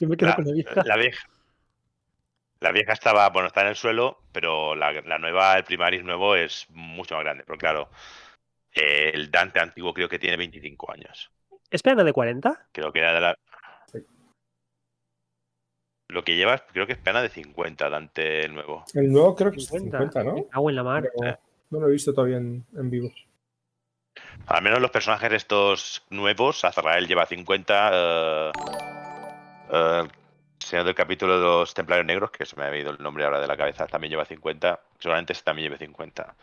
Yo me quedo La, con la vieja. la vieja. La vieja estaba, bueno, está en el suelo, pero la, la nueva, el Primaris nuevo es mucho más grande. Pero claro, eh, el Dante antiguo creo que tiene 25 años. ¿Es plana de 40? Creo que era de la. Sí. Lo que llevas, creo que es pena de 50, Dante el nuevo. El nuevo creo que es 50, 50, ¿no? Cago en la mar. Pero no lo he visto todavía en, en vivo. Al menos los personajes estos nuevos, Azrael lleva 50. eh, eh, el señor del capítulo de los Templarios Negros, que se me ha ido el nombre ahora de la cabeza, también lleva 50. Seguramente este también lleve 50.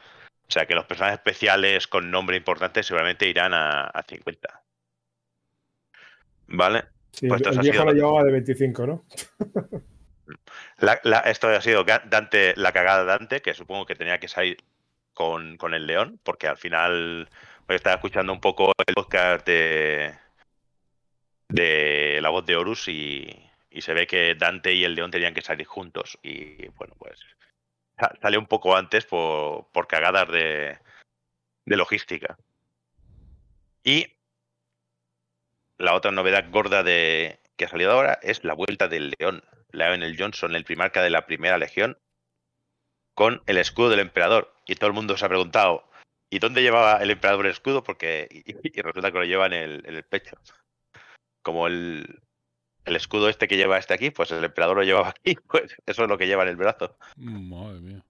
O sea que los personajes especiales con nombre importante seguramente irán a, a 50. ¿Vale? Sí, Pues el- viejo la llevaba de 25, ¿no? La- la- esto ha sido Dante, la cagada de Dante, que supongo que tenía que salir con, con el león, porque al final hoy estaba escuchando un poco el podcast de, de la voz de Horus y, y se ve que Dante y el león tenían que salir juntos. Y bueno, pues sa- salió un poco antes por, por cagadas de, de logística. Y la otra novedad gorda de, que ha salido ahora es la vuelta del león. Lionel Johnson, el primarca de la primera legión, con el escudo del emperador. Y todo el mundo se ha preguntado, ¿y dónde llevaba el emperador el escudo? Porque y, y resulta que lo lleva en el, en el pecho. Como el, el escudo este que lleva este aquí, pues el emperador lo llevaba aquí, pues eso es lo que lleva en el brazo. Madre mía.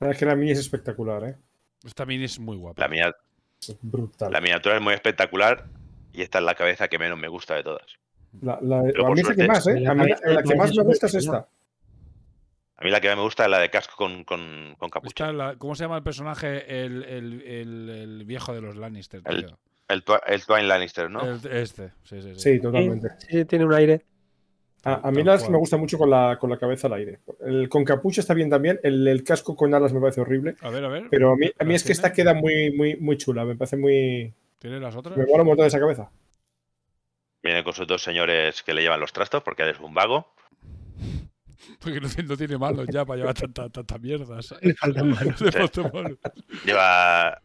La verdad es que la mini es espectacular, ¿eh? Esta mini es muy guapa. La, mini- Es brutal. la miniatura es muy espectacular y esta es la cabeza que menos me gusta de todas. La, la- Pero a por mí es la que más, ¿eh? A mí la, la que más me gusta es esta. A mí la que me gusta es la de casco con, con, con capucha. La- ¿Cómo se llama el personaje? El, el- el- el viejo de los Lannister, El- tío. El, el Twine Lannister, ¿no? El- este, sí, sí, sí. Sí, totalmente. Sí, sí, tiene un aire. A, a mí Tal la verdad es que me gusta mucho con la, con la cabeza al aire. El, con capucha está bien también. El, el casco con alas me parece horrible. A ver, a ver. Pero a mí, a mí ¿Las es que esta queda muy, muy, muy chula. Me parece muy. ¿Tiene las otras? Me mola un montón esa cabeza. Viene con sus dos señores que le llevan los trastos porque es un vago. Porque no, no tiene manos ya para llevar tanta, tanta mierda. Le faltan. Lleva.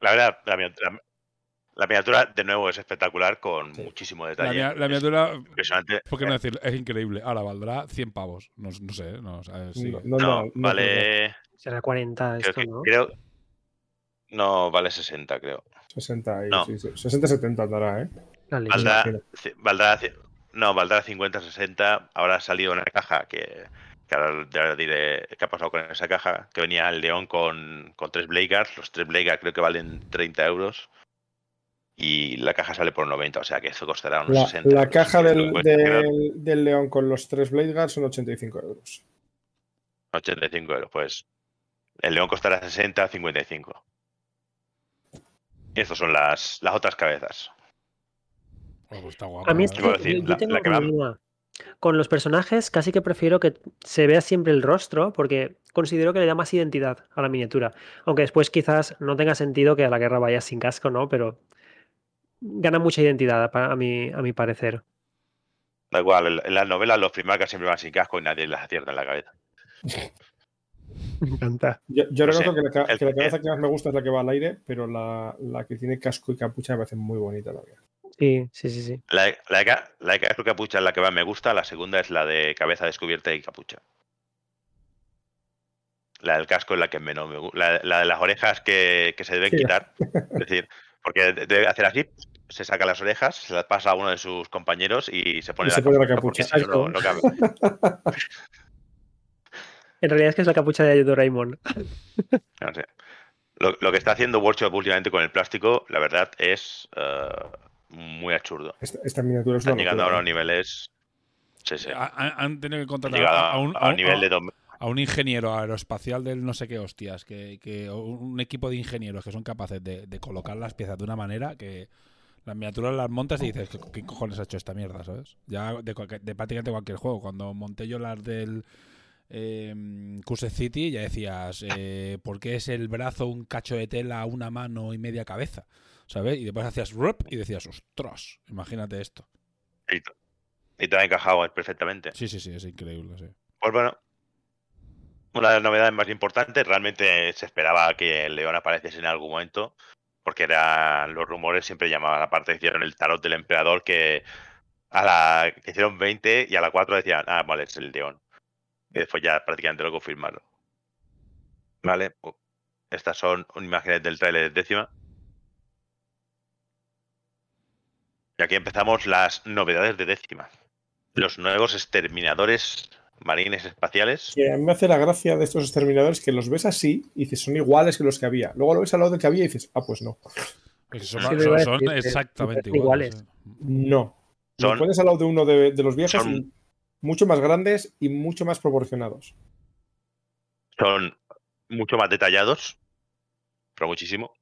La verdad, la, la- la miniatura de nuevo es espectacular con Sí. muchísimo detalle. la miniatura, impresionante. ¿por qué no decir? Es increíble. Ahora valdrá 100 pavos. No, no sé, no, o sea, sí. No, No, no, no, vale. Será 40 creo esto, que- ¿no? creo- no, vale 60, creo. 60 y, No. sí, sí. 60-70 andará, ¿eh? Valdrá, valdrá no, valdrá 50, 60. Ahora ha salido una caja que, que ahora diré qué ha pasado con esa caja. Que venía el león con, con tres Blade Guards. Los tres Blade Guards creo que valen 30 euros. Y la caja sale por 90, o sea que eso costará unos La, 60. la caja del, del, del león con los tres Blade Guards son 85 euros. 85 euros. Pues el león costará 60, 55. Estas son las, las otras cabezas. Oh, pues está guapa. A mí es ¿eh? que decir, yo, la- tengo la que va- Con los personajes casi que prefiero que se vea siempre el rostro porque considero que le da más identidad a la miniatura. Aunque después quizás no tenga sentido que a la guerra vayas sin casco, ¿no? Pero gana mucha identidad a, mi, a mi parecer. Da igual, en- en las novelas los primarcas siempre van sin casco y nadie las acierta en la cabeza. Me encanta. Yo, yo No sé, reconozco que, la, que la cabeza que más me gusta es la que va al aire, pero la, la que tiene casco y capucha me parece muy bonita también. Sí, sí, sí, sí. La, de- la, la de casco y capucha es la que más me gusta, la segunda es la de cabeza descubierta y capucha. La del casco es la que menos me gusta. La, la de las orejas que, que se deben Sí. quitar. Es decir, porque de- debe hacer así, se saca las orejas, se las pasa a uno de sus compañeros y se pone, Y se pone la capucha. no, no- no cabe. En realidad es que es la capucha de Doraemon. No sé. Lo, lo que está haciendo Workshop últimamente con el plástico, la verdad, es eh, muy absurdo. Esta, esta miniatura es una Están llegando ahora a ¿eh? niveles. Sí, sí. Ha- Han, han tenido que contratar a, un, a a un un- nivel a- de. dom- a un ingeniero aeroespacial del no sé qué hostias, que, que un equipo de ingenieros que son capaces de, de colocar las piezas de una manera que las miniaturas las montas y dices, ¿qué, qué cojones ha hecho esta mierda, sabes? Ya de, cualquier- de prácticamente cualquier juego. Cuando monté yo las del eh, Cuse City, ya decías, eh, ¿por qué es el brazo un cacho de tela, una mano y media cabeza? ¿Sabes? Y después hacías rup y decías, ostras, imagínate esto. Y te ha encajado perfectamente. Sí, sí, sí, es increíble, sí. Pues bueno, una de las novedades más importantes, realmente se esperaba que el León apareciese en algún momento, porque eran los rumores siempre llamaban, aparte hicieron el tarot del emperador que a la que hicieron 20 y a la 4 decían, ah, vale, es el León. Y después ya prácticamente lo confirmaron. Vale, pues, estas son imágenes del trailer de décima. Y aquí empezamos las novedades de décima. Los nuevos exterminadores marines espaciales. Que a mí me hace la gracia de estos exterminadores que los ves así y dices, son iguales que los que había. Luego lo ves al lado del que había y dices, ah, pues no. Pues son, lo que exactamente iguales. iguales. ¿eh? No. Lo Son- pones al lado de uno de, de los viejos y mucho más grandes y mucho más proporcionados. son mucho más detallados, pero muchísimo.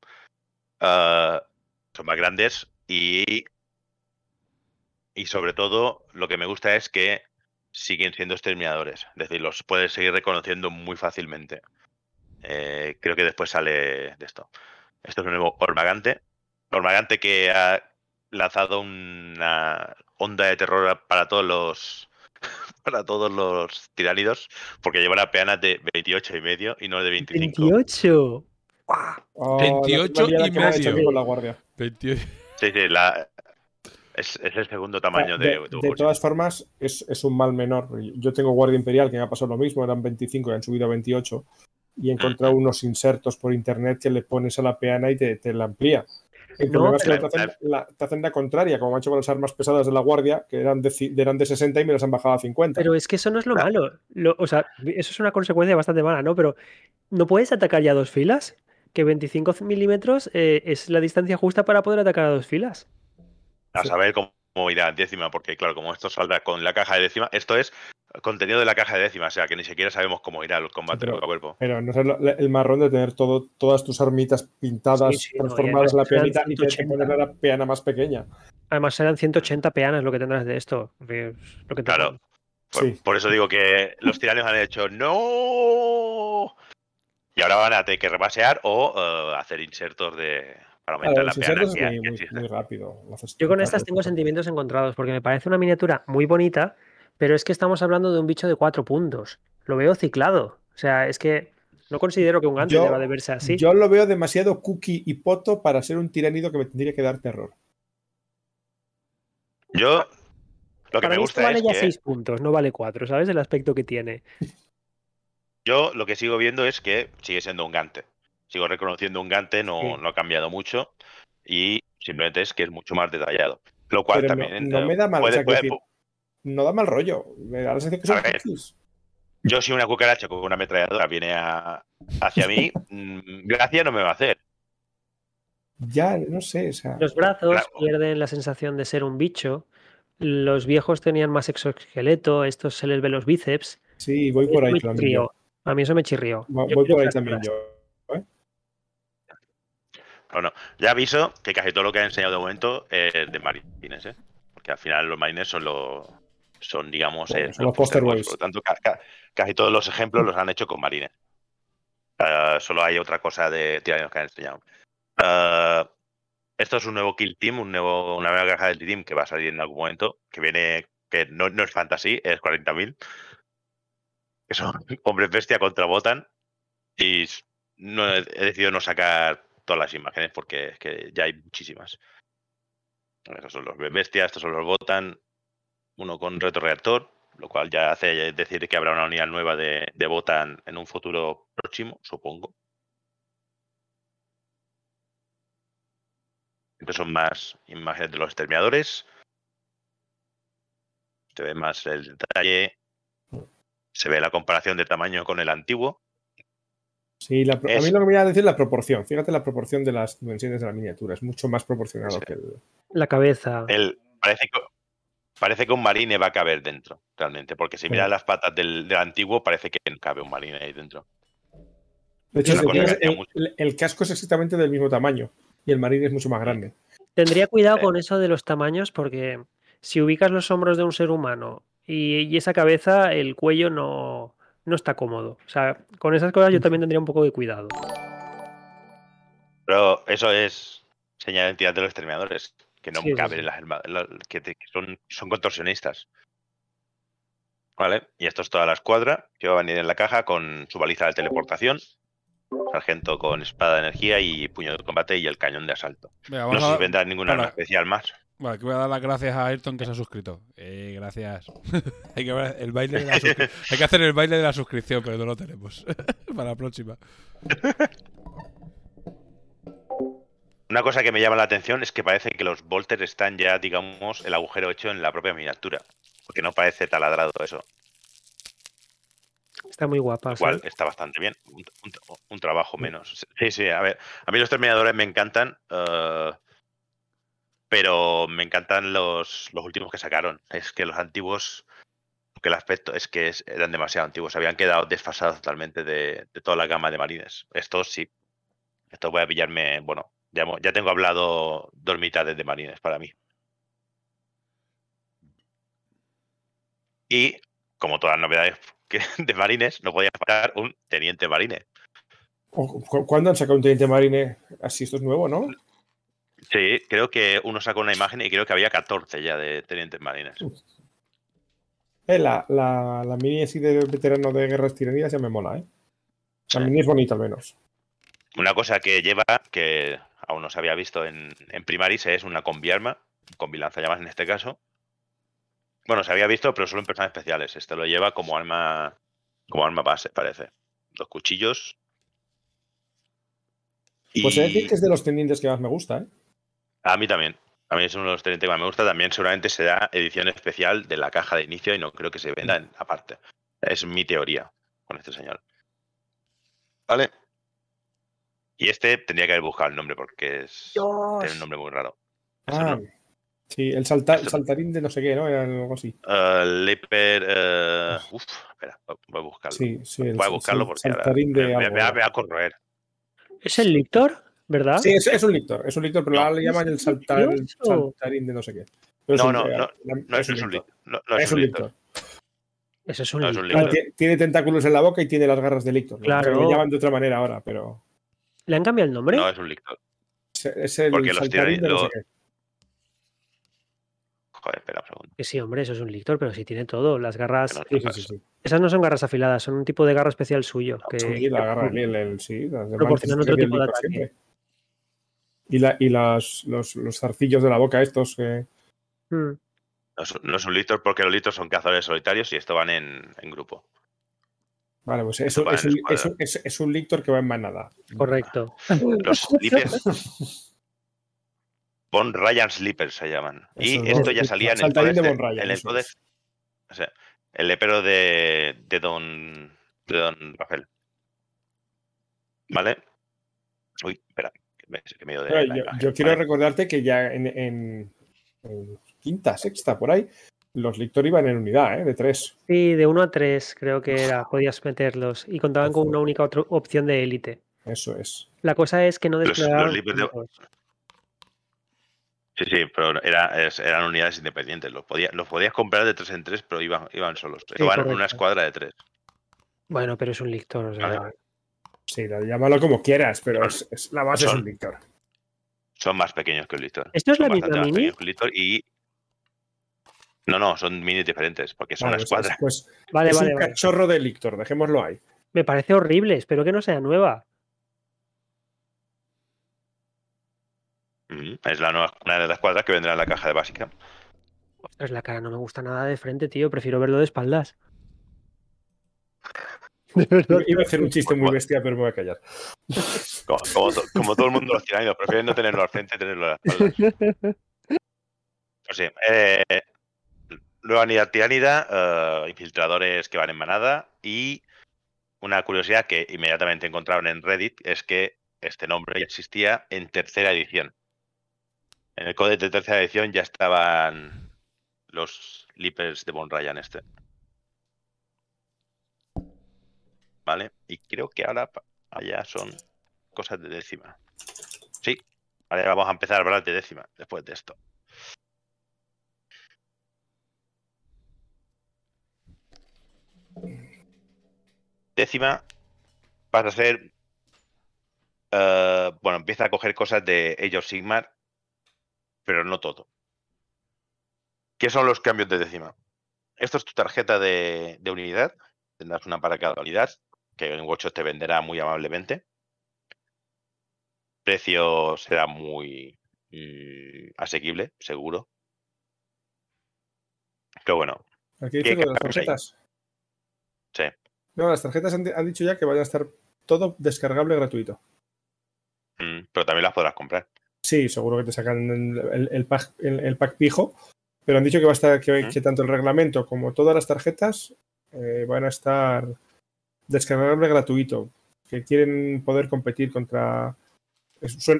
Ah, son más grandes y y sobre todo lo que me gusta es que siguen siendo exterminadores. Es decir, los puedes seguir reconociendo muy fácilmente. Eh, creo que después sale de esto. Esto es un nuevo Ormagante. Ormagante que ha lanzado una onda de terror para todos los para todos los tiránidos, porque lleva la peana de 28 y medio y no de 25. 28. Oh, 28 la- la liada y medio. con la guardia. 28. Sí, sí, la- es, es el segundo tamaño de, de, de todas formas, es, es un mal menor. Yo tengo Guardia Imperial que me ha pasado lo mismo, eran 25 y han subido a 28. Y he encontrado unos insertos por internet que le pones a la peana y te, te la amplía. El No, problema es que pero- te, hacen la, te hacen la contraria, como han hecho con las armas pesadas de la Guardia, que eran de, eran de 60 y me las han bajado a 50. Pero es que eso no es lo Claro. malo. Lo- o sea, eso es una consecuencia bastante mala, ¿no? Pero ¿no puedes atacar ya a dos filas? Que 25 milímetros eh, es la distancia justa para poder atacar a dos filas. A saber cómo, cómo irá décima, porque claro, como esto saldrá con la caja de décima, esto es contenido de la caja de décima, o sea que ni siquiera sabemos cómo irá el combate pero- cuerpo a cuerpo. Pero no sé lo- el marrón de tener todo, todas tus armitas pintadas, Sí, sí, no, transformadas en la peanita y te, 180. ponen la peana más pequeña. Además serán 180 peanas lo que tendrás de esto. es Lo que Claro. Por, Sí. por eso digo que los tiranios han hecho ¡No! Y ahora van a tener que rebasear o eh, hacer insertos de para aumentar la peana es que muy, muy- existe. muy rápido. Yo con estas tengo sentimientos encontrados porque me parece una miniatura muy bonita, pero es que estamos hablando de un bicho de cuatro puntos. Lo veo ciclado. O sea, es que no considero que un Gantry Yo- deba de verse así. Yo lo veo demasiado cookie y poto para ser un tiranido que me tendría que dar terror. Yo lo que Para me mí esto gusta vale es ya que seis puntos, no vale cuatro, ¿sabes? El aspecto que tiene. yo lo que sigo viendo es que sigue siendo un gante. Sigo reconociendo un gante, no, Sí. no ha cambiado mucho y simplemente es que es mucho más detallado. Lo cual Pero no- también no eh, me da mal, o puede- sea, No da mal rollo. Me da la sensación que son. Yo si una cucaracha con una ametralladora viene a- hacia mí, mm, gracia no me va a hacer. Ya, no sé. O sea, Los brazos Claro. pierden la sensación de ser un bicho. Los viejos tenían más exoesqueleto, estos se les ve los bíceps. sí, voy por ahí me también. chirrió. A mí eso me chirrió. Voy por ahí también yo. Bueno, ya aviso que casi todo lo que he enseñado de momento es de marines, ¿eh? Porque al final los marines son los son, digamos, Bueno, eh, son los poster boys. Por lo tanto, ca- ca- casi todos los ejemplos los han hecho con marines. Ah, solo hay otra cosa de tiranos que han enseñado. Ah, esto es un nuevo Kill Team, un nuevo, una nueva caja del Team que va a salir en algún momento, que viene, que no, no es fantasy, es 40.000. Que son hombres bestia contra Botan. Y no he, he decidido no sacar todas las imágenes porque es que ya hay muchísimas. Estos son los bestias, estos son los Botan. Uno con retroreactor, lo cual ya hace decir que habrá una unidad nueva de, de Botan en un futuro próximo, supongo. Estos son más imágenes de los exterminadores. Se ve más el detalle. Se ve la comparación de tamaño con el antiguo. Sí, la pro- a mí lo que me iba a decir es la proporción. Fíjate la proporción de las dimensiones de la miniatura. Es mucho más proporcionado Sí. que el. La cabeza. El, parece, que, parece que un marine va a caber dentro, realmente. Porque si miras las patas del, del antiguo, parece que no cabe un marine ahí dentro. De hecho, el, mucho. el- el casco es exactamente del mismo tamaño y el marín es mucho más grande. Tendría cuidado con eso de los tamaños porque si ubicas los hombros de un ser humano y, y esa cabeza, el cuello no, no está cómodo. O sea, con esas cosas yo también tendría un poco de cuidado. Pero eso es señal de identidad de los exterminadores. Que no Sí, sí, caben sí. las la- que, te- que son, son contorsionistas. Vale, y esto es toda la escuadra que va a venir en la caja con su baliza de teleportación, sargento con espada de energía y puño de combate y el cañón de asalto. Venga, No a- si vendrá ninguna arma especial más. Vale, que voy a dar las gracias a Ayrton que se ha suscrito. Eh, gracias. hay, que ver el baile de la suscri- hay que hacer el baile de la suscripción, pero no lo tenemos. Para la próxima. Una cosa que me llama la atención es que parece que los bolters están ya, digamos, el agujero hecho en la propia miniatura. Porque no parece taladrado eso. Está muy guapa. ¿sabes? está bastante bien. Un, un- un trabajo menos. Sí, sí, a ver. A mí los terminadores me encantan. eh, pero me encantan los, los últimos que sacaron. Es que los antiguos. Que el aspecto es que es- eran demasiado antiguos. Habían quedado desfasados totalmente de, de toda la gama de marines. Estos sí. Estos voy a pillarme. Bueno, ya, ya tengo hablado dos mitades de marines para mí. Y, como todas las novedades que- de marines, no podía faltar un teniente marine. O- ¿cu- ¿Cuándo han sacado un teniente marine? Así, esto es nuevo, ¿no? Sí, creo que uno sacó una imagen y creo que había 14 ya de tenientes marines. Eh, la, la, la mini así de veterano de guerras tiranías ya me mola, ¿eh? La Sí. mini es bonita al menos. Una cosa que lleva, que aún no se había visto en, en Primaris, es una combi arma, combi lanzallamas en este caso. Bueno, se había visto, pero solo en personas especiales. Este lo lleva como arma, como arma base, parece. Dos cuchillos. Pues he de Y decir que es de los tenientes que más me gusta, ¿eh? a mí también. A mí es uno de los tenientes que más me gusta. También seguramente será edición especial de la caja de inicio y no creo que se venda en- aparte. Es mi teoría con este señor. Vale. Y este tendría que haber buscado el nombre porque es, tiene un nombre muy raro. Ah, no. sí, el salta- saltarín de no sé qué, ¿no? Era algo así. Uh, Leper. eh, uf, espera, voy a buscarlo. Sí, sí. el voy a buscarlo sal- porque ahora saltarín me, de me- me me va a corroer. ¿Es el Lictor? ¿Verdad? Sí, es, es un lictor, es un lictor, pero No. ahora le llaman el, saltar- el saltarín de no sé qué. Pero No, un- no, no, No, eso es un lictor. No, no Es un lictor. Eso es un No, es un Lictor. Tiene tentáculos en la boca y tiene las garras de lictor. Claro. Le llaman de otra manera ahora, pero ¿Le han cambiado el nombre? No es un lictor. es, es el Porque los no sé tirani- qué. Joder, espera un segundo. Que sí, hombre, eso es un Lictor, pero sí tiene todo. Las garras. No- Sí, sí, sí, sí. Esas no son garras afiladas, son un tipo de garra especial suyo. Que, Sí, la garra, el, el- sí, Proporcionan otro tipo de ataque. siempre. Y, la, y las, los, los zarcillos de la boca estos que... Mm, No es, no es un lictor porque los lictors son cazadores solitarios y esto van en, en grupo. Vale, pues es, Eso es, un, escuadra. es, un- es- es un lictor que va en manada. correcto. Los slippers. Von Ryan Slippers se llaman. Y esto ya salía en el de. Von Ryan, en el eso codex- es. o sea, el lepero de, de Don. De Don Rafael. ¿Vale? Uy, espera. que me, de yo, quiero Vale. recordarte que ya en, en- en quinta, sexta, por ahí, los lictor iban en unidad, ¿eh? De tres. Sí, de 1 a 3 creo que era, podías meterlos. Y contaban con una única otro- opción de élite. Eso es. La cosa es que no Los- desplegaban los de- juntos. Sí, sí, pero era, eran unidades independientes. Los, podía- los podías comprar de tres en tres, pero iban, iban solos. Sí, Iban en una escuadra de tres. Bueno, pero es un lictor. o sea, Vale. Sí, llámalo como quieras, pero es, es- la base es un lictor. Son más pequeños que el Lictor. ¿Esto es Son la misma mini? que Lictor y. No, no, son minis diferentes, porque son Vale, una escuadra. pues Vale, es vale, un vale. cachorro de lictor, dejémoslo ahí. Me parece horrible, espero que no sea nueva. Mm, Es la nueva, una de las cuadras que vendrá en la caja de básica. Ostras, la cara no me gusta nada de frente, tío. Prefiero verlo de espaldas. De verdad. Iba a hacer un chiste muy bestia, pero me voy a callar. Como, como to- como todo el mundo los tiranidos, prefieren no tenerlo al frente, tenerlo a la espalda. Pues sí, eh, nueva unidad tiránida, eh, infiltradores que van en manada y una curiosidad que inmediatamente encontraron en Reddit es que este nombre ya existía en tercera edición. En el código de tercera edición ya estaban los Leapers de Von Ryan este. ¿Vale? Y creo que ahora allá son cosas de décima. Sí. Vale, vamos a empezar a hablar de décima después de esto. Décima pasa a ser. eh, bueno, empieza a coger cosas de of Sigmar, pero no todo. ¿Qué son los cambios de décima? Esto es tu tarjeta de, de unidad. Tendrás una para cada unidad, que en Watch te venderá muy amablemente. Precio será muy mm, asequible, seguro. Pero bueno, Aquí ¿Qué dice de las hay? tarjetas. Sí. No, las tarjetas han, han dicho ya que van a estar todo descargable gratuito. mm, pero también las podrás comprar. Sí, seguro que te sacan el, el- el pack, el, el pack pijo, pero han dicho que va a estar que tanto el reglamento como todas las tarjetas eh, van a estar descargable gratuito. Que quieren poder competir contra.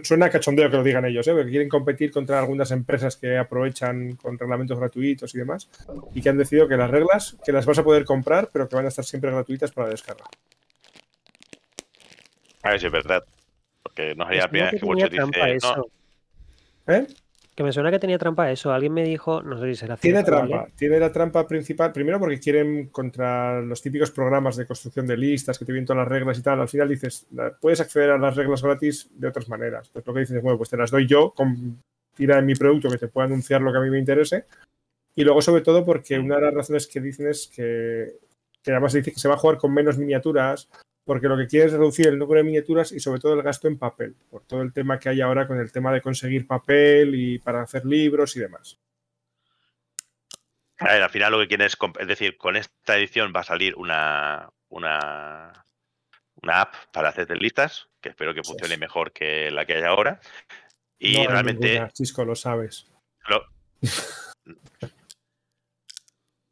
Suena, cachondeo que lo digan ellos, ¿eh? pero que quieren competir contra algunas empresas que aprovechan con reglamentos gratuitos y demás, y que han decidido que las reglas, que las vas a poder comprar, pero que van a estar siempre gratuitas para descarga. A ver si es verdad. Porque no sería la primera que que dice. trampa "No, eso. ¿Eh? Que me suena que tenía trampa eso. Alguien me dijo, no sé si será Tiene trampa, tiene la trampa principal, primero porque quieren contra los típicos programas de construcción de listas que te vienen todas las reglas y tal, al final dices, "La- puedes acceder a las reglas gratis de otras maneras. Pues lo que dices es, bueno, pues te las doy yo, con, tira en mi producto que te pueda anunciar lo que a mí me interese. Y luego sobre todo porque una de las razones que dicen es que, que además dice que se va a jugar con menos miniaturas, porque lo que quiere es reducir el número de miniaturas y sobre todo el gasto en papel, por todo el tema que hay ahora con el tema de conseguir papel y para hacer libros y demás. A ver, al final lo que quieren es, comp- es decir, con esta edición va a salir una, una, una app para hacer listas, que espero que funcione mejor que la que hay ahora. Y No hay realmente ninguna, Chisco, lo sabes. lo-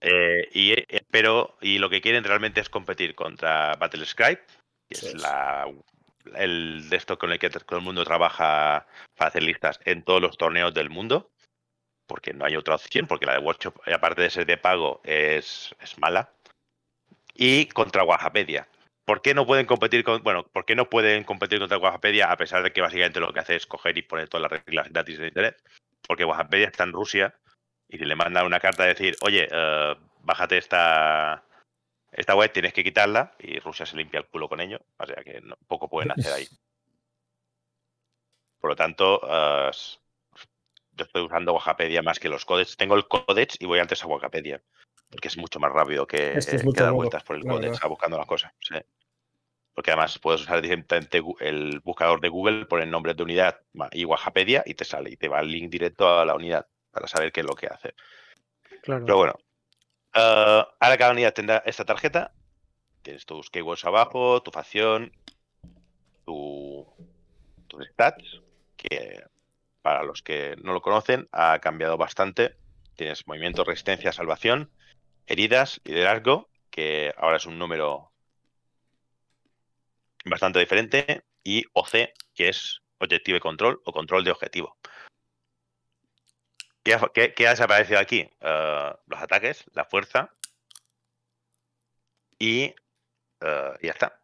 Eh, y eh, espero, y lo que quieren realmente es competir contra Battlescribe, que es es. la, el de esto con el que todo el mundo trabaja para hacer listas en todos los torneos del mundo, porque no hay otra opción, porque la de Workshop, aparte de ser de pago, es, es mala. Y contra Wikipedia. ¿Por qué no pueden competir con, bueno, por qué no pueden competir contra Wikipedia a pesar de que básicamente lo que hace es coger y poner todas las reglas gratis en internet? Porque Wikipedia está en Rusia y si le mandan una carta a decir, oye, eh, bájate esta, esta web, tienes que quitarla, y Rusia se limpia el culo con ello, o sea que no- poco pueden hacer ahí. Por lo tanto, eh, yo estoy usando Wikipedia más que los codecs. Tengo el codex y voy antes a Wikipedia, porque es mucho más rápido que, Es que es que mucho dar vueltas por el codex a buscando las cosas. sí. Porque además puedes usar directamente el buscador de Google, poner nombres de unidad y Wikipedia y te sale y te va el link directo a la unidad para saber qué es lo que hace. Claro. Pero bueno, eh, ahora cada unidad tendrá esta tarjeta. Tienes tus keywords abajo, tu facción, tu, tus stats, que para los que no lo conocen ha cambiado bastante. Tienes movimiento, resistencia, salvación, heridas, liderazgo, que ahora es un número bastante diferente, y OC, que es objetivo y control o control de objetivo. ¿Qué ha, desaparecido aquí? Eh, los ataques, la fuerza y eh, ya está.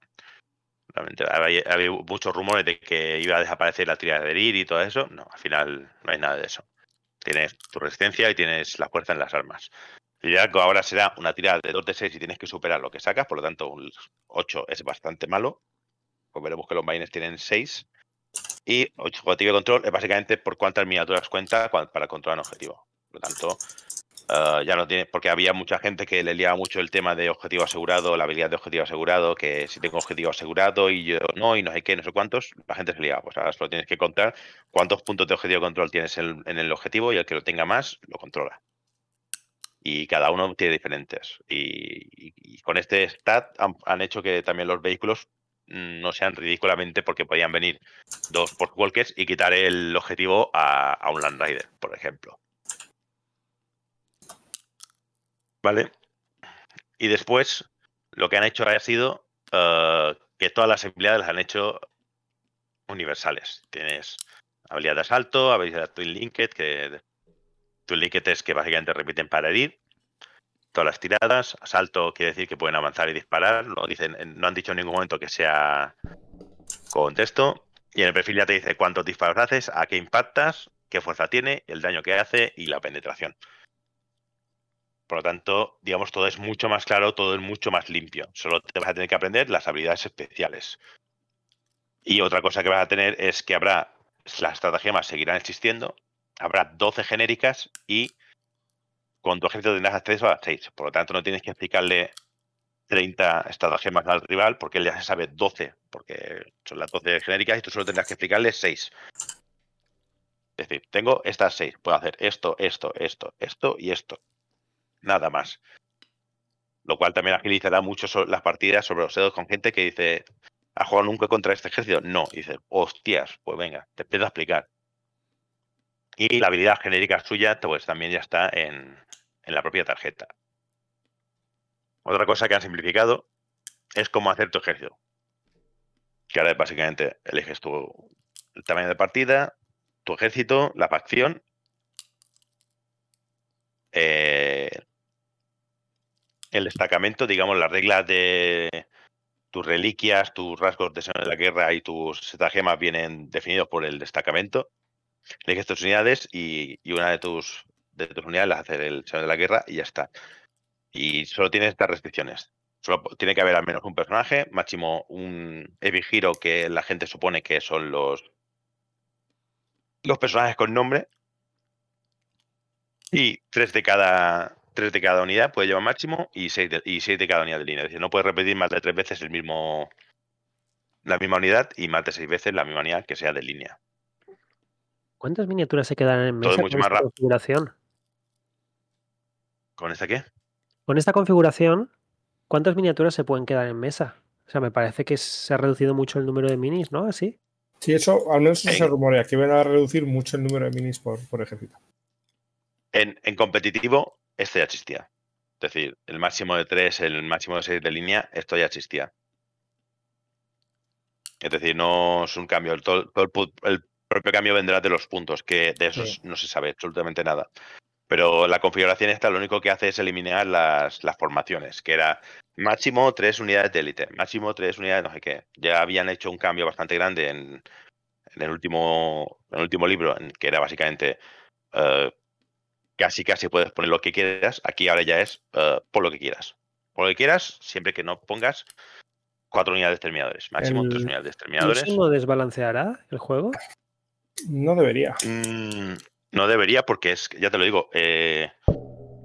Realmente había, muchos rumores de que iba a desaparecer la tirada de herir y todo eso. No, al final no hay nada de eso. Tienes tu resistencia y tienes la fuerza en las armas. Liderazgo ahora será una tirada de 2 de 6 y tienes que superar lo que sacas, por lo tanto un 8 es bastante malo. Pues veremos que los marines tienen 6. Y objetivo de control es básicamente por cuántas miniaturas cuenta para controlar un objetivo. Por lo tanto, eh, ya no tiene, porque había mucha gente que le liaba mucho el tema de objetivo asegurado, la habilidad de objetivo asegurado, que si tengo objetivo asegurado y yo no, y no sé qué, no sé cuántos, la gente se liaba. Pues ahora solo tienes que contar cuántos puntos de objetivo de control tienes en, el objetivo y el que lo tenga más lo controla. Y cada uno tiene diferentes. Y, con este stat han, hecho que también los vehículos no sean ridículamente porque podían venir dos por walkers y quitar el objetivo a, un Land Rider, por ejemplo. ¿Vale? Y después lo que han hecho ha sido eh, que todas las habilidades las han hecho universales. Tienes habilidad de asalto, habilidad Twin Linked, que Twin es que básicamente repiten para herir. Todas las tiradas, asalto quiere decir que pueden avanzar y disparar. No, dicen, no han dicho en ningún momento que sea con texto. Y en el perfil ya te dice cuántos disparos haces, a qué impactas, qué fuerza tiene, el daño que hace y la penetración. Por lo tanto, digamos, todo es mucho más claro, todo es mucho más limpio. Solo te vas a tener que aprender las habilidades especiales. Y otra cosa que vas a tener es que habrá, las estratagemas seguirán existiendo, habrá 12 genéricas y con tu ejército tendrás acceso a 6. Por lo tanto, no tienes que explicarle 30 estratagemas al rival porque él ya se sabe 12, porque son las 12 genéricas y tú solo tendrás que explicarle 6. Es decir, tengo estas 6, puedo hacer esto, esto, esto, esto y esto. Nada más. Lo cual también agilizará mucho las partidas sobre los dedos con gente que dice, ¿has jugado nunca contra este ejército? No. Dice, hostias, pues venga, te empiezo a explicar. Y la habilidad genérica suya, pues también ya está en, en la propia tarjeta. Otra cosa que han simplificado es cómo hacer tu ejército. Que ahora básicamente eliges tu el tamaño de partida, tu ejército, la facción, eh, el destacamento, digamos, las reglas de tus reliquias, tus rasgos de la guerra y tus estratagemas vienen definidos por el destacamento. Eliges tus unidades y, una de tus, de tus unidades las hace el señor de la guerra y ya está. Y solo tienes estas restricciones. Solo tiene que haber al menos un personaje, máximo un heavy hero que la gente supone que son los los personajes con nombre y tres de cada tres de cada unidad puede llevar máximo y seis de, y seis de cada unidad de línea. Es decir, no puedes repetir más de tres veces el mismo la misma unidad y más de seis veces la misma unidad que sea de línea. ¿Cuántas miniaturas se quedan en Todo mesa mucho con más esta rápido. configuración? ¿Con esta qué? Con esta configuración, ¿cuántas miniaturas se pueden quedar en mesa? O sea, me parece que se ha reducido mucho el número de minis, ¿no? Así. Sí, eso, al menos eso se Ey. rumorea, que van a reducir mucho el número de minis por, por ejército. En, en competitivo, esto ya existía. Es decir, el máximo de 3, el máximo de 6 de línea, esto ya existía. Es decir, no es un cambio. el- Todo, todo el, el propio cambio vendrá de los puntos, que de esos Sí. no se sabe absolutamente nada. Pero la configuración esta lo único que hace es eliminar las, las formaciones, que era máximo 3 unidades de élite, máximo 3 unidades no sé qué. Ya habían hecho un cambio bastante grande en, en el último en el último libro, en que era básicamente eh, casi casi puedes poner lo que quieras. Aquí ahora ya es eh, por lo que quieras. Por lo que quieras, siempre que no pongas cuatro unidades de exterminadores. Máximo El- tres unidades de ¿Y exterminadores. eso no desbalanceará el juego? No debería. Mm, no debería, porque es, ya te lo digo, eh,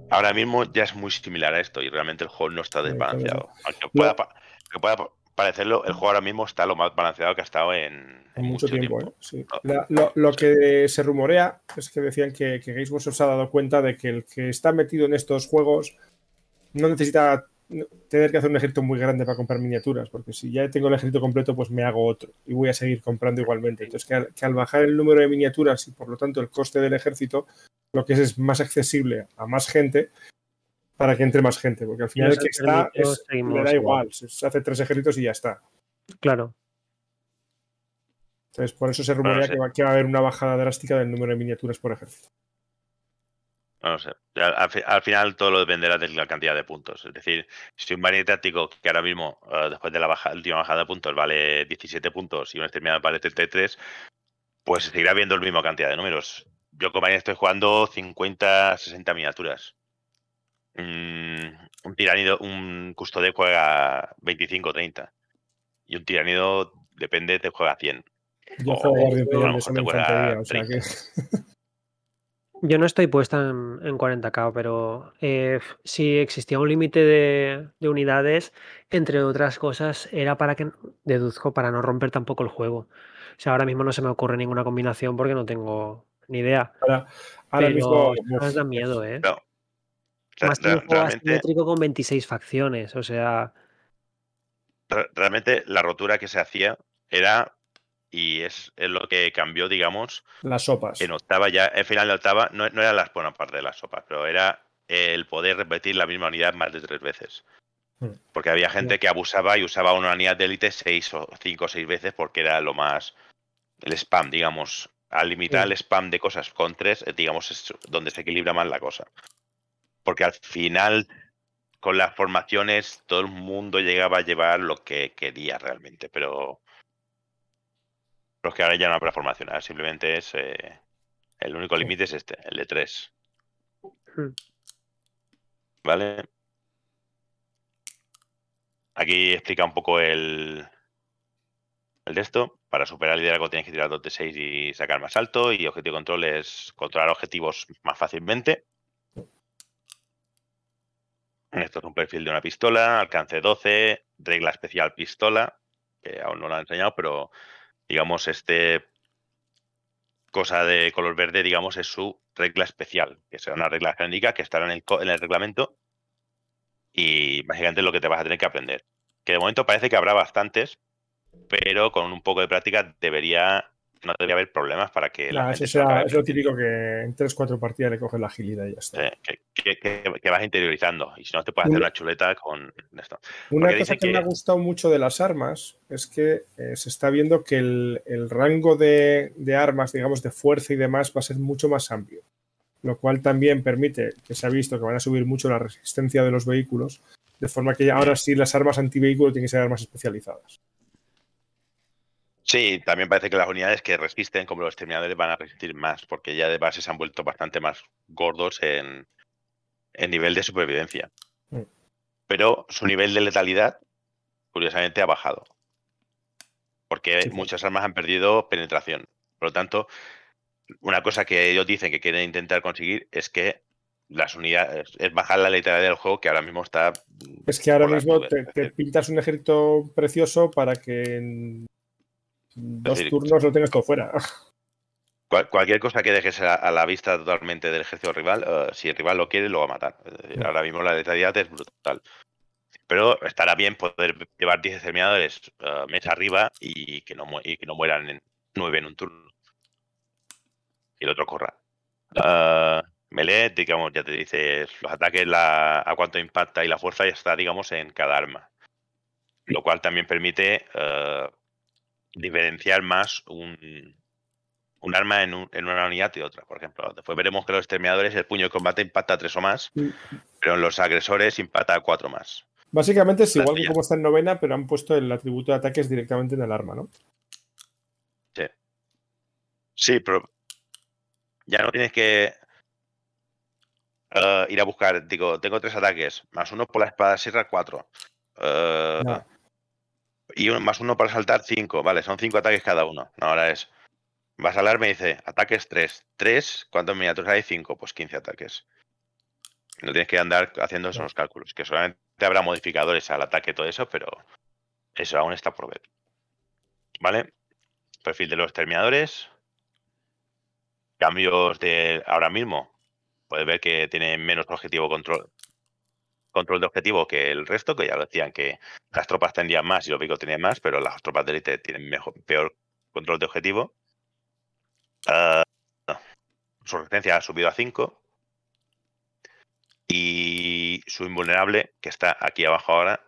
ahora mismo ya es muy similar a esto y realmente el juego no está desbalanceado. Aunque pueda, aunque pueda pa- parecerlo, el juego ahora mismo está lo más balanceado que ha estado en, En mucho tiempo, ¿eh? Sí. Ah. La- lo, lo que se rumorea es que decían que, que Games Workshop se ha dado cuenta de que el que está metido en estos juegos no necesita tener que hacer un ejército muy grande para comprar miniaturas, porque si ya tengo el ejército completo, pues me hago otro y voy a seguir comprando igualmente. Entonces, que al, que al bajar el número de miniaturas y por lo tanto el coste del ejército, lo que es es más accesible a más gente para que entre más gente, porque al final el que está es- le da igual. se hace tres ejércitos y ya está. Claro. Entonces, por eso se rumorea sí. que, va, que va a haber una bajada drástica del número de miniaturas por ejército. No lo sé. Al, al fi- al final todo lo dependerá de la cantidad de puntos. Es decir, si un variante táctico que ahora mismo, eh, después de la baja, última bajada de puntos, vale 17 puntos y un exterminador vale 33, pues seguirá viendo la misma cantidad de números. Yo como variante estoy jugando 50, 60 miniaturas. Mm, un tiranido, un custodio juega 25, 30. Y un tiranido, depende, te juega 100. Yo O- juego Guardia o a lo mejor te juega o sea 30. que Yo no estoy puesta en, en 40k, pero eh, si existía un límite de, de unidades, entre otras cosas, era para que, deduzco, para no romper tampoco el juego. O sea, ahora mismo no se me ocurre ninguna combinación porque no tengo ni idea. ahora, ahora pero mismo estas dan miedo, ¿eh? No. Más que un juego realmente, asimétrico con 26 facciones, o sea, re- realmente la rotura que se hacía era, y es, es lo que cambió, digamos, las sopas. en octava ya, en final de octava, no, no era la buena parte de las sopas, pero era el poder repetir la misma unidad más de tres veces. Hmm. Porque había gente que abusaba y usaba una unidad de élite seis o cinco o seis veces porque era lo más. El spam, digamos. Al limitar Sí. el spam de cosas con tres, eh, digamos, es donde se equilibra más la cosa. Porque al final, con las formaciones, todo el mundo llegaba a llevar lo que quería realmente, pero. Pero es que ahora ya no habrá formación, ahora simplemente es. eh, el único límite es este, el de tres. Hmm. ¿Vale? Aquí explica un poco el, el de esto. Para superar el liderazgo tienes que tirar 2 de 6 y sacar más alto. Y objetivo de control es controlar objetivos más fácilmente. Esto es un perfil de una pistola, alcance 12, regla especial pistola, que aún no lo han enseñado, pero digamos, este cosa de color verde, digamos, es su regla especial, que será una regla genérica que estará en el, en el reglamento y básicamente es lo que te vas a tener que aprender. Que de momento parece que habrá bastantes, pero con un poco de práctica debería no debería haber problemas para que la Nah, gente eso es lo típico que en 3-4 partidas le coges la agilidad y ya está. Eh, que, que- que- que vas interiorizando y si no te puedes hacer Una- chuleta con esto. Una porque cosa que, me ha gustado mucho de las armas es que eh, se está viendo que el, el rango de, de armas, digamos, de fuerza y demás, va a ser mucho más amplio. Lo cual también permite, que se ha visto que van a subir mucho la resistencia de los vehículos, de forma que ahora sí las armas antivehículo tienen que ser armas especializadas. Sí, también parece que las unidades que resisten, como los exterminadores, van a resistir más, porque ya de base se han vuelto bastante más gordos en, en nivel de supervivencia. Mm. Pero su nivel de letalidad, curiosamente, ha bajado. Porque Sí, sí. muchas armas han perdido penetración. Por lo tanto, una cosa que ellos dicen que quieren intentar conseguir es que las unidades, es bajar la letalidad del juego, que ahora mismo está Es que ahora mismo te, pintas un ejército precioso para que en dos decir, turnos lo tengas todo fuera. Cual- cualquier cosa que dejes a, a la vista totalmente del ejército rival, eh, si el rival lo quiere, lo va a matar. Es decir, ahora mismo la letalidad es brutal. Pero estará bien poder llevar 10 exterminadores eh, mesa arriba y que, no, y que no mueran en 9 en un turno. Y el otro corra. Eh, melee, digamos, ya te dices, los ataques, la, a cuánto impacta y la fuerza ya está, digamos, en cada arma. Lo cual también permite diferenciar más un, un arma en, un- en una unidad y otra. Por ejemplo, después veremos que los exterminadores, el puño de combate impacta 3 o más, Mm. pero en los agresores impacta 4 más. Básicamente es igual que como está en novena, pero han puesto el atributo de ataques directamente en el arma, ¿no? Sí, pero ya no tienes que eh, ir a buscar. Digo, tengo tres ataques, más uno por la espada sierra, cuatro. No. Y un- más uno para saltar, cinco. Vale, son cinco ataques cada uno. No, ahora es. Vas a hablar, me dice, ataques tres. Tres, ¿cuántos miniaturas hay? Cinco, pues 15 ataques. No tienes que andar haciendo esos cálculos, que solamente habrá modificadores al ataque y todo eso, pero eso aún está por ver. ¿Vale? Perfil de los terminadores. Cambios de ahora mismo. Puedes ver que tiene menos objetivo control. Control de objetivo que el resto, que ya lo decían que las tropas tendrían más y los vehículos tenían más, pero las tropas de élite tienen mejor, peor control de objetivo. Ah, su resistencia ha subido a 5. Y su invulnerable, que está aquí abajo ahora,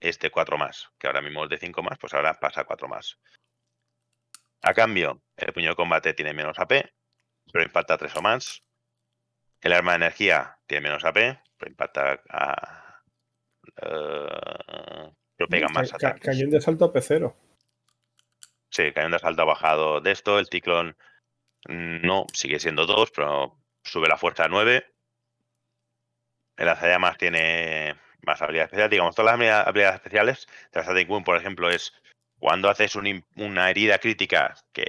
es de 4 más. Que ahora mismo es de 5 más, pues ahora pasa a 4 más. A cambio, el puño de combate tiene menos AP, pero impacta 3 o más. El arma de energía tiene menos AP, pero impacta a. eh, pero pega más Ca- ca- ataques. Cañón de salto a P0. Sí, cañón de asalto ha bajado de esto. El ciclón no, sigue siendo 2, pero sube la fuerza a 9. El lanzallamas tiene más habilidades especiales. Digamos, todas las habilidades- especiales de Wound, por ejemplo, es cuando haces un una herida crítica, que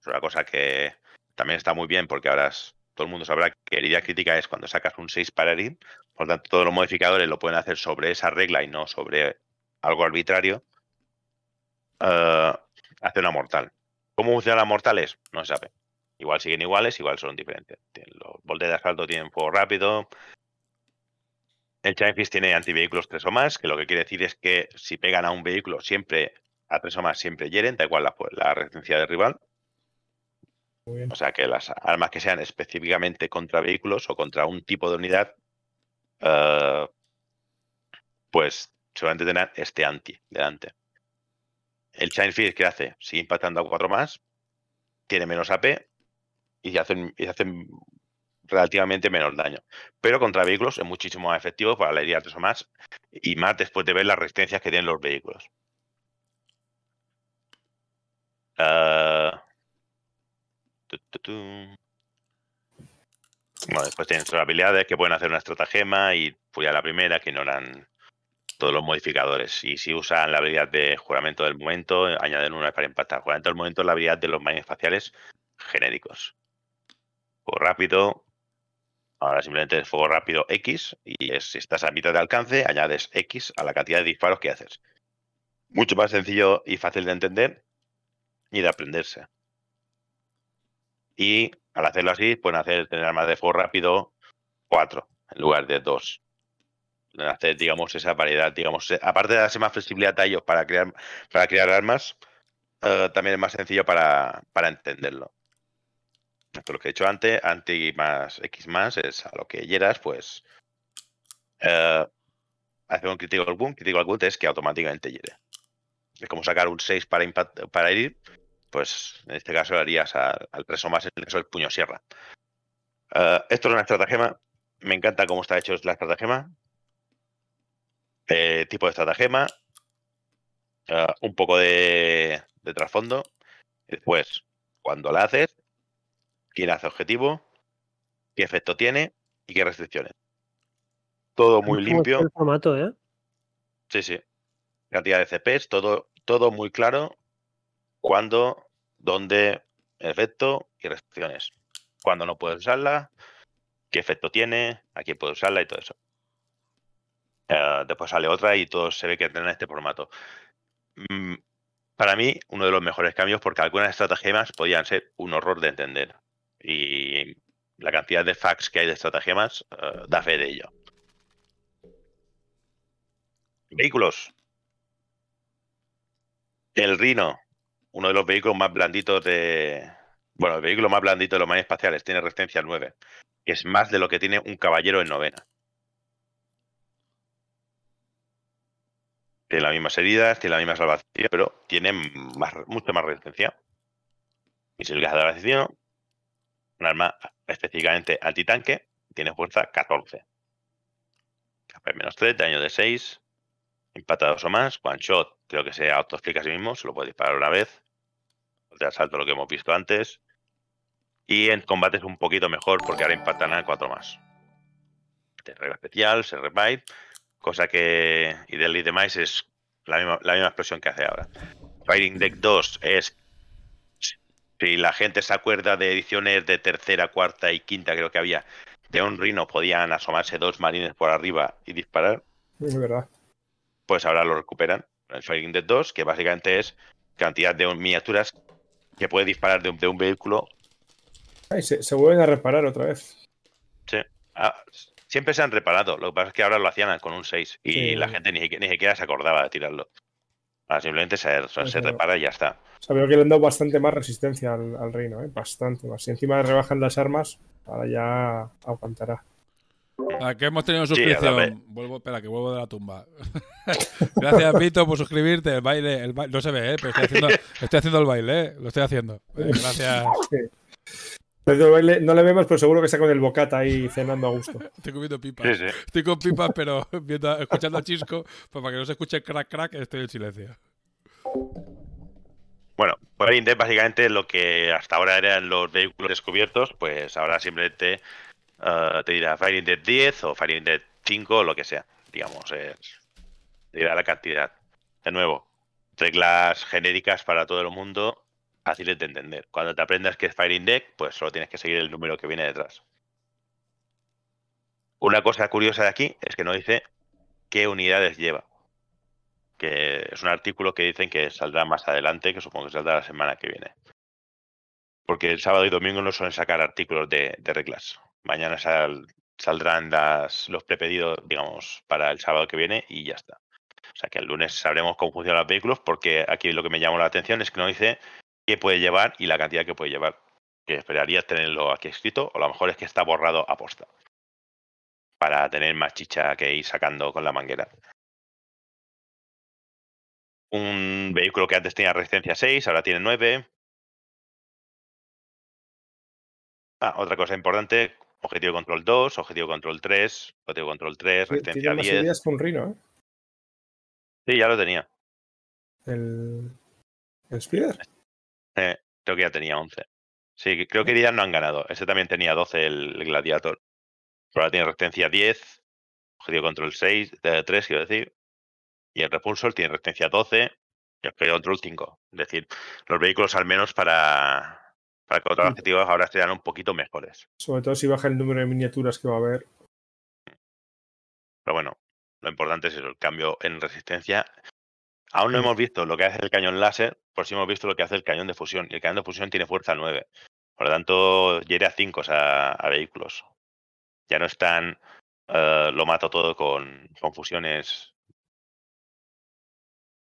es una cosa que también está muy bien porque ahora es- todo el mundo sabrá que herida crítica es cuando sacas un 6 para herir. Por lo tanto, todos los modificadores lo pueden hacer sobre esa regla y no sobre algo arbitrario. Eh, hace una mortal. ¿Cómo funcionan las mortales? No se sabe. Igual siguen iguales, igual son diferentes. Los boldes de asalto tienen fuego rápido. El Giant Fist tiene antivehículos 3 o más, que lo que quiere decir es que si pegan a un vehículo siempre, a 3 o más siempre hieren, da igual la, la resistencia del rival. O sea que las armas que sean específicamente contra vehículos o contra un tipo de unidad, eh, pues solamente tendrán este anti delante. El Chain Fist, ¿qué hace? Sigue impactando a 4 más, tiene menos AP y hacen, hacen relativamente menos daño. Pero contra vehículos es muchísimo más efectivo para la herida 3 o más y más después de ver las resistencias que tienen los vehículos. Tu. Bueno, después tienen sus habilidades que pueden hacer una estratagema y furia la primera, que ignoran todos los modificadores. Y si usan la habilidad de juramento del momento, añaden una para impactar. Juramento del momento es la habilidad de los marines espaciales genéricos. Fuego rápido. Ahora simplemente es fuego rápido X. Y si estás a mitad de alcance, añades X a la cantidad de disparos que haces. Mucho más sencillo y fácil de entender y de aprenderse. Y al hacerlo así, pueden hacer tener armas de fuego rápido 4 en lugar de 2 hacer, digamos, esa variedad, digamos, eh, aparte de darse más flexibilidad a ellos para crear, para crear armas, eh, también es más sencillo para, para entenderlo. Esto es lo que he dicho antes, anti más X más es a lo que hieras, pues eh, hacer un critical wound, critical wound es que automáticamente hiere. Es como sacar un 6 para impact, para herir, pues en este caso lo harías al, al 3 o más en el caso del puño sierra. Eh, esto es una estratagema, me encanta cómo está hecho la estratagema, eh, tipo de estratagema, eh, un poco de, de trasfondo. Después, cuando la haces, quién hace objetivo, qué efecto tiene y qué restricciones. Todo muy ¿Cómo está limpio. El formato, ¿eh? Sí, sí. Cantidad de CPs, todo, todo muy claro. Cuándo, dónde, efecto y restricciones. Cuándo no puedes usarla, qué efecto tiene, a quién puedes usarla y todo eso. Eh, después sale otra y todo se ve que tiene este formato. Mm, para mí, uno de los mejores cambios porque algunas estratagemas podían ser un horror de entender. Y la cantidad de facts que hay de estratagemas eh, da fe de ello. Vehículos. El Rhino, uno de los vehículos más blanditos de. Bueno, el vehículo más blandito de los manes espaciales, tiene resistencia al 9, que es más de lo que tiene un caballero en novena. Tiene las mismas heridas, tiene la misma salvación, pero tiene más, mucha más resistencia. Misil gas de abastecimiento, un arma específicamente antitanque, tiene fuerza 14. KP menos 3, daño de 6, empatados o más, one shot, creo que se autoexplica a sí mismo, se lo puede disparar una vez. De asalto lo que hemos visto antes. Y en combate es un poquito mejor porque ahora impactan a 4 más. Regla especial, se revive, cosa que y del demás es la misma, la misma que hace ahora. Fighting Deck 2 es si la gente se acuerda de ediciones de tercera, cuarta y quinta, creo que había, de un Rhino podían asomarse dos marines por arriba y disparar, Es verdad. Pues ahora lo recuperan. El Fighting Dead 2, que básicamente es cantidad de miniaturas que puede disparar de un, de un vehículo. Ay, se, se vuelven a reparar otra vez. Sí. Ah, siempre se han reparado, lo que pasa es que ahora lo hacían con un 6 y Sí. la gente ni, siquiera- ni siquiera se acordaba de tirarlo. Ahora simplemente se, se repara y ya está. O sea, veo que le han dado bastante más resistencia al, al reino, ¿eh? Bastante más. Si encima rebajan las armas, ahora ya aguantará. ¿A qué hemos tenido suscripción? vuelvo, espera, que vuelvo de la tumba. Gracias, Vito, por suscribirte. El baile, el ba- no se ve, ¿eh? pero estoy haciendo, estoy haciendo el baile, ¿eh? Lo estoy haciendo. Eh, Gracias. Baile no le vemos, pero seguro que está con el bocata ahí cenando a gusto. Estoy comiendo pipas. Sí, sí. Estoy con pipas, pero viendo, escuchando a Chisco, pues para que no se escuche crack crack, estoy en silencio. Bueno, Fighting Dead básicamente lo que hasta ahora eran los vehículos descubiertos, pues ahora simplemente eh, te dirá Fighting Dead 10 o Fighting Dead 5 o lo que sea. Digamos, es, te dirá la cantidad. De nuevo, reglas genéricas para todo el mundo, fáciles de entender. Cuando te aprendas que es Fighting Deck, pues solo tienes que seguir el número que viene detrás. Una cosa curiosa de aquí es que no dice qué unidades lleva. Que es un artículo que dicen que saldrá más adelante, que supongo que saldrá la semana que viene. Porque el sábado y domingo no suelen sacar artículos de reglas. Mañana sal- saldrán los prepedidos, digamos, para el sábado que viene y ya está. O sea que el lunes sabremos cómo funcionan los vehículos, porque aquí lo que me llamó la atención es que no dice qué puede llevar y la cantidad que puede llevar. Que esperaría tenerlo aquí escrito, o a lo mejor es que está borrado a posta. Para tener más chicha que ir sacando con la manguera. Un vehículo que antes tenía resistencia 6, ahora tiene 9. Ah, otra cosa importante, objetivo control 2, objetivo control 3, objetivo control 3, Tiene resistencia más 10. ideas un Rino, ¿eh? Sí, ya lo tenía. El, el Spider. Eh, creo que ya tenía 11. Sí, creo que heridas no han ganado. Ese también tenía 12, el, el Gladiator. Pero ahora tiene resistencia 10, objetivo control 6, de 3, quiero decir. Y el Repulsor tiene resistencia 12 y objetivo control 5. Es decir, los vehículos al menos para, para controlar Sí. objetivos ahora serán un poquito mejores. Sobre todo si baja el número de miniaturas que va a haber. Pero bueno, lo importante es eso, el cambio en resistencia. Aún no hemos visto lo que hace el cañón láser, por si hemos visto lo que hace el cañón de fusión. Y el cañón de fusión tiene fuerza 9. Por lo tanto, hiere a 5 a, a vehículos. Ya no están. eh, lo mato todo con, con fusiones.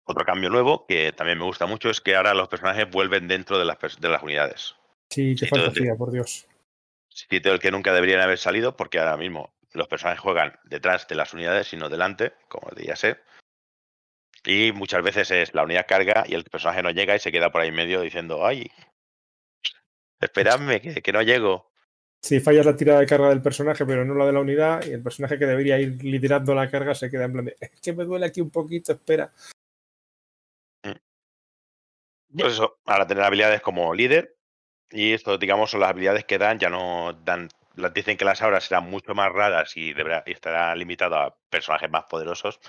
Otro cambio nuevo que también me gusta mucho es que ahora los personajes vuelven dentro de las, pers- de las unidades. Sí, qué Sí, todo fantasía, por Dios. Sitio del que nunca deberían haber salido porque ahora mismo los personajes juegan detrás de las unidades y no delante, como debería ser. Y muchas veces es la unidad carga y el personaje no llega y se queda por ahí en medio diciendo, ay, esperadme, que, que no llego. Si fallas la tirada de carga del personaje, pero no la de la unidad, y el personaje que debería ir liderando la carga se queda en plan de, es que me duele aquí un poquito, espera. Pues eso, ahora tener habilidades como líder. Y esto, digamos, son las habilidades que dan, ya no dan. Las dicen que las auras serán mucho más raras y, deberá, y estará limitado a personajes más poderosos.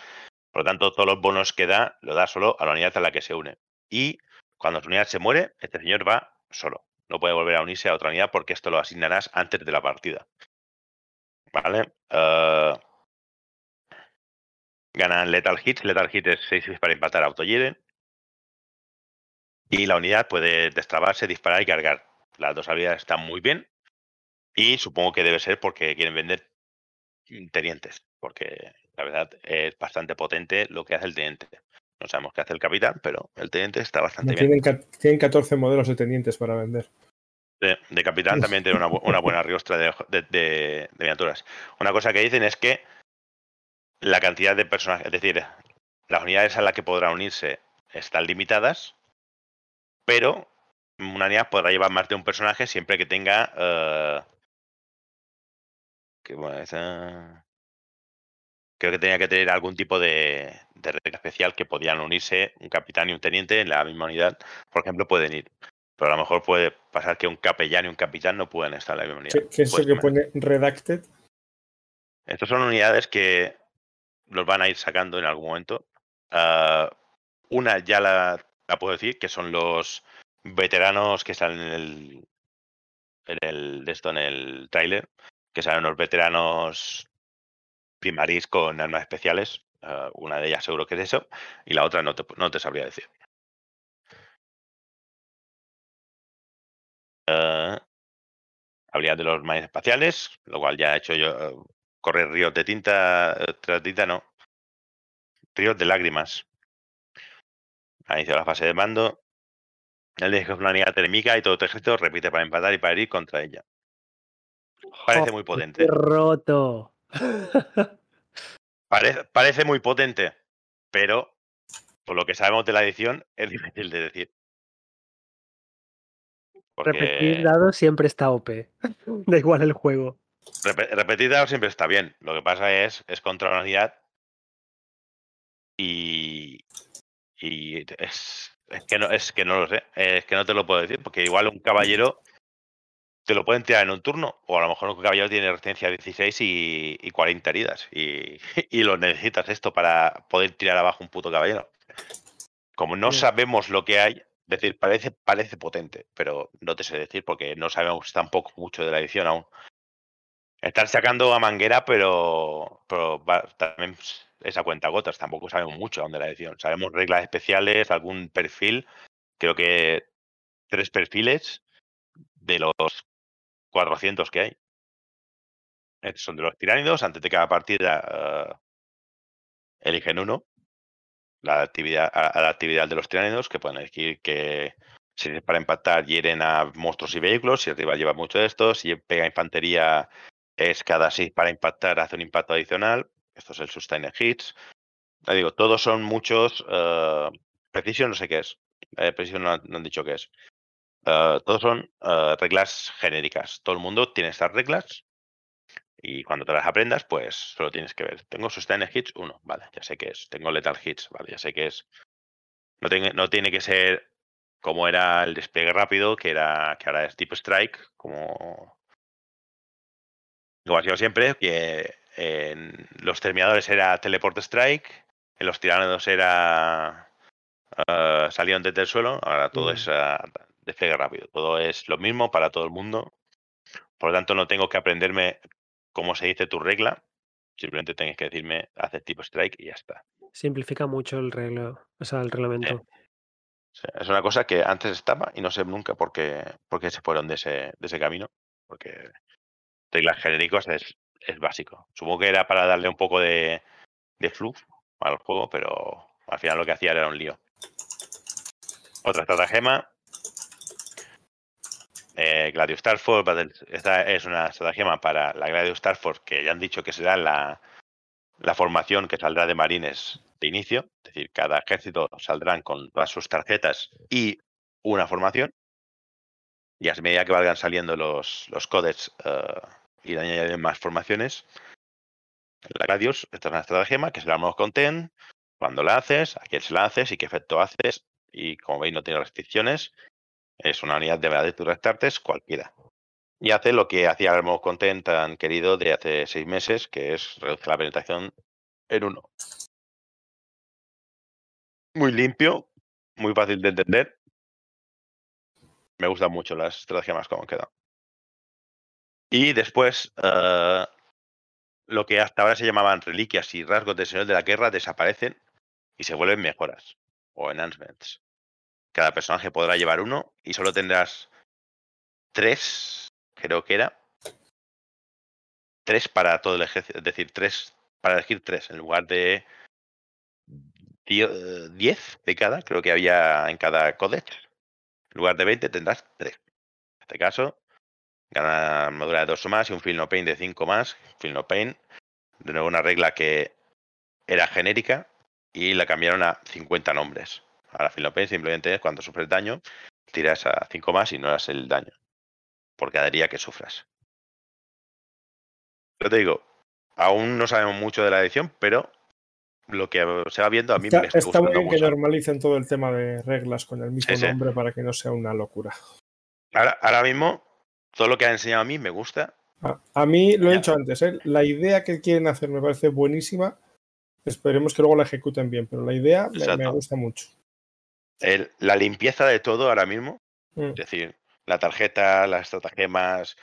Por lo tanto, todos los bonos que da, lo da solo a la unidad a la que se une. Y cuando su unidad se muere, este señor va solo. No puede volver a unirse a otra unidad porque esto lo asignarás antes de la partida. ¿Vale? Uh, ganan Lethal Hits. Lethal Hit es 6 para empatar auto Y la unidad puede destrabarse, disparar y cargar. Las dos habilidades están muy bien. Y supongo que debe ser porque quieren vender tenientes. Porque la verdad es bastante potente lo que hace el teniente. No sabemos qué hace el capitán, pero el teniente está bastante bien. Tienen, tienen 14 modelos de tenientes para vender. De, capitán también tiene una, una buena riostra de, de, miniaturas. Una cosa que dicen es que la cantidad de personajes, es decir, las unidades a las que podrán unirse están limitadas, pero una unidad podrá llevar más de un personaje siempre que tenga. Uh, que, bueno, esa, creo que tenía que tener algún tipo de, de, regla especial que podían unirse un capitán y un teniente en la misma unidad. Por ejemplo, pueden ir. Pero a lo mejor puede pasar que un capellán y un capitán no puedan estar en la misma unidad. ¿Qué, es eso que pone redacted? Estas son unidades que los van a ir sacando en algún momento. Uh, una ya la, la, puedo decir, que son los veteranos que están en el, en el esto en el trailer, que son los veteranos primaris con armas especiales. Uh, una de ellas seguro que es eso, y la otra no te, no te sabría decir. Uh, habilidad de los mares espaciales, lo cual ya he hecho yo. Uh, correr ríos de tinta, tras tinta no. Ríos de lágrimas. Ha iniciado la fase de mando. El de una unidad térmica y todo tu ejército repite para empatar y para ir contra ella. Parece muy potente. roto. Parece, parece muy potente, pero por lo que sabemos de la edición es difícil de decir. Porque... Repetir dados siempre está OP. da igual el juego. Rep repetir dados siempre está bien. Lo que pasa es, es contra una unidad. Y. Y es, es, que no, es que no lo sé. Es que no te lo puedo decir. Porque igual un caballero te lo pueden tirar en un turno. O a lo mejor un caballero tiene resistencia 16 y, y 40 heridas. Y, y lo necesitas esto para poder tirar abajo un puto caballero. Como no sabemos lo que hay, es decir, parece, parece potente, pero no te sé decir porque no sabemos tampoco mucho de la edición aún. Están sacando a Manguera, pero, pero va, también esa cuenta gotas. Tampoco sabemos mucho aún de la edición. Sabemos reglas especiales, algún perfil. Creo que tres perfiles de los 400 que hay. Son de los tiránidos. Antes de cada partida uh, eligen uno la actividad, a, la actividad de los tiránidos, que pueden decir que si es para empatar hieren a monstruos y vehículos, si arriba lleva mucho de estos, si pega infantería es cada 6 para impactar, hace un impacto adicional. Esto es el Sustain Hits. Digo, todos son muchos. Uh, Precision no sé qué es. Eh, Precision no, han dicho qué es. Uh, todos son uh, reglas genéricas. Todo el mundo tiene estas reglas y cuando te las aprendas, pues solo tienes que ver. Tengo Sustain Hits 1, vale, ya sé qué es. Tengo Lethal Hits, vale, ya sé qué es. No, tiene, no tiene que ser como era el despegue rápido, que era que ahora es Deep Strike, como, como ha sido siempre, que en los terminadores era Teleport Strike, en los tiranos era uh, salieron desde el suelo, ahora todo mm. es uh, despegue rápido, todo es lo mismo para todo el mundo. Por lo tanto, no tengo que aprenderme cómo se dice tu regla. Simplemente tienes que decirme, haces tipo strike y ya está. Simplifica mucho el reglo, o sea, el reglamento. Sí. Es una cosa que antes estaba y no sé nunca por qué, por qué se fueron de ese, de ese camino. Porque reglas genéricos es, es básico. Supongo que era para darle un poco de, de fluff al juego, pero al final lo que hacía era un lío. Otra estratagema eh, Gladius Starforce, esta es una estratagema para la Gladius Starforce que ya han dicho que será la, la formación que saldrá de marines de inicio, es decir, cada ejército saldrán con todas sus tarjetas y una formación. Y a medida que valgan saliendo los, los uh, y añadir más formaciones, la Gladius, esta es una estratagema que se la con TEN, cuando la haces, a quién se la haces y qué efecto haces y como veis no tiene restricciones. Es una unidad de Aventure Starters cualquiera. Y hace lo que hacía el Armor Content tan querido de hace seis meses, que es reducir la penetración en uno. Muy limpio, muy fácil de entender. Me gustan mucho las estratagemas como han quedado. Y después, eh, lo que hasta ahora se llamaban reliquias y rasgos del Señor de la Guerra desaparecen y se vuelven mejoras o enhancements. Cada personaje podrá llevar uno y solo tendrás tres, creo que era. Tres para todo el ejército, es decir, tres para elegir tres en lugar de dio- diez de cada, creo que había en cada codex. En lugar de 20 tendrás tres. En este caso, gana armadura de dos o más y un Feel No Pain de cinco más. Feel No Pain, de nuevo una regla que era genérica y la cambiaron a 50 nombres. Ahora Feel No Pain simplemente es cuando sufres daño, tiras a 5 más y no das el daño. Por cada que sufras. Yo te digo, aún no sabemos mucho de la edición, pero lo que se va viendo a mí Está, me está está muy bien que normalicen todo el tema de reglas con el mismo nombre para que no sea una locura. Ahora, ahora mismo, todo lo que ha enseñado a mí me gusta. A, a mí, lo he dicho antes, ¿eh? la idea que quieren hacer me parece buenísima. Esperemos que luego la ejecuten bien, pero la idea me, gusta mucho. El- la limpieza de todo ahora mismo, Mm. es decir, la tarjeta, las estratagemas,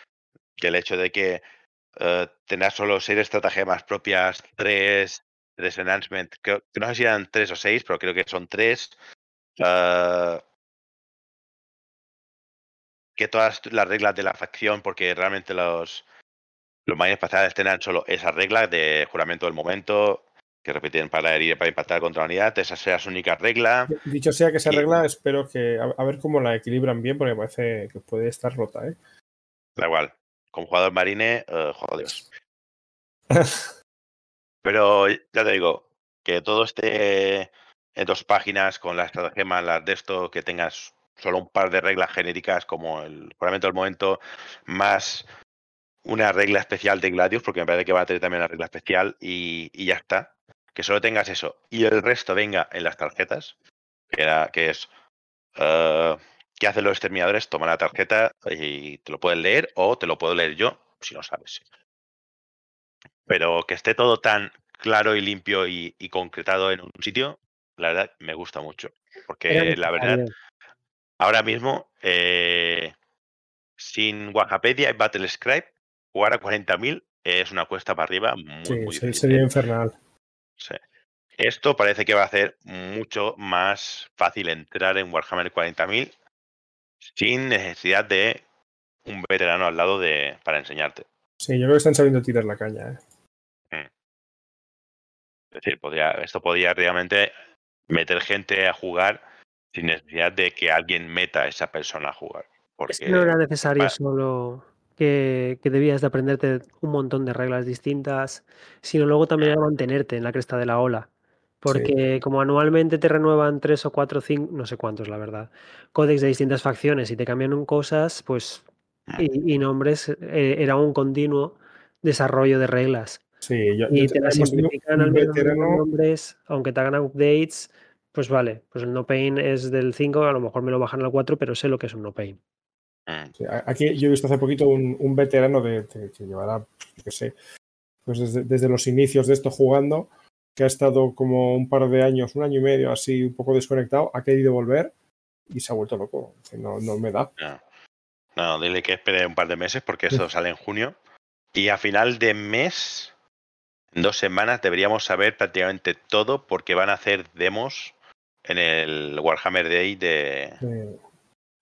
que el hecho de que tengas solo seis estratagemas propias, tres, tres enhancement, que no sé si eran tres o seis, pero creo que son tres. eh, que todas las reglas de la facción, porque realmente los, los marines espaciales tengan solo esa regla de juramento del momento, que repiten para herir y para impactar contra la unidad, esa sea su única regla. Dicho sea que esa Y- regla, espero que a, a ver cómo la equilibran bien, porque parece que puede estar rota. ¿eh? Da igual. Como jugador marine, joder Dios. Pero ya te digo, que todo esté en dos páginas con las estratagemas, las de esto, que tengas solo un par de reglas genéricas como el juramento del momento, más una regla especial de Gladius, porque me parece que va a tener también una regla especial y, y ya está. Que solo tengas eso y el resto venga en las tarjetas, que, era, que es eh, ¿Qué hacen los exterminadores? Toma la tarjeta y te lo pueden leer o te lo puedo leer yo, si no sabes. Pero que esté todo tan claro y limpio y, y concretado en un sitio, la verdad me gusta mucho. Porque la verdad. Ahora mismo, eh, sin Wikipedia y Battlescribe, jugar a 40.000 es una cuesta para arriba muy, Sí, muy difícil. sería infernal. Sí. Esto parece que va a hacer mucho más fácil entrar en Warhammer 40.000 sin necesidad de un veterano al lado de para enseñarte. Sí, yo creo que están sabiendo tirar la caña. ¿eh? Es decir, podría, esto podría realmente meter gente a jugar sin necesidad de que alguien meta a esa persona a jugar. Porque Es que no era necesario solo que, que debías de aprenderte un montón de reglas distintas, sino luego también era mantenerte en la cresta de la ola. Porque como anualmente te renuevan tres o cuatro, cinco, no sé cuántos, la verdad, códex de distintas facciones y te cambian un cosas, pues, y, y nombres, eh, era un continuo desarrollo de reglas. Sí, yo, Y yo- te las simplifican al menos veterano- nombres, aunque te hagan updates, pues vale, pues el no pain es del 5, a lo mejor me lo bajan al 4, pero sé lo que es un no pain. Mm, Sí, a- Aquí yo he visto hace poquito un, un veterano de, de- que llevará, yo qué sé, pues desde, desde los inicios de esto jugando, que ha estado como un par de años, un año y medio así, un poco desconectado, ha querido volver y se ha vuelto loco. No, no me da. no. No, dile que espere un par de meses porque eso sale en junio. Y a final de mes, en dos semanas, deberíamos saber prácticamente todo porque van a hacer demos en el Warhammer Day de, Eh,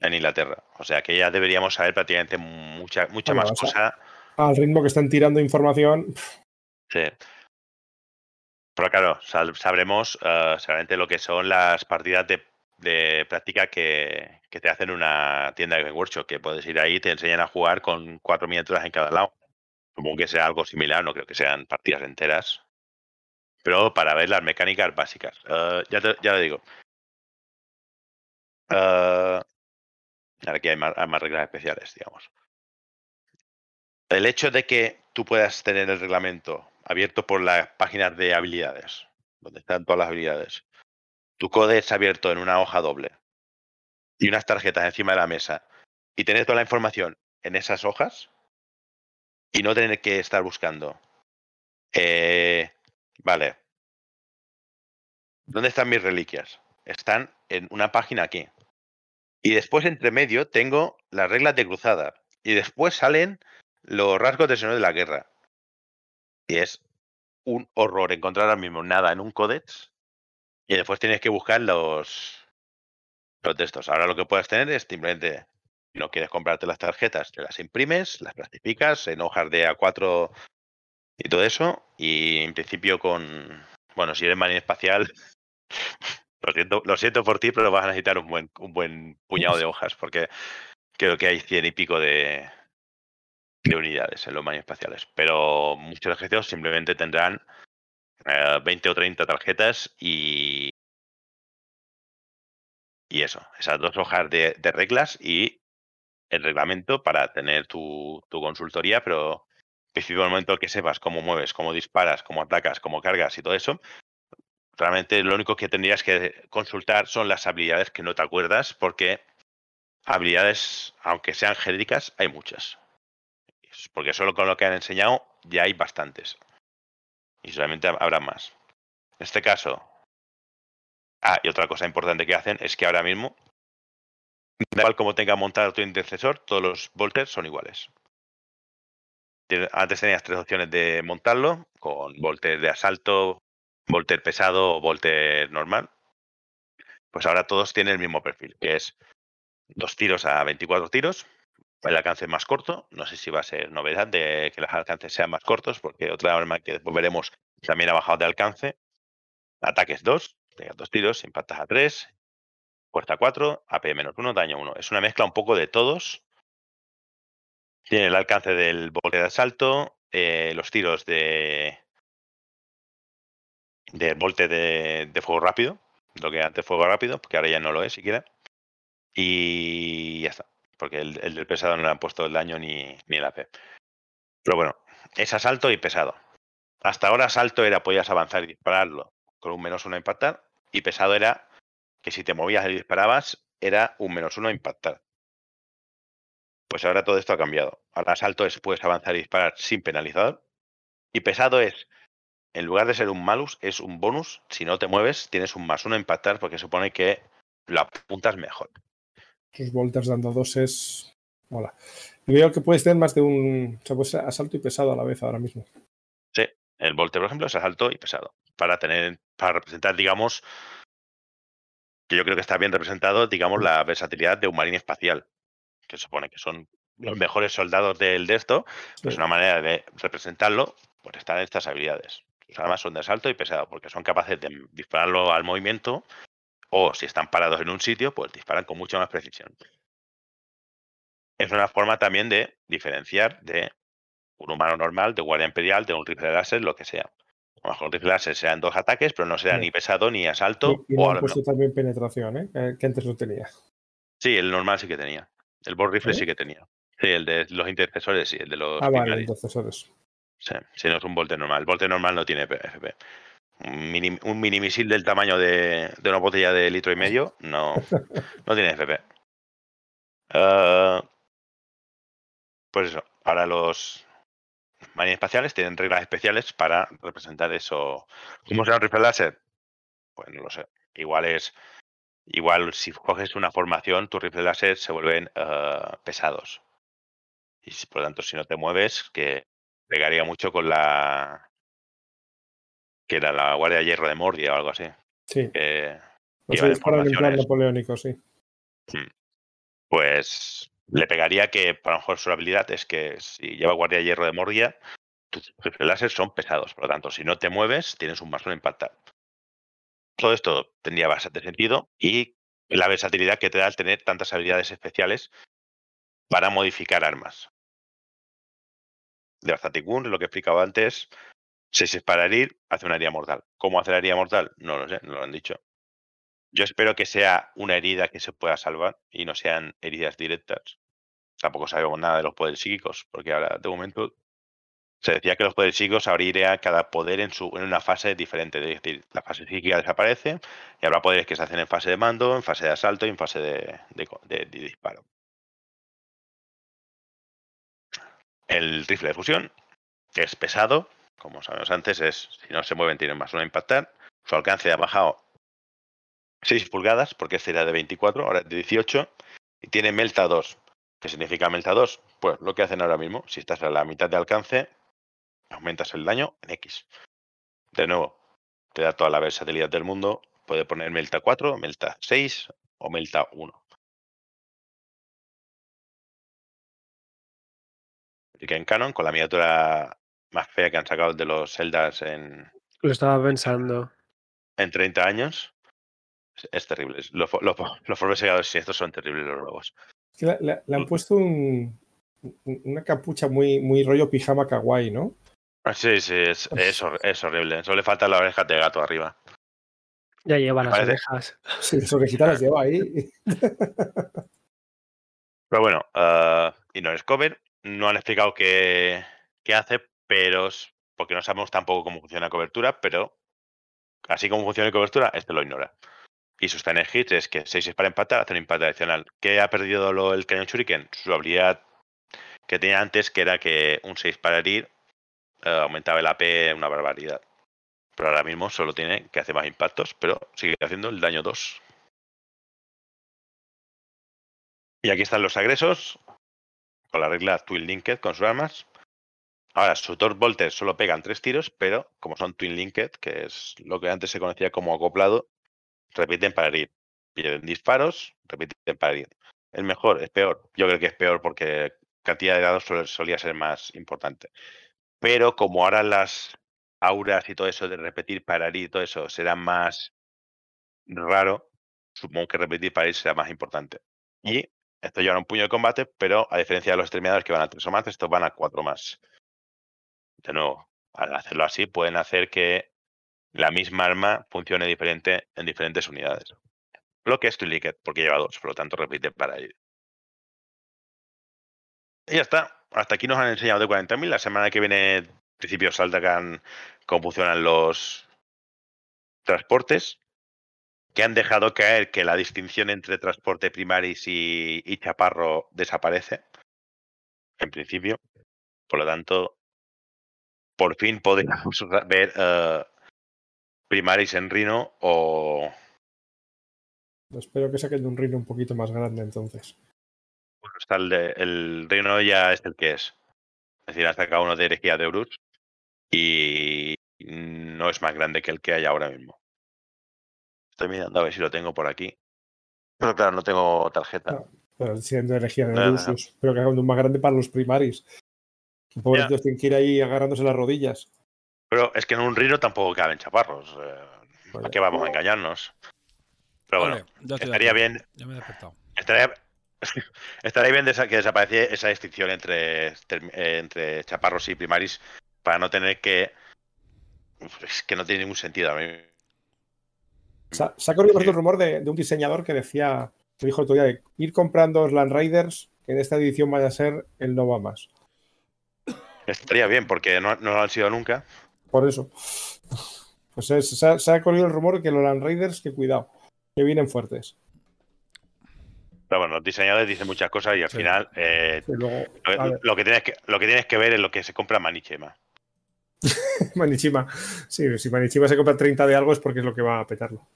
en Inglaterra. O sea que ya deberíamos saber prácticamente mucha, mucha Bueno, más cosa. al ritmo que están tirando información, Sí. Pero claro, sabremos eh, seguramente lo que son las partidas de, de práctica que, que te hacen una tienda de Workshop, que puedes ir ahí y te enseñan a jugar con cuatro miniaturas en cada lado. Supongo que sea algo similar, no creo que sean partidas enteras. Pero para ver las mecánicas básicas. Eh, ya, te, ya lo digo. Eh, aquí hay más, hay más reglas especiales, digamos. El hecho de que tú puedas tener el reglamento abierto por las páginas de habilidades, donde están todas las habilidades, tu codex abierto en una hoja doble y unas tarjetas encima de la mesa y tener toda la información en esas hojas y no tener que estar buscando. Eh, vale. ¿Dónde están mis reliquias? Están en una página aquí. Y después, entre medio, tengo las reglas de cruzada. Y después salen los rasgos del Señor de la Guerra. Y es un horror encontrar ahora mismo nada en un códex. Y después tienes que buscar los, los textos. Ahora lo que puedes tener es simplemente, si no quieres comprarte las tarjetas, te las imprimes, las plastificas en hojas de A4 y todo eso. Y en principio con, bueno, si eres marine espacial, lo siento, lo siento por ti, pero vas a necesitar un buen, un buen puñado de hojas, porque creo que hay cien y pico de, de unidades en los marines espaciales. Pero muchos ejércitos simplemente tendrán eh, 20 o 30 tarjetas y. Y eso, esas dos hojas de, de reglas y el reglamento para tener tu, tu consultoría, pero principio el momento que sepas cómo mueves, cómo disparas, cómo atacas, cómo cargas y todo eso, realmente lo único que tendrías que consultar son las habilidades que no te acuerdas, porque habilidades, aunque sean genéricas, hay muchas. Porque solo con lo que han enseñado ya hay bastantes. Y solamente habrá más. En este caso. Ah, y otra cosa importante que hacen es que ahora mismo, igual como tenga montado tu intercesor, todos los volters son iguales. Antes tenías tres opciones de montarlo, con volter de asalto, volter pesado o volter normal. Pues ahora todos tienen el mismo perfil, que es dos tiros a 24 tiros, el alcance más corto. No sé si va a ser novedad de que los alcances sean más cortos, porque otra arma que después veremos también ha bajado de alcance. Ataques 2, dos tiros, impactas a 3, fuerza 4, AP menos 1, daño 1. Es una mezcla un poco de todos. Tiene el alcance del bote de asalto, eh, los tiros de del volte de, de, fuego rápido, lo que antes fuego rápido, porque ahora ya no lo es siquiera. Y ya está porque el, el, del pesado no le han puesto el daño ni, ni el AP. Pero bueno, es asalto y pesado. Hasta ahora asalto era podías avanzar y dispararlo con un menos uno a impactar, y pesado era que si te movías y disparabas, era un menos uno a impactar. Pues ahora todo esto ha cambiado. Ahora asalto es puedes avanzar y disparar sin penalizador. Y pesado es, en lugar de ser un malus, es un bonus. Si no te mueves, tienes un más uno a impactar porque supone que lo apuntas mejor sus volters dando doses. Hola. Veo que puedes tener más de un. O sea, pues asalto y pesado a la vez ahora mismo. Sí, el volter, por ejemplo, es asalto y pesado. Para tener, para representar, digamos, que yo creo que está bien representado, digamos, la versatilidad de un marine espacial. Que supone que son los mejores soldados del de esto. Pues sí. una manera de representarlo, pues están estas habilidades. Además son de asalto y pesado, porque son capaces de dispararlo al movimiento o si están parados en un sitio, pues disparan con mucha más precisión. Es una forma también de diferenciar de un humano normal, de guardia imperial, de un rifle de láser, lo que sea. A lo mejor un rifle de láser sean dos ataques, pero no será sí. ni pesado ni asalto. Y, y o han puesto también penetración, ¿eh? que antes no tenía. Sí, el normal sí que tenía. El bolt rifle ¿Sí? sí que tenía. Sí, el de los intercesores, sí, el de los. Ah, vale, intercesores. Sí, si no es un volte normal. El volte normal no tiene FP un mini, un mini misil del tamaño de, de, una botella de litro y medio no, no tiene FP. Uh, pues eso, ahora los marines espaciales tienen reglas especiales para representar eso. ¿Cómo será un rifle láser? Pues no lo sé. Igual es. Igual si coges una formación, tus rifles láser se vuelven uh, pesados. Y por lo tanto, si no te mueves, que pegaría mucho con la que era la Guardia de Hierro de Mordia o algo así. Sí. Que pues plan napoleónico, sí. Hmm. Pues le pegaría que, para lo mejor, su habilidad es que si lleva Guardia de Hierro de Mordia, tus láser son pesados. Por lo tanto, si no te mueves, tienes un más uno impactar. Todo esto tendría bastante sentido y la versatilidad que te da al tener tantas habilidades especiales para modificar armas. De Static Wound, lo que he explicado antes, si es para herir, hace una herida mortal. ¿Cómo hacer la herida mortal? No lo sé, no lo han dicho. Yo espero que sea una herida que se pueda salvar y no sean heridas directas. Tampoco sabemos nada de los poderes psíquicos, porque ahora de momento se decía que los poderes psíquicos abriría cada poder en, su, en una fase diferente. Es decir, la fase psíquica desaparece y habrá poderes que se hacen en fase de mando, en fase de asalto y en fase de, disparo. El rifle de fusión, que es pesado, como sabemos antes, es si no se mueven tienen más uno a impactar. Su alcance ha bajado 6 pulgadas, porque este era de 24, ahora es de 18, y tiene Melta 2. ¿Qué significa Melta 2? Pues lo que hacen ahora mismo, si estás a la mitad de alcance, aumentas el daño en X. De nuevo, te da toda la versatilidad del mundo. Puede poner Melta 4, Melta 6 o Melta 1. Y que en Canon, con la miniatura más fea que han sacado de los Zeldas en, Lo estaba pensando. en 30 años, es, terrible. Los, los, fo- los Forbes Segadores estos son terribles los nuevos. Es que le, le- le han puesto un- un- una capucha muy, muy rollo pijama kawaii, ¿no? Ah, Sí, sí, es, es, hor- es horrible. Solo le falta la oreja de gato arriba. Ya lleva las parece- orejas. Sí, las orejitas las lleva ahí. Pero bueno, ah, y no es cover. No han explicado qué, qué hace, pero porque no sabemos tampoco cómo funciona la cobertura, pero así como funciona la cobertura, este lo ignora. Y su en hits es que 6 es para empatar, hace un empate adicional. ¿Qué ha perdido lo- el cañón Shuriken? Su habilidad que tenía antes, que era que un 6 para herir eh, aumentaba el AP una barbaridad. Pero ahora mismo solo tiene que hacer más impactos, pero sigue haciendo el daño 2. Y aquí están los agresos, con la regla Twin Linked con sus armas. Ahora, su Torch Bolter solo pegan tres tiros, pero como son Twin Linked, que es lo que antes se conocía como acoplado, repiten para herir. Pierden disparos, repiten para herir. El mejor es peor. Yo creo que es peor porque cantidad de dados solía ser más importante. Pero como ahora las auras y todo eso de repetir para y todo eso será más raro, supongo que repetir para herir será más importante. Y esto lleva un puño de combate, pero a diferencia de los exterminadores que van a tres o más, estos van a cuatro más. De nuevo, al hacerlo así, pueden hacer que la misma arma funcione diferente en diferentes unidades. Lo que es Twin Linked, porque lleva dos, por lo tanto repite para ir. Y ya está. Hasta aquí nos han enseñado de 40.000. La semana que viene, en principio, saltan cómo funcionan los transportes. Que han dejado caer que la distinción entre transporte primaris y, y chaparro desaparece. En principio. Por lo tanto, por fin podemos ver eh, primaris en Rhino o, Espero que saquen de un reino un poquito más grande entonces. Está el, de- el reino ya es el que es. Es decir, han sacado uno de herejía de Eurus y no es más grande que el que hay ahora mismo. Estoy mirando a ver si lo tengo por aquí. Pero claro, no tengo tarjeta. No. Pero siendo energía de Nada. Lucius, pero que hagan uno más grande para los primaris. Que Pobrecitos tienen que ir ahí agarrándose las rodillas. Pero es que en un reino tampoco caben chaparros. eh, ¿Para Vaya. qué vamos a engañarnos? Pero bueno, Vale, estaría bien Ya me he despertado. Estaría, estaría bien que desapareciera esa distinción entre, eh, entre chaparros y primaris para no tener que. Es que no tiene ningún sentido. A mí. Se ha corrido el rumor de, de un diseñador que decía, que dijo el otro día, de ir comprando los Land Raiders, que en esta edición vaya a ser el no va más. Estaría bien, porque no, no lo han sido nunca. Por eso. Pues es- se, ha, se ha corrido el rumor que los Land Raiders, que cuidado, que vienen fuertes. Pero bueno, los diseñadores dicen muchas cosas y al Sí. final eh, luego, lo, que tienes que, lo que tienes que ver es lo que se compra Manichema. Manichima. Sí, si Manichima se compra 30 de algo es porque es lo que va a petarlo.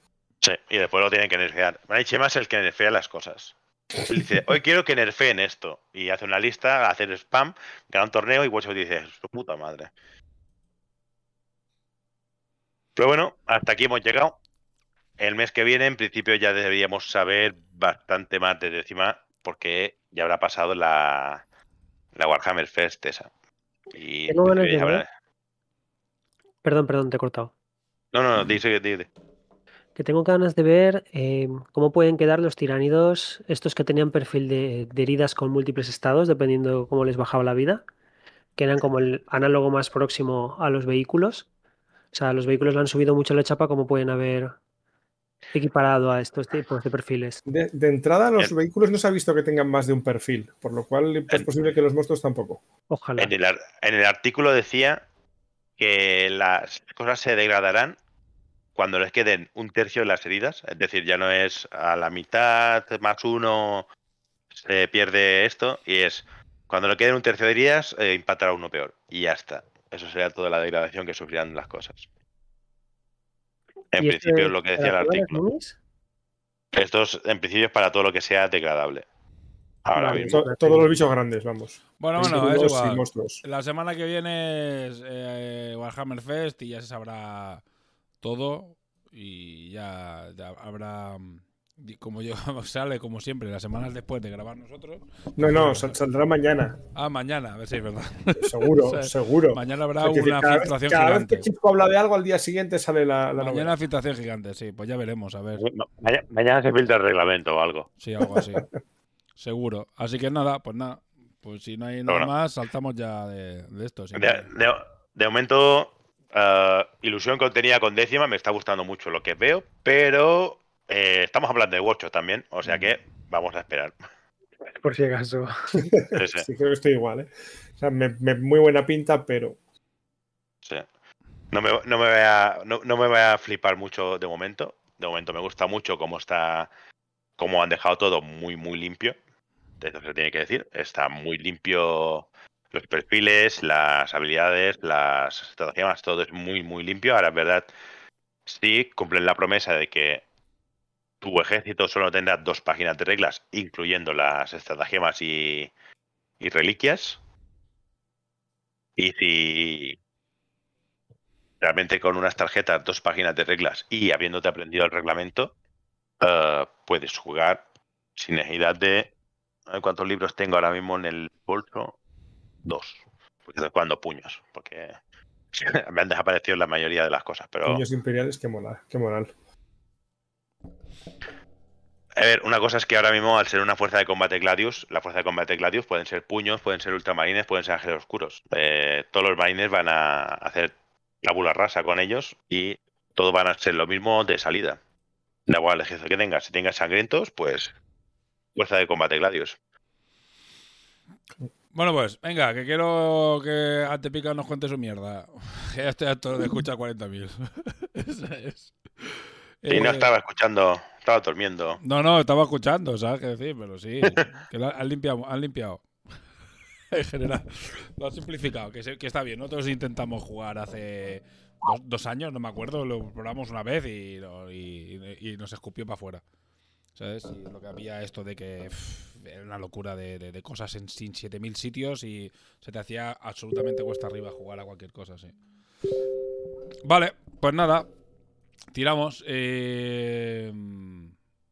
Sí, y después lo tienen que nerfear. Manichema es el que nerfea las cosas. Él dice, hoy quiero que nerfeen esto. Y hace una lista, hace spam, gana un torneo y Watchot dice, su puta madre. Pero bueno, hasta aquí hemos llegado. El mes que viene, en principio, ya deberíamos saber bastante más de décima, porque ya habrá pasado la, la Warhammer Fest esa. Y Tengo ganas de ya habrá-. Perdón, perdón, te he cortado. No, no, no, dice, dice. Que tengo ganas de ver eh, cómo pueden quedar los tiránidos, estos que tenían perfil de, de heridas con múltiples estados, dependiendo cómo les bajaba la vida, que eran como el análogo más próximo a los vehículos. O sea, los vehículos le han subido mucho la chapa, como pueden haber equiparado a estos tipos de perfiles. De, de entrada, los El- vehículos no se ha visto que tengan más de un perfil, por lo cual es El- posible que los monstruos tampoco. Ojalá. En el, ar- en el artículo decía que las cosas se degradarán cuando les queden un tercio de las heridas. Es decir, ya no es a la mitad más uno se pierde esto y es cuando le queden un tercio de heridas eh, impactará uno peor. Y ya está. Eso sería toda la degradación que sufrirán las cosas. En ¿Y esto principio es es lo que decía el artículo. minis? Esto es, en principio es para todo lo que sea degradable. Ahora Vale. mismo. To- todos los bichos grandes, vamos. Bueno, bueno, es igual. La semana que viene es eh, Warhammer Fest y ya se sabrá todo y ya, ya habrá, mm, como yo sale como siempre, las semanas después de grabar nosotros. No, no, sal- saldrá mañana. Ah, mañana, a ver si es verdad. Seguro, O sea, seguro. Mañana habrá O sea, que una cada vez- filtración cada vez gigante. que Chico habla de algo, al día siguiente sale la, la Mañana filtración gigante, sí, pues ya veremos, a ver. Mañana, mañana se filtra el reglamento o algo. Sí, algo así. Seguro. Así que nada, pues nada. Pues si no hay nada Bueno. más, saltamos ya de, de esto. sí. De, de- de momento, eh, ilusión que tenía con décima, me está gustando mucho lo que veo, pero eh, estamos hablando de Watch también, o sea que vamos a esperar. Por si acaso. Sí, sí, Sí, creo que estoy igual, ¿eh? O sea, me- me- muy buena pinta, pero sí. No, me, no, me voy a, no, no me voy a flipar mucho de momento. De momento me gusta mucho cómo está, cómo han dejado todo muy, muy limpio. De eso se tiene que decir. Está muy limpio los perfiles, las habilidades, las estratagemas, todo es muy, muy limpio. Ahora, es verdad, sí cumplen la promesa de que tu ejército solo tendrá dos páginas de reglas, incluyendo las estratagemas y, reliquias. Y si realmente con unas tarjetas, dos páginas de reglas y habiéndote aprendido el reglamento, eh, puedes jugar sin necesidad de... ver ¿Cuántos libros tengo ahora mismo en el bolso? Dos. Porque puños, porque me han desaparecido la mayoría de las cosas, pero... niños imperiales, qué moral, qué moral. A ver, una cosa es que ahora mismo, al ser una fuerza de combate Gladius, la fuerza de combate Gladius pueden ser puños, pueden ser ultramarines, pueden ser ángeles oscuros. Eh, todos los marines van a hacer tabula rasa con ellos y todos van a ser lo mismo de salida. Da igual el ejército que tengas. Si tengas sangrientos, pues fuerza de combate Gladius. Bueno, pues, venga, que quiero que Antepica nos cuente su mierda. Que ya estoy harto de escuchar 40.000. Esa es. Y no Eh, estaba escuchando, estaba durmiendo. No, no, estaba escuchando, ¿sabes qué decir? Pero sí, que han limpiado. Han limpiado. en general. Lo han simplificado, que, se- que está bien. Nosotros intentamos jugar hace dos, dos años, no me acuerdo, lo probamos una vez y, y- y nos escupió para afuera. ¿Sabes? Y lo que había esto de que pff, era una locura de, de- de cosas en sin 7000 sitios y se te hacía absolutamente cuesta arriba jugar a cualquier cosa, sí. Vale, pues nada. Tiramos. Eh,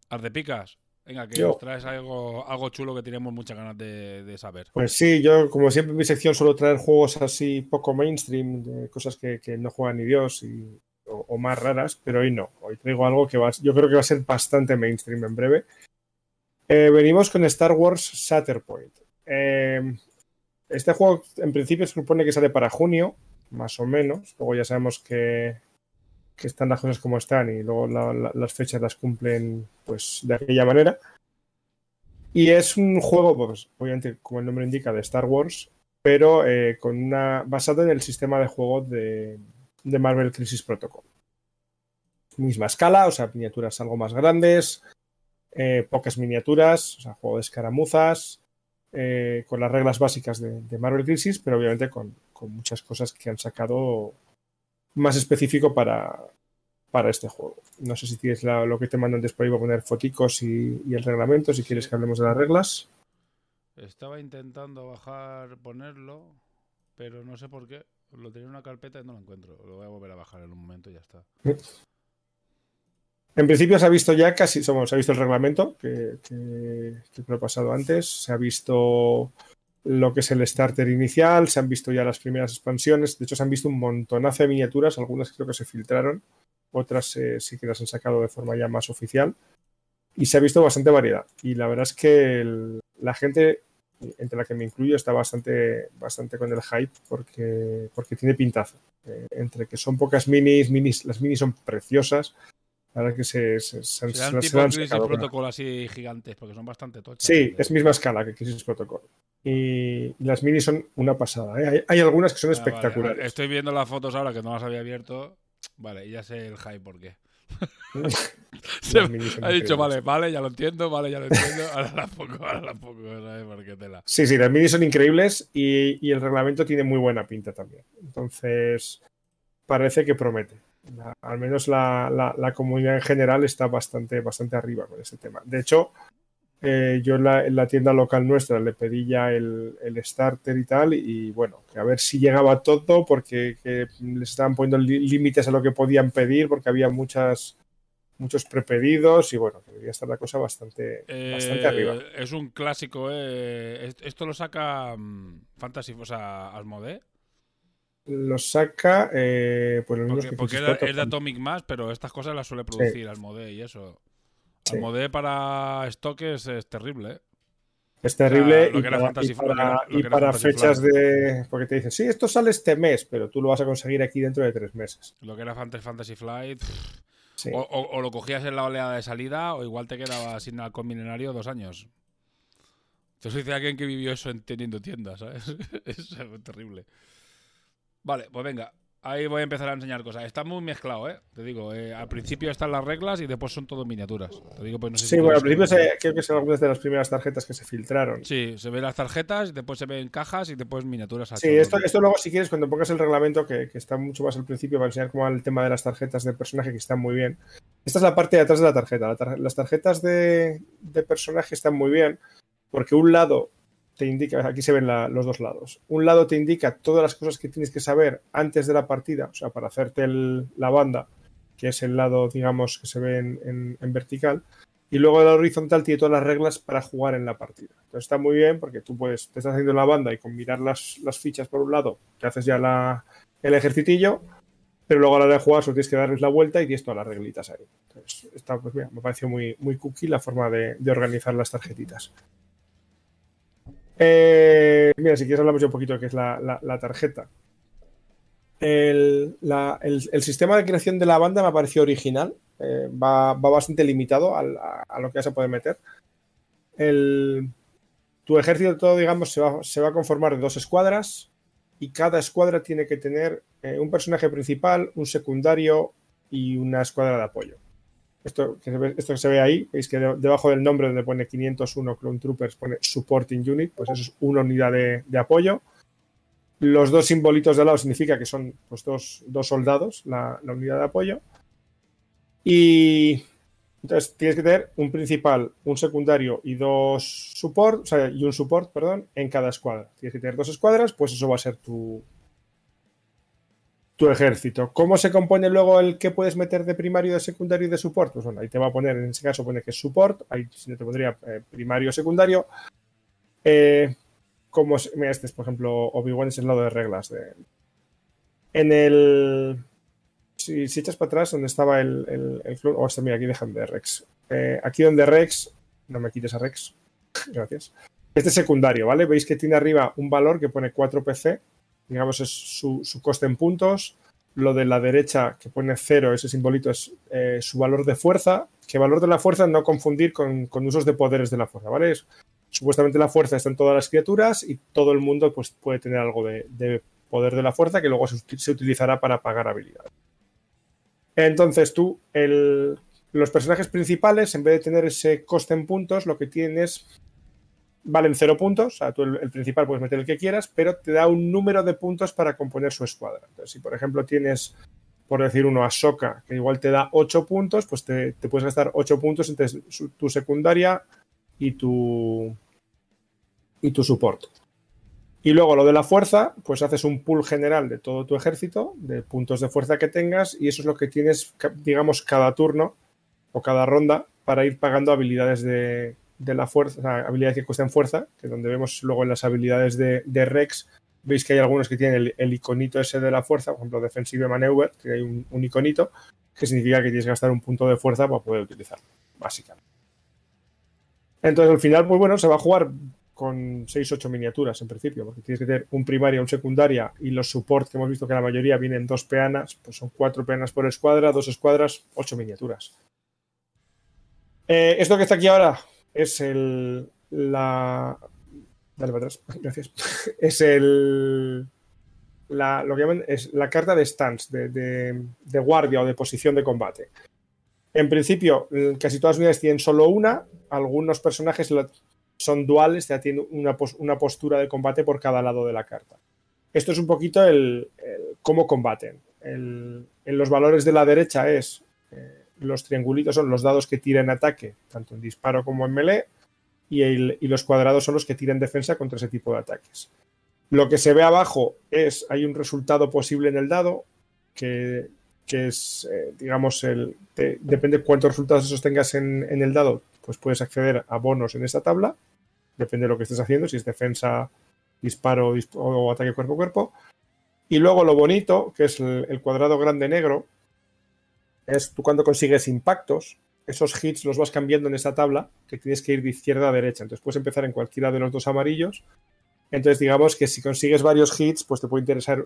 Ardepicas. Venga, que Yo. nos traes algo, algo chulo que tenemos muchas ganas de, de saber. Pues sí, yo como siempre en mi sección suelo traer juegos así poco mainstream, de cosas que, que no juega ni Dios y, o, o más raras, pero hoy no. Hoy traigo algo que va, yo creo que va a ser bastante mainstream en breve. Eh, venimos con Star Wars Shatterpoint. Eh, este juego en principio se supone que sale para junio, más o menos. Luego ya sabemos que, que están las cosas como están y luego la- la- las fechas las cumplen pues de aquella manera. Y es un juego, pues, obviamente, como el nombre indica, de Star Wars, pero eh, con una, basado en el sistema de juego de, de Marvel Crisis Protocol. Misma escala, o sea, miniaturas algo más grandes, eh, pocas miniaturas, o sea, juego de escaramuzas, eh, con las reglas básicas de, de Marvel Crisis, pero obviamente con, con muchas cosas que han sacado más específico para, para este juego. No sé si tienes la- lo que te por ahí, voy a poner foticos y, y el reglamento, si quieres que hablemos de las reglas. Estaba intentando bajar, ponerlo, pero no sé por qué. Lo tenía en una carpeta y no lo encuentro. Lo voy a volver a bajar en un momento y ya está. En principio se ha visto ya casi, somos, se ha visto el reglamento que, que, que lo he pasado antes, se ha visto lo que es el starter inicial, se han visto ya las primeras expansiones, de hecho se han visto un montonazo de miniaturas, algunas creo que se filtraron, otras eh, sí que las han sacado de forma ya más oficial y se ha visto bastante variedad y la verdad es que la gente, entre la que me incluyo, está bastante, bastante con el hype porque, porque tiene pintazo. Eh, entre que son pocas minis, minis, las minis son preciosas, La verdad que se, se, se, se- tipo han Crisis sacado con- Protocol así gigantes, porque son bastante tochas. Sí, es misma escala que Crisis Protocol. Y las minis son una pasada. ¿eh? Hay, hay algunas que son Ah, vale. espectaculares. Estoy viendo las fotos ahora que no las había abierto. Vale, ya sé el hype por qué. Se- ha dicho, increíbles. vale, vale, ya lo entiendo, vale, ya lo entiendo. Ahora la pongo, ahora la pongo, ¿sabes por qué tela? Sí, sí, las minis son increíbles y, y el reglamento tiene muy buena pinta también. Entonces, parece que promete. La- al menos la, la- la comunidad en general está bastante, bastante arriba con ese tema. De hecho, eh, yo en la, en la tienda local nuestra le pedí ya el, el starter y tal, y bueno, que a ver si llegaba todo, porque que les estaban poniendo límites a lo que podían pedir, porque había muchas muchos prepedidos y bueno, que debía estar la cosa bastante, bastante Eh, arriba. Es un clásico, eh. Est- Esto lo saca mm, Fantasy, o sea, Asmodee. Lo saca, eh, pues los Porque, que porque era- es de. Atomic Mass, pero estas cosas las suele producir Asmodee y eso. Sí. Asmodee para stock es, es terrible, ¿eh? Es terrible lo y que era para, Fantasy y para- era- y fechas Flight. de... Porque te dicen, sí, esto sale este mes, pero tú lo vas a conseguir aquí dentro de tres meses. Lo que era Fantasy, Fantasy Flight. pff, Sí. O, o- o lo cogías en la oleada de salida, o igual te quedabas sin halcón milenario dos años. Yo soy de alguien que vivió eso en teniendo tiendas, ¿sabes? es algo terrible. Vale, pues venga. Ahí voy a empezar a enseñar cosas. Está muy mezclado, ¿eh? Te digo, eh, al principio están las reglas y después son todo miniaturas. Te digo, pues no sé Sí, si bueno, al principio se- creo que son algunas de las primeras tarjetas que se filtraron. Sí, se ven las tarjetas, después se ven cajas y después miniaturas. a Sí, esto, esto luego, si quieres, cuando pongas el reglamento, que, que está mucho más al principio, para enseñar cómo va el tema de las tarjetas de personaje, que están muy bien. Esta es la parte de atrás de la tarjeta. La tar- las tarjetas de, de personaje están muy bien, porque un lado te indica, aquí se ven la- los dos lados. Un lado te indica todas las cosas que tienes que saber antes de la partida, o sea, para hacerte el- la banda, que es el lado, digamos, que se ve en, en- en vertical. Y luego el horizontal tiene todas las reglas para jugar en la partida. Entonces está muy bien porque tú puedes, te estás haciendo la banda y con mirar las, las fichas por un lado, te haces ya la, el ejercitillo, pero luego a la hora de jugar solo tienes que darles la vuelta y tienes todas las reglitas ahí. Entonces, está, pues mira, me pareció muy, muy cookie la forma de, de organizar las tarjetitas. Eh, mira, si quieres hablamos ya un poquito de qué es la, tarjeta. El, sistema de creación de la banda me pareció original. eh, va, bastante limitado a, lo que ya se puede meter. El, tu ejército todo, digamos, se va, se va a conformar de dos escuadras y cada escuadra tiene que tener eh, un personaje principal, un secundario y una escuadra de apoyo. Esto que se ve, ahí, veis que de- debajo del nombre donde pone 501 Clone Troopers pone Supporting Unit, pues eso es una unidad de, apoyo. Los dos simbolitos de lado significa que son pues, dos, dos soldados, la, la unidad de apoyo. Y entonces tienes que tener un principal, un secundario y dos support, o sea, y un support, perdón, en cada escuadra. Tienes que tener dos escuadras, pues eso va a ser tu, tu ejército. ¿Cómo se compone luego el que puedes meter de primario, de secundario y de support? Pues bueno, ahí te va a poner, en ese caso pone que es support, ahí te pondría eh, primario, secundario. Eh, como este es, por ejemplo, Obi-Wan es el lado de reglas. De, en el. Si, echas para atrás, donde estaba el. el, el clon- oh, este, mira, aquí dejan de Rex. Eh, aquí donde Rex. No me quites a Rex. Gracias. Este es secundario, ¿vale? Veis que tiene arriba un valor que pone 4 PC. Digamos, es su, su coste en puntos. Lo de la derecha que pone 0, ese simbolito es eh, su valor de fuerza. Que valor de la fuerza no confundir con, con usos de poderes de la fuerza, ¿vale? Es- supuestamente la fuerza está en todas las criaturas y todo el mundo pues, puede tener algo de, de poder de la fuerza que luego se, se utilizará para pagar habilidades. Entonces tú, el- los personajes principales, en vez de tener ese coste en puntos, lo que tienen es, valen cero puntos, o sea, tú el, principal puedes meter el que quieras, pero te da un número de puntos para componer su escuadra. Entonces, si por ejemplo tienes, por decir uno, a que igual te da 8 puntos, pues te, puedes gastar 8 puntos entre tu secundaria y tu y tu support. Y luego lo de la fuerza, pues haces un pool general de todo tu ejército, de puntos de fuerza que tengas, y eso es lo que tienes, digamos, cada turno o cada ronda para ir pagando habilidades de, de la fuerza, o sea, habilidades que cuestan fuerza, que donde vemos luego en las habilidades de, de Rex, veis que hay algunos que tienen el, iconito ese de la fuerza, por ejemplo, Defensive Maneuver, que hay un, un iconito, que significa que tienes que gastar un punto de fuerza para poder utilizarlo, básicamente. Entonces, al final, pues bueno, se va a jugar con 6-8 miniaturas en principio, porque tienes que tener un primaria, un secundaria y los support que hemos visto que la mayoría vienen dos peanas, pues son cuatro peanas por escuadra, dos escuadras, ocho miniaturas. Eh, esto que está aquí ahora es el. La. Dale para atrás, gracias. Es el. La, lo que llaman es la carta de stance, de, de- guardia o de posición de combate. En principio, eh, casi todas las unidades tienen solo una. Algunos personajes son duales, ya tienen una, una postura de combate por cada lado de la carta. Esto es un poquito el, el cómo combaten. El- en los valores de la derecha es eh, los triangulitos son los dados que tiran ataque, tanto en disparo como en melee, y, los cuadrados son los que tiran defensa contra ese tipo de ataques. Lo que se ve abajo es, hay un resultado posible en el dado, que, es, eh, digamos, el, te- depende de cuántos resultados esos tengas en, el dado, pues puedes acceder a bonos en esta tabla, depende de lo que estés haciendo, si es defensa, disparo disp- o ataque cuerpo a cuerpo. Y luego lo bonito, que es el cuadrado grande negro, es tú cuando consigues impactos, esos hits los vas cambiando en esta tabla, que tienes que ir de izquierda a derecha. Entonces puedes empezar en cualquiera de los dos amarillos. Entonces digamos que si consigues varios hits, pues te puede interesar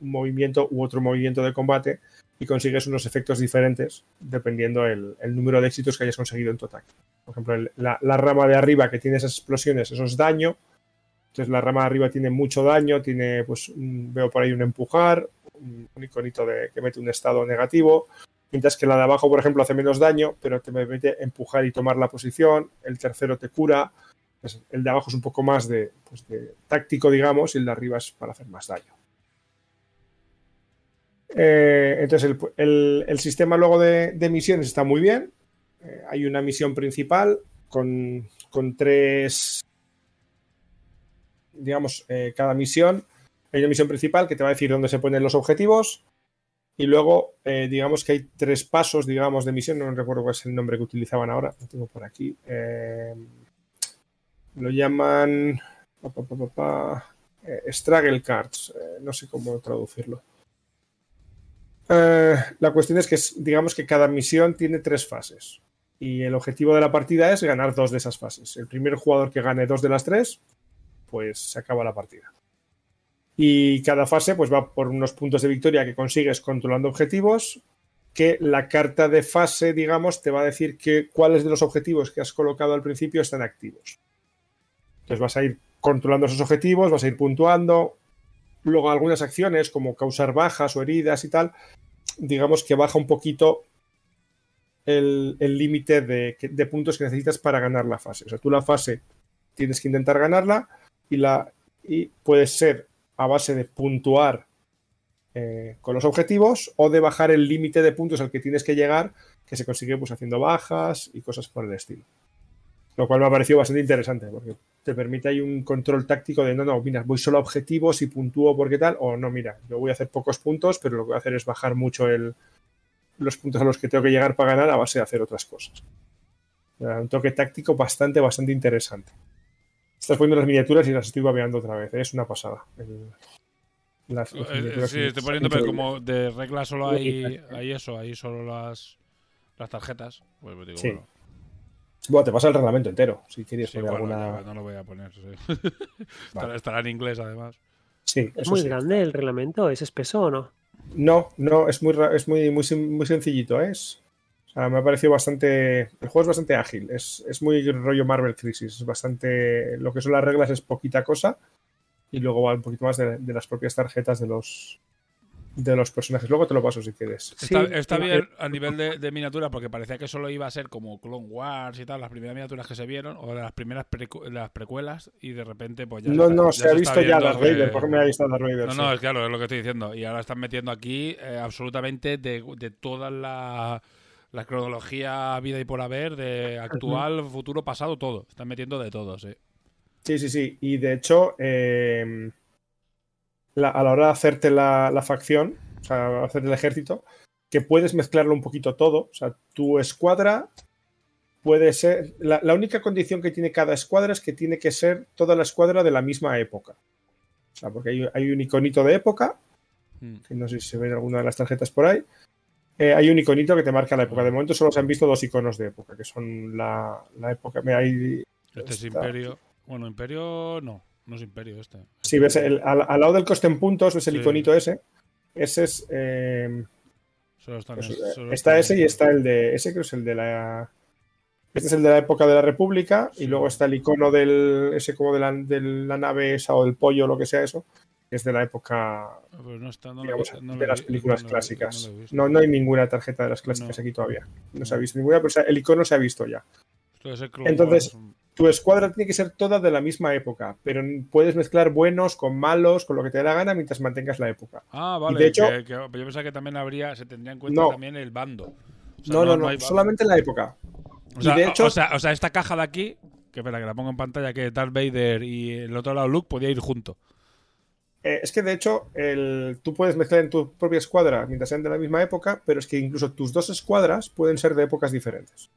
un movimiento u otro movimiento de combate y consigues unos efectos diferentes dependiendo el, el número de éxitos que hayas conseguido en tu ataque. Por ejemplo, la, la rama de arriba que tiene esas explosiones, eso es daño. Entonces la rama de arriba tiene mucho daño, tiene, pues un- veo por ahí un empujar, un, iconito de, que mete un estado negativo. Mientras que la de abajo, por ejemplo, hace menos daño, pero te permite empujar y tomar la posición. El tercero te cura. Pues el de abajo es un poco más de, pues, táctico, digamos, y el de arriba es para hacer más daño. Eh, entonces, el, el- sistema luego de, de misiones está muy bien. Eh, hay una misión principal con, con tres, digamos, eh, cada misión. Hay una misión principal que te va a decir dónde se ponen los objetivos. Y luego, eh, digamos que hay tres pasos, digamos, de misión. No recuerdo cuál es el nombre que utilizaban ahora. Lo tengo por aquí. Eh, lo llaman. pa, eh, Struggle Cards. No sé cómo traducirlo. La cuestión es que, digamos que cada misión tiene tres fases. Y el objetivo de la partida es ganar dos de esas fases. El primer jugador que gane dos de las tres, pues se acaba la partida. Y cada fase pues va por unos puntos de victoria que consigues controlando objetivos, que la carta de fase, digamos, te va a decir que cuáles de los objetivos que has colocado al principio están activos. Entonces vas a ir controlando esos objetivos, vas a ir puntuando. Luego algunas acciones como causar bajas o heridas y tal, digamos que baja un poquito el límite de, de puntos que necesitas para ganar la fase. O sea, tú la fase tienes que intentar ganarla y, la, y puede ser a base de puntuar eh, con los objetivos o de bajar el límite de puntos al que tienes que llegar, que se consigue pues haciendo bajas y cosas por el estilo. Lo cual me ha parecido bastante interesante, porque te permite ahí un control táctico de no, no, mira, voy solo a objetivos y puntúo porque tal, o no, mira, yo voy a hacer pocos puntos, pero lo que voy a hacer es bajar mucho el, los puntos a los que tengo que llegar para ganar a base de hacer otras cosas. Un toque táctico bastante, bastante interesante. Estás poniendo las miniaturas y las estoy babeando otra vez, ¿eh? es una pasada. El- las- las Eh, sí, estoy poniendo, pero como de regla solo hay, hay eso, hay solo las, las tarjetas. Pues digo, Sí. bueno, Bueno, te pasa el reglamento entero, si quieres sí, poner bueno, alguna... no, no lo voy a poner. sí. estará, estará en inglés, además. Sí, ¿Es muy sí. grande el reglamento? ¿Es espeso o no? No, no, es muy, ra- es muy, muy, muy sencillito, ¿eh? Es- sea, me ha parecido bastante. El juego es bastante ágil, es, es muy rollo Marvel Crisis, es bastante. Lo que son las reglas es poquita cosa y luego va un poquito más de, de las propias tarjetas de los de los personajes. Luego te lo paso si quieres. Está, bien a nivel de, de miniatura porque parecía que solo iba a ser como Clone Wars y tal, las primeras miniaturas que se vieron, o las primeras precu- las precuelas, y de repente pues ya No, está- no, ya se ha visto ya Darth que- Vader, por ejemplo, ahí está Darth Vader. No, sí. no, es claro, es lo que estoy diciendo. Y ahora están metiendo aquí eh, absolutamente de, de toda la, la cronología vida y por haber, de actual, futuro, pasado, todo. Están metiendo de todo, sí. Sí, sí, sí. Y de hecho, eh, la- a la hora de hacerte la, la facción, o sea, hacer el ejército, que puedes mezclarlo un poquito todo. O sea, tu escuadra puede ser. La, la única condición que tiene cada escuadra es que tiene que ser toda la escuadra de la misma época. O sea, porque hay, hay un iconito de época, Mm. que no sé si se ve en alguna de las tarjetas por ahí. Eh, hay un iconito que te marca la época. De momento solo se han visto dos iconos de época, que son la, la época. Mira, ahí Este es. Imperio. Bueno, Imperio no. No es Imperio este. Si ves el- al, al lado del coste en puntos, ves el Sí. iconito ese. Ese es. eh, Solo están pues, es- eh, solo está están- ese y está el de. Ese creo que es el de la. Este es el de la época de la República. Sí. Y luego está el icono del. Ese como de la, de la nave esa o del pollo o lo que sea eso. Es de la época. No está, no lo he digamos, vi- no lo de las películas clásicas. no. No, hay ninguna tarjeta de las clásicas aquí todavía. No se ha visto ninguna, pero o sea, el icono se ha visto ya. Entonces-. Tu escuadra tiene que ser toda de la misma época, pero puedes mezclar buenos con malos, con lo que te dé la gana mientras mantengas la época. Ah, vale. de hecho- que- que- yo pensaba que también habría, se tendría en cuenta también el bando. O sea, No, no, no, solamente en la época. O sea, y de hecho- o, sea, o sea, esta caja de aquí, que espera, que la pongo en pantalla, que Darth Vader y el otro lado Luke podía ir junto. Eh, es que de hecho, el- tú puedes mezclar en tu propia escuadra mientras sean de la misma época, pero es que incluso tus dos escuadras pueden ser de épocas diferentes.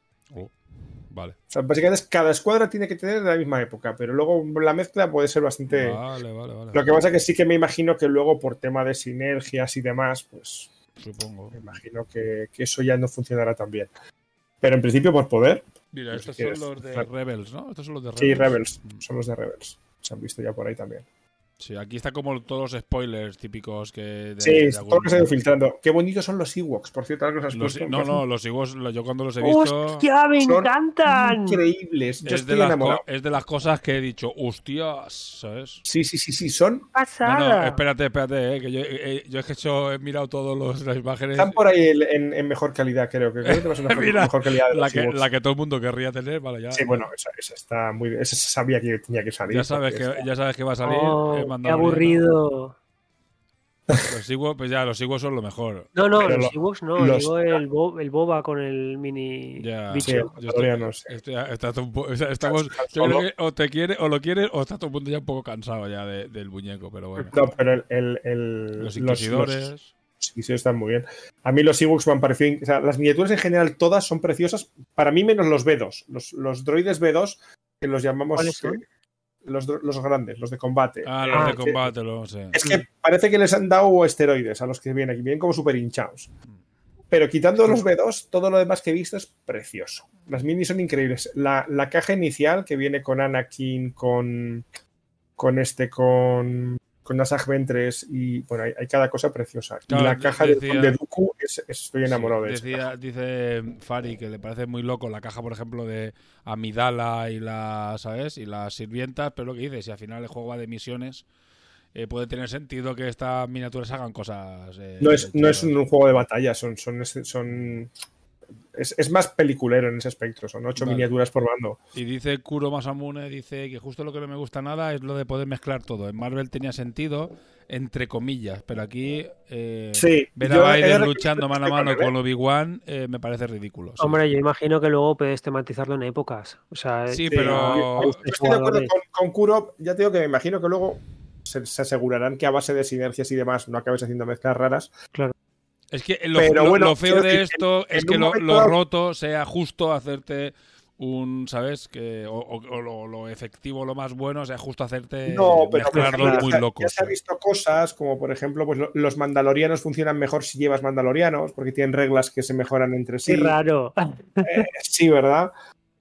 Vale. O sea, básicamente es- cada escuadra tiene que tener de la misma época, pero luego la mezcla puede ser bastante. Vale, vale, vale. Lo que pasa es que sí que me imagino que luego por tema de sinergias y demás, pues Supongo. me imagino que, que eso ya no funcionará tan bien. Pero en principio por poder, Mira, si estos son los de. Rebels, ¿no? Estos son los de Rebels. sí, Rebels, Mm. son los de Rebels. Se han visto ya por ahí también. Sí, aquí está como todos los spoilers típicos que. De, Sí, de todo lo que se ha ido filtrando. Qué bonitos son los Ewoks, por cierto, algo has Los- puesto. no, no, los Ewoks, yo cuando los he visto. ¡Hostia, me encantan! Increíbles. Yo Es de, estoy las enamorado. co- es de las cosas que he dicho, hostias, ¿sabes? Sí, sí, sí, sí, son. No, ¡Pasada! no, espérate, espérate, eh, que yo, eh, yo es que yo he mirado todas las imágenes. Están por ahí en, en- en mejor calidad, creo que. Creo que Mira, mejor calidad de La los que, Ewoks. la que todo el mundo querría tener, vale, ya. Sí, bueno, esa, esa está muy. Esa se sabía que tenía que salir. ya, sabes que, está- ya sabes que va a salir. Oh, eh, ¡Qué aburrido! Los Ewoks, pues ya, los Ewoks son lo mejor. No, no, Pero los lo- Ewoks no, los- digo el, bo- el boba con el mini Ya. bicho. Sí, Yo estoy- estoy- está estamos, que o te quiere, o lo quieres, o está todo el mundo ya un poco cansado ya de- del muñeco, pero bueno. No, pero el. el- el- Los inquisidores. los- Sí, sí, están muy bien. A mí los Ewoks me han parecido. O sea, las miniaturas en general todas son preciosas. Para mí, menos los B2. Los, los droides B2, que los llamamos. ¿Cuáles son? eh, los, los grandes, los de combate. Ah, los de que- combate, lo sé. Es que parece que les han dado esteroides a los que vienen aquí, vienen como súper hinchados. Pero quitando los B2, todo lo demás que he visto es precioso. Las minis son increíbles. La, la caja inicial que viene con Anakin, con, con este, con, con Asajj Ventress y bueno, hay, hay cada cosa preciosa. Claro, y la caja de, decía- de Dooku, es- es- estoy enamorado de Sí, esa decía- caja. Dice Fari que le parece muy loco la caja, por ejemplo, de Amidala y las, ¿sabes? Y las sirvientas, pero lo que dice, si al final el juego va de misiones, eh, puede tener sentido que estas miniaturas hagan cosas. eh, No es, no es chulas. un juego de batalla, son, son, son es, es más peliculero en ese espectro, son ocho Vale. miniaturas por bando. Y dice Kuro Masamune, dice que justo lo que no me gusta nada es lo de poder mezclar todo. En Marvel tenía sentido, entre comillas, pero aquí eh, Sí, ver a Biden luchando mano a estoy mano con ¿eh? Obi-Wan eh, me parece ridículo. sí. Hombre, yo imagino que luego puedes tematizarlo en épocas. O sea, Sí, Sí, pero- yo- estoy de acuerdo con, con Kuro. Ya te digo que me imagino que luego se, se asegurarán que a base de sinergias y demás no acabes haciendo mezclas raras. Es que lo, Pero lo- bueno, lo feo de esto en- es en que lo, momento lo dado- roto sea justo hacerte un, ¿sabes? que O, o- o lo, lo efectivo, lo más bueno, sea justo hacerte No, pero ejemplo, muy se- locos. ya se ha visto cosas como, por ejemplo, pues lo- los mandalorianos funcionan mejor si llevas mandalorianos, porque tienen reglas que se mejoran entre sí. Qué raro. Eh, sí, ¿verdad?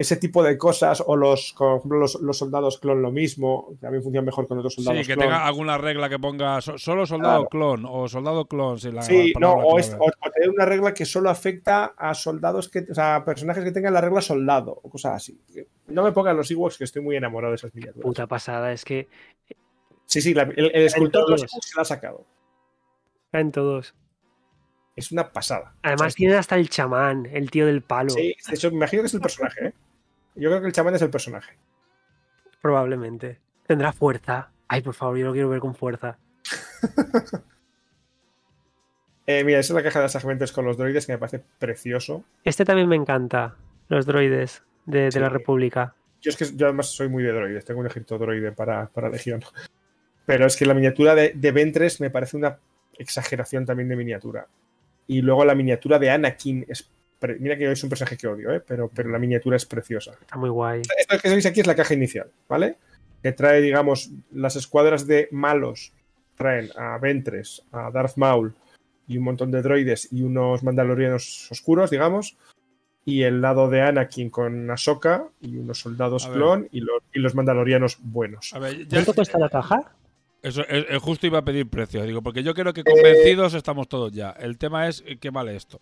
Ese tipo de cosas, o los, por ejemplo, los, los soldados clon lo mismo, también funcionan mejor con otros soldados Sí, que clon. tenga alguna regla que ponga so- solo soldado Claro. clon o soldado clon. Sí, la Sí, no, o, es- o- o tener una regla que solo afecta a soldados que, o sea, a personajes que tengan la regla soldado, o cosas así. No me pongan los Ewoks que estoy muy enamorado de esas miniaturas. Puta pasada, es que Sí, sí, la- el, el escultor de los se la ha sacado. caen todos. Es una pasada. Además, tiene hasta el chamán, el tío del palo. Sí, de hecho, me imagino que es el personaje, ¿eh? Yo creo que el chamán es el personaje. Probablemente. Tendrá fuerza. Ay, por favor, yo lo quiero ver con fuerza. Eh, mira, esa es la caja de las con los droides que me parece precioso. Este también me encanta. Los droides de, de Sí. la República. Yo es que yo además soy muy de droides, tengo un ejército droide para, para Legión. Pero es que la miniatura de, de Ventres me parece una exageración también de miniatura. Y luego la miniatura de Anakin es. Pre- Mira que es un personaje que odio, ¿eh? pero, pero la miniatura es preciosa. Está muy guay. Esto que veis aquí es la caja inicial, ¿vale? Que trae, digamos, las escuadras de malos. Traen a Ventres, a Darth Maul y un montón de droides y unos mandalorianos oscuros, digamos. y el lado de Anakin con Ahsoka y unos soldados A clon y los, y los mandalorianos buenos. A ver, ya- ¿Cuánto cuesta la caja? Eso, es, es justo iba a pedir precios, digo, porque yo creo que convencidos estamos todos ya. El tema es eh, qué vale esto.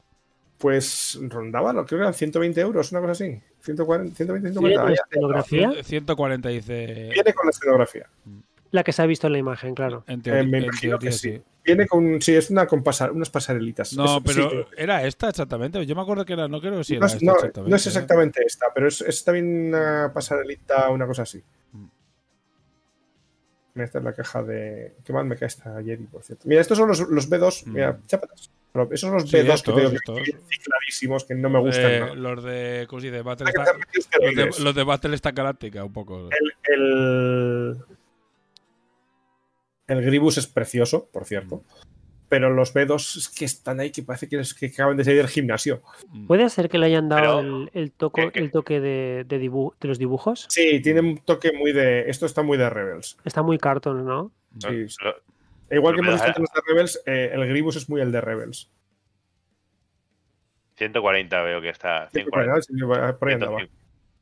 Pues rondaba, lo creo que eran 120 euros, una cosa así. 140, 120, ¿Viene 140. con escenografía? Cien- 140 dice. Viene con la escenografía. La que se ha visto en la imagen, claro. En, Eh, teoría, me en imagino teoría que sí. Viene con. Sí, es una con unas pasarelitas. No, Es- pero sí, era esta exactamente. Yo me acuerdo que era, no creo que sí no, era esta no- exactamente. no es ¿eh? exactamente esta, pero es, es también una pasarelita, una cosa así. Mm. Mira, Esta es la caja de. Qué mal me cae esta Jedi, por cierto. Mira, estos son los, los B2. Mm. Mira, chápatas. Esos son los Sí, B2 estos, que tengo cicladísimos que no me gustan. Eh, ¿no? Los de. ¿Cómo se dice? Battle Star- metidos los, de, los de Battle está Galáctica, un poco. El, el, el Gribus es precioso, por cierto. Pero los B2 es que están ahí que parece que, es- que acaban de salir del gimnasio. Mm. ¿Puede ser que le hayan dado Pero- el, el toco- el toque de, de, dibu- de los dibujos? Sí, tiene un toque muy de. Esto está muy de Rebels. Está muy cartoon, ¿no? Sí, sí. Lo- Igual que hemos visto en los de Rebels, eh, el Gribus es muy el de Rebels. 140 veo que está. Sí, por 140, ahí, sí, por ahí andaba.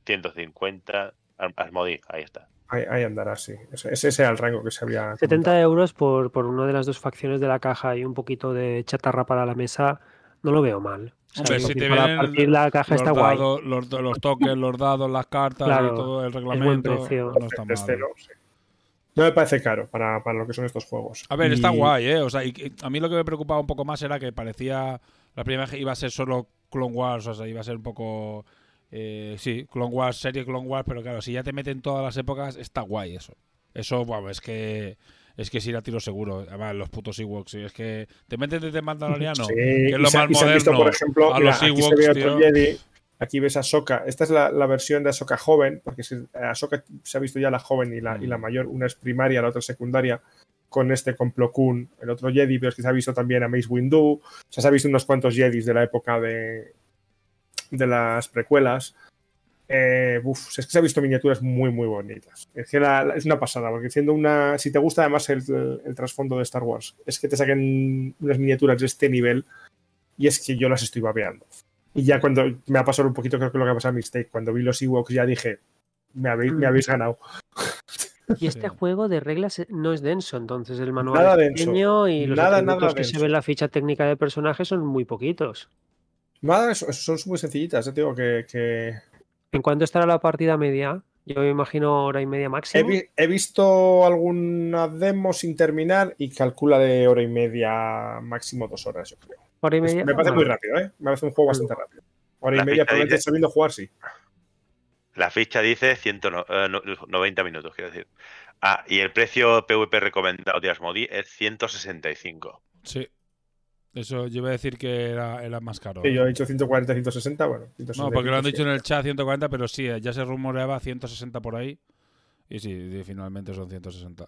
150. Ar- Asmodi, ahí está. Ahí, ahí andará, sí. Ese, ese era el rango que se había. 70 euros por, por una de las dos facciones de la caja y un poquito de chatarra para la mesa, no lo veo mal. Hombre, si te para partir la caja los está guay. dados, los, los tokens, los dados, las cartas Claro, y todo el buen reglamento. precio. No está este, mal. ¿no? Sí. No me parece caro para, para lo que son estos juegos. A ver, está guay, ¿eh? O sea, y- y a mí lo que me preocupaba un poco más era que parecía. La primera vez iba a ser solo Clone Wars, o sea, iba a ser un poco. eh, sí, Clone Wars, serie Clone Wars, pero claro, si ya te meten todas las épocas, está guay eso. Eso, bueno, es que. Es que es ir a tiro seguro. Además, los putos Ewoks. Es que te meten desde Mandaloriano. Sí, que es lo más visto, moderno, por ejemplo, a mira, los Ewoks, tío. Jedi, aquí ves a Ahsoka. Esta es la, la versión de Ahsoka joven, porque Ahsoka se ha visto ya la joven y la, y Mm. la mayor, una es primaria, la otra es secundaria, con este, con Plo Koon, el otro Jedi, pero es que se ha visto también a Mace Windu, o sea, se ha visto unos cuantos Jedis de la época de, de las precuelas. Eh, uf, es que se ha visto miniaturas muy, muy bonitas. Es que la- la- es una pasada, porque siendo una. Si te gusta además el, el- el trasfondo de Star Wars, es que te saquen unas miniaturas de este nivel y es que yo las estoy babeando. Y ya cuando me ha pasado un poquito, creo que lo que ha pasado a Mistake, cuando vi los Ewoks ya dije, me habéis, me habéis ganado. Y este Sí. juego de reglas no es denso, entonces el manual Nada es denso. pequeño y los Nada, que se ve en la ficha técnica de personajes son muy poquitos. Nada, son muy sencillitas, te digo que, que- ¿En cuánto estará la partida media? Yo me imagino hora y media He, máximo. vi- he visto alguna demo sin terminar y calcula de hora y media, máximo dos horas, yo creo. Hora y Es- media. me parece Ah, muy rápido, ¿eh? Me parece un juego bastante rápido. Hora y La media, probablemente dice- sabiendo jugar, sí. La ficha dice 190 minutos, quiero decir. Ah, y el precio PvP recomendado de Asmodi es 165. Sí. Eso yo iba a decir que era, era más caro. Sí, yo he dicho 140, 160, bueno. No, 160, porque lo han dicho en el chat 140, pero sí, ya se rumoreaba 160 por ahí. Y sí, y finalmente son 160.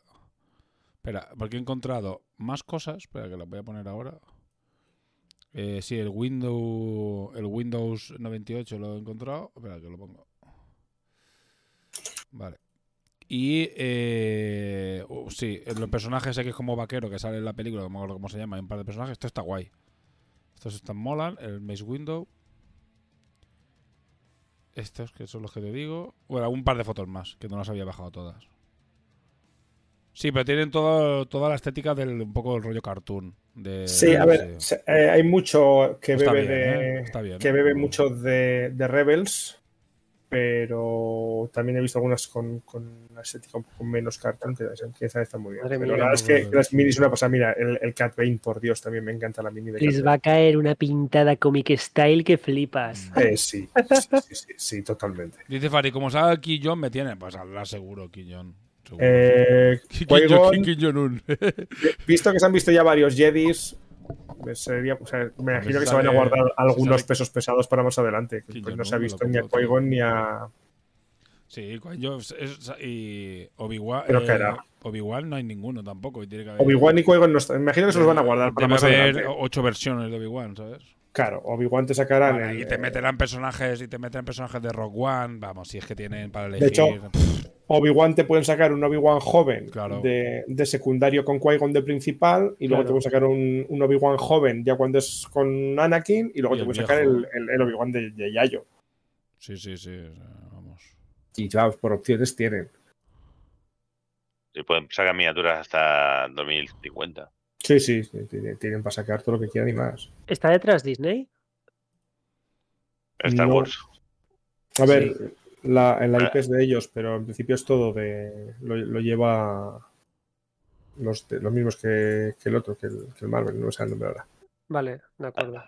Espera, porque he encontrado más cosas. Espera, que las voy a poner ahora. Eh, sí, el Windows, el Windows 98 lo he encontrado. Espera, que lo pongo. Vale. Y eh, uh, sí, los personajes que es como vaquero que sale en la película, no me acuerdo cómo se llama, hay un par de personajes. Esto está guay. Estos están molan. El Mace Window. Estos que son los que te digo. Bueno, un par de fotos más, que no las había bajado todas. Sí, pero tienen todo, toda la estética del un poco el rollo cartoon. De, Sí, a ver, sí. eh, hay mucho que Está bebe bien, de. ¿eh? Que ¿eh? bebe mucho de, de Rebels, pero también he visto algunas con, con una estética un poco menos cartoon, que, que esa está muy bien. Madre pero mía, la verdad es que no. las minis una pasada. Mira, el, el Cat Bane, por Dios, también me encanta la mini de Cat Les va a caer una pintada comic style que flipas. Eh, sí, sí, sí, sí, sí, totalmente. Dice Fari, como sabe Quillón me tiene, pues habla seguro Quillón. Seguro. Eh, visto que se han visto ya varios Jedis, sería, o sea, me imagino que se van a guardar algunos sale- pesos pesados para más adelante. pues no se ha visto ni a. Qui-Gon ni a. Sí, y Obi-Wan. Pero eh, que era. Obi-Wan no hay ninguno tampoco. y tiene que haber- Obi-Wan y Qui-Gon no están. Me imagino que se los van a guardar para más haber adelante. ocho versiones de Obi-Wan, ¿sabes? Claro, Obi-Wan te sacarán. Vale, el- y te meterán personajes y te meterán personajes de Rogue One. Vamos, si es que tienen para De elegir. hecho, Obi-Wan te pueden sacar un Obi-Wan joven Claro. de, de secundario con Qui-Gon de principal y luego Claro. te pueden sacar un, un Obi-Wan joven ya cuando es con Anakin y luego Y te pueden sacar viejo. el, el- el Obi-Wan de, de Yayo. Sí, sí, sí. vamos. Y vamos, por opciones tienen. Se pueden sacar miniaturas hasta 2050. Sí, sí, sí, tienen, tienen para sacar todo lo que quieran y más. ¿Está detrás Disney? Star No. Wars. A ver, Sí. La, en la. IP es de ellos, pero en principio es todo de. Lo, lo lleva los, de- los mismos que, que el otro, que el, que el Marvel, no sé el nombre ahora. Vale, de acuerdo.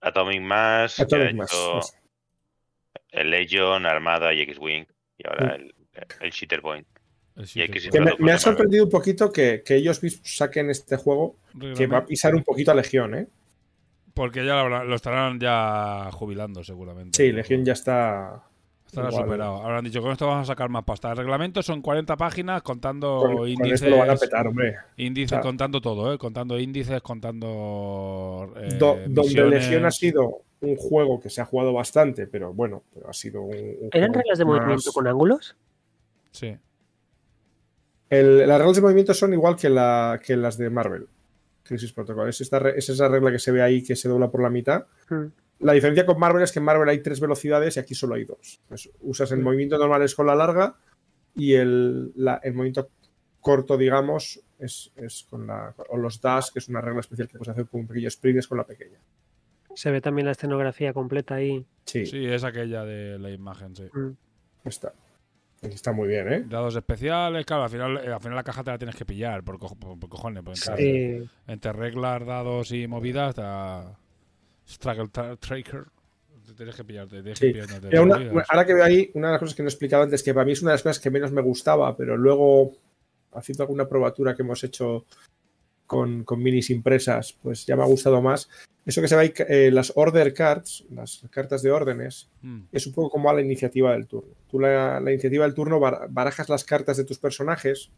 Atomic Mass, A que ha todos más. hecho el Legion, Armada y X-Wing. Y ahora el, el Cheater Point. Que me, ha sorprendido un poquito que, que ellos saquen este juego que va a pisar un poquito a Legión, ¿eh? Porque ya lo, lo estarán ya jubilando, seguramente. Sí, Legión ya está. Estará igual. superado. Habrán dicho, con esto vamos a sacar más pasta. El reglamento son 40 páginas contando Con, con índices. esto lo van a petar, hombre. índices Claro. contando todo, ¿eh? Contando índices, contando. eh, Do- donde. Legión ha sido un juego que se ha jugado bastante, pero bueno, pero ha sido un. un ¿Eran reglas de más- movimiento con ángulos? Sí. El- las reglas de movimiento son igual que, la, que las de Marvel. Crisis Protocol. Es, esta es esa regla que se ve ahí que se dobla por la mitad. Mm. La diferencia con Marvel es que en Marvel hay tres velocidades y aquí solo hay dos. Pues usas el movimiento normal es con la larga y el, la- el movimiento corto, digamos, es, es con la. O los dash, que es una regla especial que puedes hacer con un pequeño sprint, es con la pequeña. Se ve también la escenografía completa ahí. Sí, Sí, es aquella de la imagen, sí. Mm. está. Está muy bien, ¿eh? Dados especiales, claro, al final, eh, al final la caja te la tienes que pillar, por, co- por- cojones. entre, Sí. entre reglas, dados y movidas, está. Struggle tra- Tracker. Tienes que pillarte. Tienes Sí. que pillarte Mira, una- movidas. ahora que veo ahí, una de las cosas que no he explicado antes, que para mí es una de las cosas que menos me gustaba, pero luego, haciendo alguna probatura que hemos hecho con, con minis impresas, pues ya me ha gustado más. Eso que se ve ahí, eh, las order cards, las cartas de órdenes, Mm. es un poco como a la iniciativa del turno. Tú la, la iniciativa del turno bar- barajas las cartas de tus personajes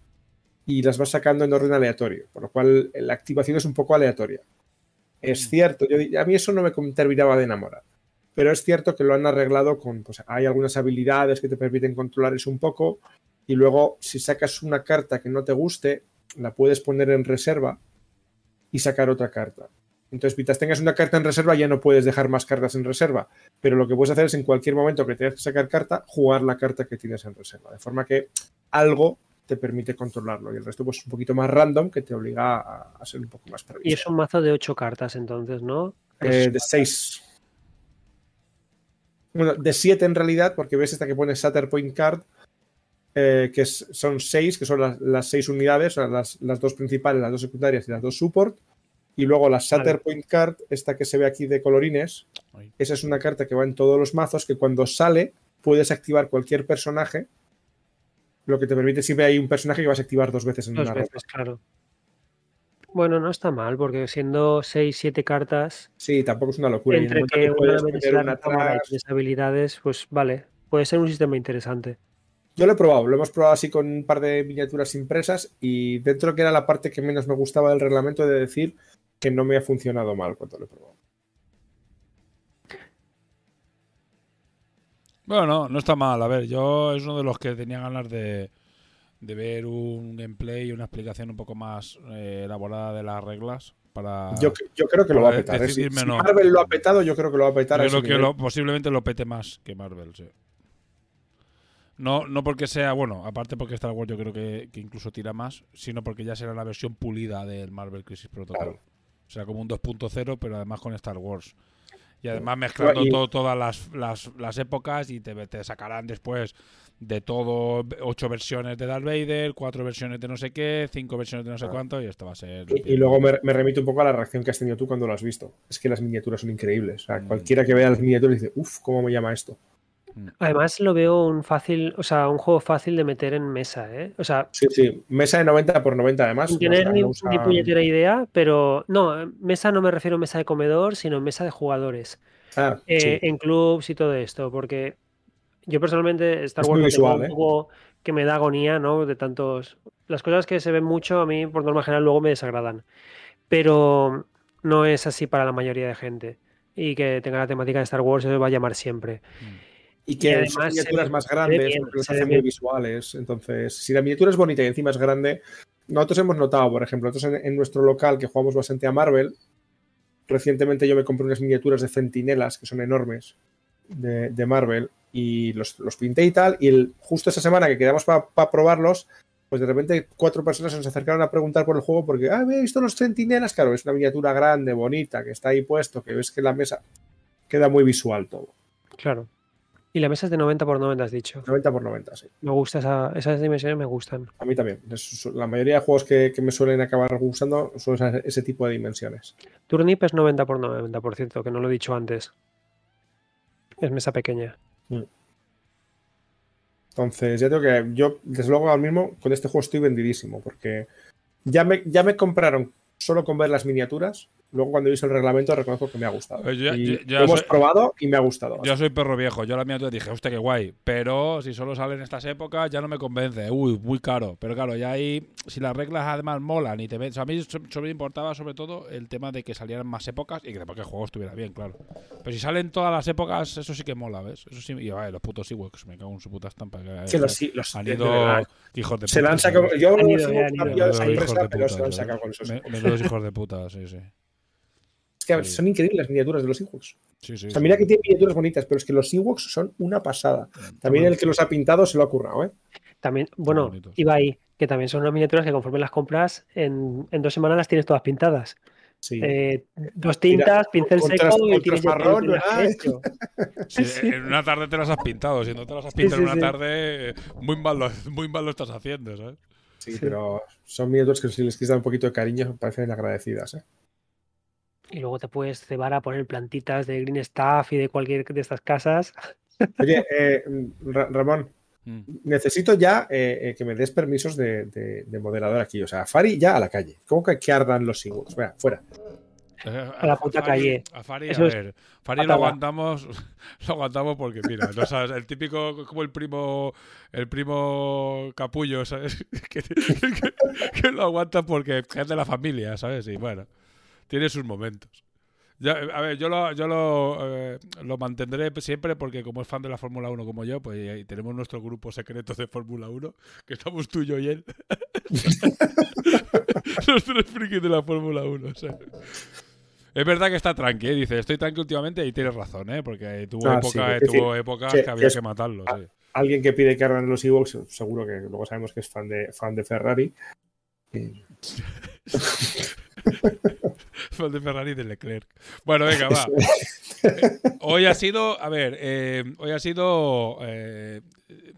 y las vas sacando en orden aleatorio, por lo cual la activación es un poco aleatoria. Es Mm. cierto, yo, a mí eso no me terminaba de enamorar, pero es cierto que lo han arreglado con, pues hay algunas habilidades que te permiten controlar eso un poco y luego si sacas una carta que no te guste, la puedes poner en reserva y sacar otra carta. Entonces, mientras tengas una carta en reserva, ya no puedes dejar más cartas en reserva. Pero lo que puedes hacer es en cualquier momento que tengas que sacar carta, jugar la carta que tienes en reserva. De forma que algo te permite controlarlo. Y el resto, pues, es un poquito más random, que te obliga a, a ser un poco más Y previsible. es un mazo de ocho cartas entonces, ¿no? Eh, de 6. Bueno, de 7 en realidad, porque ves esta que pone Satter Point Card, eh, que es- son 6, que son las, las seis unidades, o sea, las, las dos principales, las dos secundarias y las dos support. Y luego la Satter Vale. Point Card, esta que se ve aquí de colorines, esa es una carta que va en todos los mazos, que cuando sale puedes activar cualquier personaje, lo que te permite siempre hay un personaje que vas a activar dos veces en Dos una ronda. veces, claro. Bueno, no está mal, porque siendo seis, siete cartas, Sí, tampoco es una locura. En entre que que una vez habilidades, pues vale, puede ser un sistema interesante. Yo lo he probado, lo hemos probado así con un par de miniaturas impresas y dentro que era la parte que menos me gustaba del reglamento he de decir que no me ha funcionado mal cuando lo he probado. Bueno, no, no está mal. A ver, yo es uno de los que tenía ganas de, de ver un gameplay y una explicación un poco más eh, elaborada de las reglas. Para, Yo, yo creo que lo va a petar. ¿eh? Si, decidirme si no. Marvel lo ha petado, yo creo que lo va a petar. Yo creo que lo- posiblemente lo pete más que Marvel, sí. No, no porque sea, bueno, aparte porque Star Wars yo creo que, que incluso tira más, sino porque ya será la versión pulida del Marvel Crisis Protocol. Claro. O sea, como un 2.0, pero además con Star Wars. Y además mezclando Y- todo- todas las, las, las épocas y te, te sacarán después de todo ocho versiones de Darth Vader, cuatro versiones de no sé qué, cinco versiones de no sé Ah. cuánto, y esto va a ser... Y, y luego me, me remito un poco a la reacción que has tenido tú cuando lo has visto. Es que las miniaturas son increíbles. O sea, Mm. cualquiera que vea las miniaturas dice, uff, ¿cómo me llama esto? Además lo veo un fácil, o sea, un juego fácil de meter en mesa, ¿eh? O sea, Sí, sí. Mesa de 90 por 90 además. sin tener ni, no usa- ni puñetera idea, pero no, mesa no me refiero a mesa de comedor, sino mesa de jugadores. Ah, eh, sí. en clubs y todo esto, porque yo personalmente Star Es Wars visual, un ¿eh? poco que me da agonía, ¿no? De tantos... Las cosas que se ven mucho a mí, por norma general, luego me desagradan. Pero no es así para la mayoría de gente. Y que tenga la temática de Star Wars, eso va a llamar siempre. Mm. Y que Y son miniaturas más grandes, bien, porque los hacen muy visuales. Entonces, si la miniatura es bonita y encima es grande, nosotros hemos notado, por ejemplo, nosotros en, en nuestro local que jugamos bastante a Marvel, recientemente yo me compré unas miniaturas de centinelas que son enormes de, de Marvel y los, los pinté y tal, y el- justo esa semana que quedamos para probarlos, pues de repente cuatro personas se nos acercaron a preguntar por el juego porque, ah, he visto los centinelas, claro, es una miniatura grande, bonita, que está ahí puesto, que ves que la mesa queda muy visual todo. Claro. Y la mesa es de 90 por 90, has dicho. 90 por 90, sí. Me gusta esa- esas dimensiones, me gustan. A mí también. Es- la mayoría de juegos que, que me suelen acabar gustando son ese tipo de dimensiones. Turnip es 90 por 90, por cierto, que no lo he dicho antes. Es mesa pequeña. Entonces, ya tengo que. Yo, desde luego, ahora mismo con este juego estoy vendidísimo porque ya me, ya me compraron solo con ver las miniaturas. Luego, cuando he visto el reglamento, reconozco que me ha gustado. Yo- Y yo- yo lo hemos soy- probado y me ha gustado. Yo soy perro viejo. Yo la miniatura dije, hostia, qué guay. Pero si solo sale en estas épocas, ya no me convence. Uy, muy caro. Pero claro, ya ahí, si las reglas además molan y te ven. o sea, a mí solo me importaba sobre todo el tema de que salieran más épocas y que después que el juego estuviera bien, claro. Pero si salen todas las épocas, eso sí que mola, ¿ves? Eso sí. Y vaya, los putos Ewoks, me cago en su puta estampa. que- que los, sí, los han ido hijos de Se la han puta, sacado. Yo Menudos hijos empresa, de pero se la han puta, sacado con esos. Me- Menudos hijos de puta, sí, sí. Es que Sí. son increíbles las miniaturas de los Ewoks. Sí, sí, O sea, sí. mira que tiene miniaturas bonitas, pero es que los Ewoks son una pasada. También el que los ha pintado se lo ha currado, ¿eh? También, bueno, iba ahí, que también son unas miniaturas que conforme las compras, en, en dos semanas las tienes todas pintadas. Sí. Eh, dos tintas, pincel seco y tienes marrón. En una tarde te las has pintado. Si no te las has Sí, pintado en una sí. tarde, muy mal, lo, muy mal lo estás haciendo, ¿sabes? Sí, Sí. pero son miniaturas que si les quieres dar un poquito de cariño, me parecen agradecidas. ¿eh? Y luego te puedes cebar a poner plantitas de Green Staff y de cualquier de estas casas. Oye, eh, Ra- Ramón, Mm. necesito ya eh, eh, que me des permisos de, de- de moderador aquí. O sea, Fari ya a la calle. ¿Cómo que, que ardan los Ewoks? Venga, fuera. Eh, A la puta Fari- calle. A Fari, Eso a ver. Fari lo aguantamos, lo aguantamos porque, mira, no sabes, el típico, como el primo, el primo capullo, ¿sabes? que, que- que lo aguanta porque es de la familia, ¿sabes? Y bueno, tiene sus momentos. Ya, a ver, yo lo, yo lo, eh, lo mantendré siempre porque como es fan de la Fórmula 1 como yo, pues ahí tenemos nuestro grupo secreto de Fórmula 1, que estamos tú, yo y él. Los tres frikis de la Fórmula 1, ¿sabes? Es verdad que está tranqui, ¿eh? dice, estoy tranqui últimamente y tienes razón, ¿eh? porque tuvo, Ah, época- sí, tuvo decir, épocas que- que, había que es- que matarlo. sí. Alguien que pide que ardan los Ewoks, seguro que luego sabemos que es fan de, fan de Ferrari. Y- Fue el de Ferrari y de Leclerc. Bueno, venga, va. Hoy ha sido, a ver, eh, hoy ha sido. eh,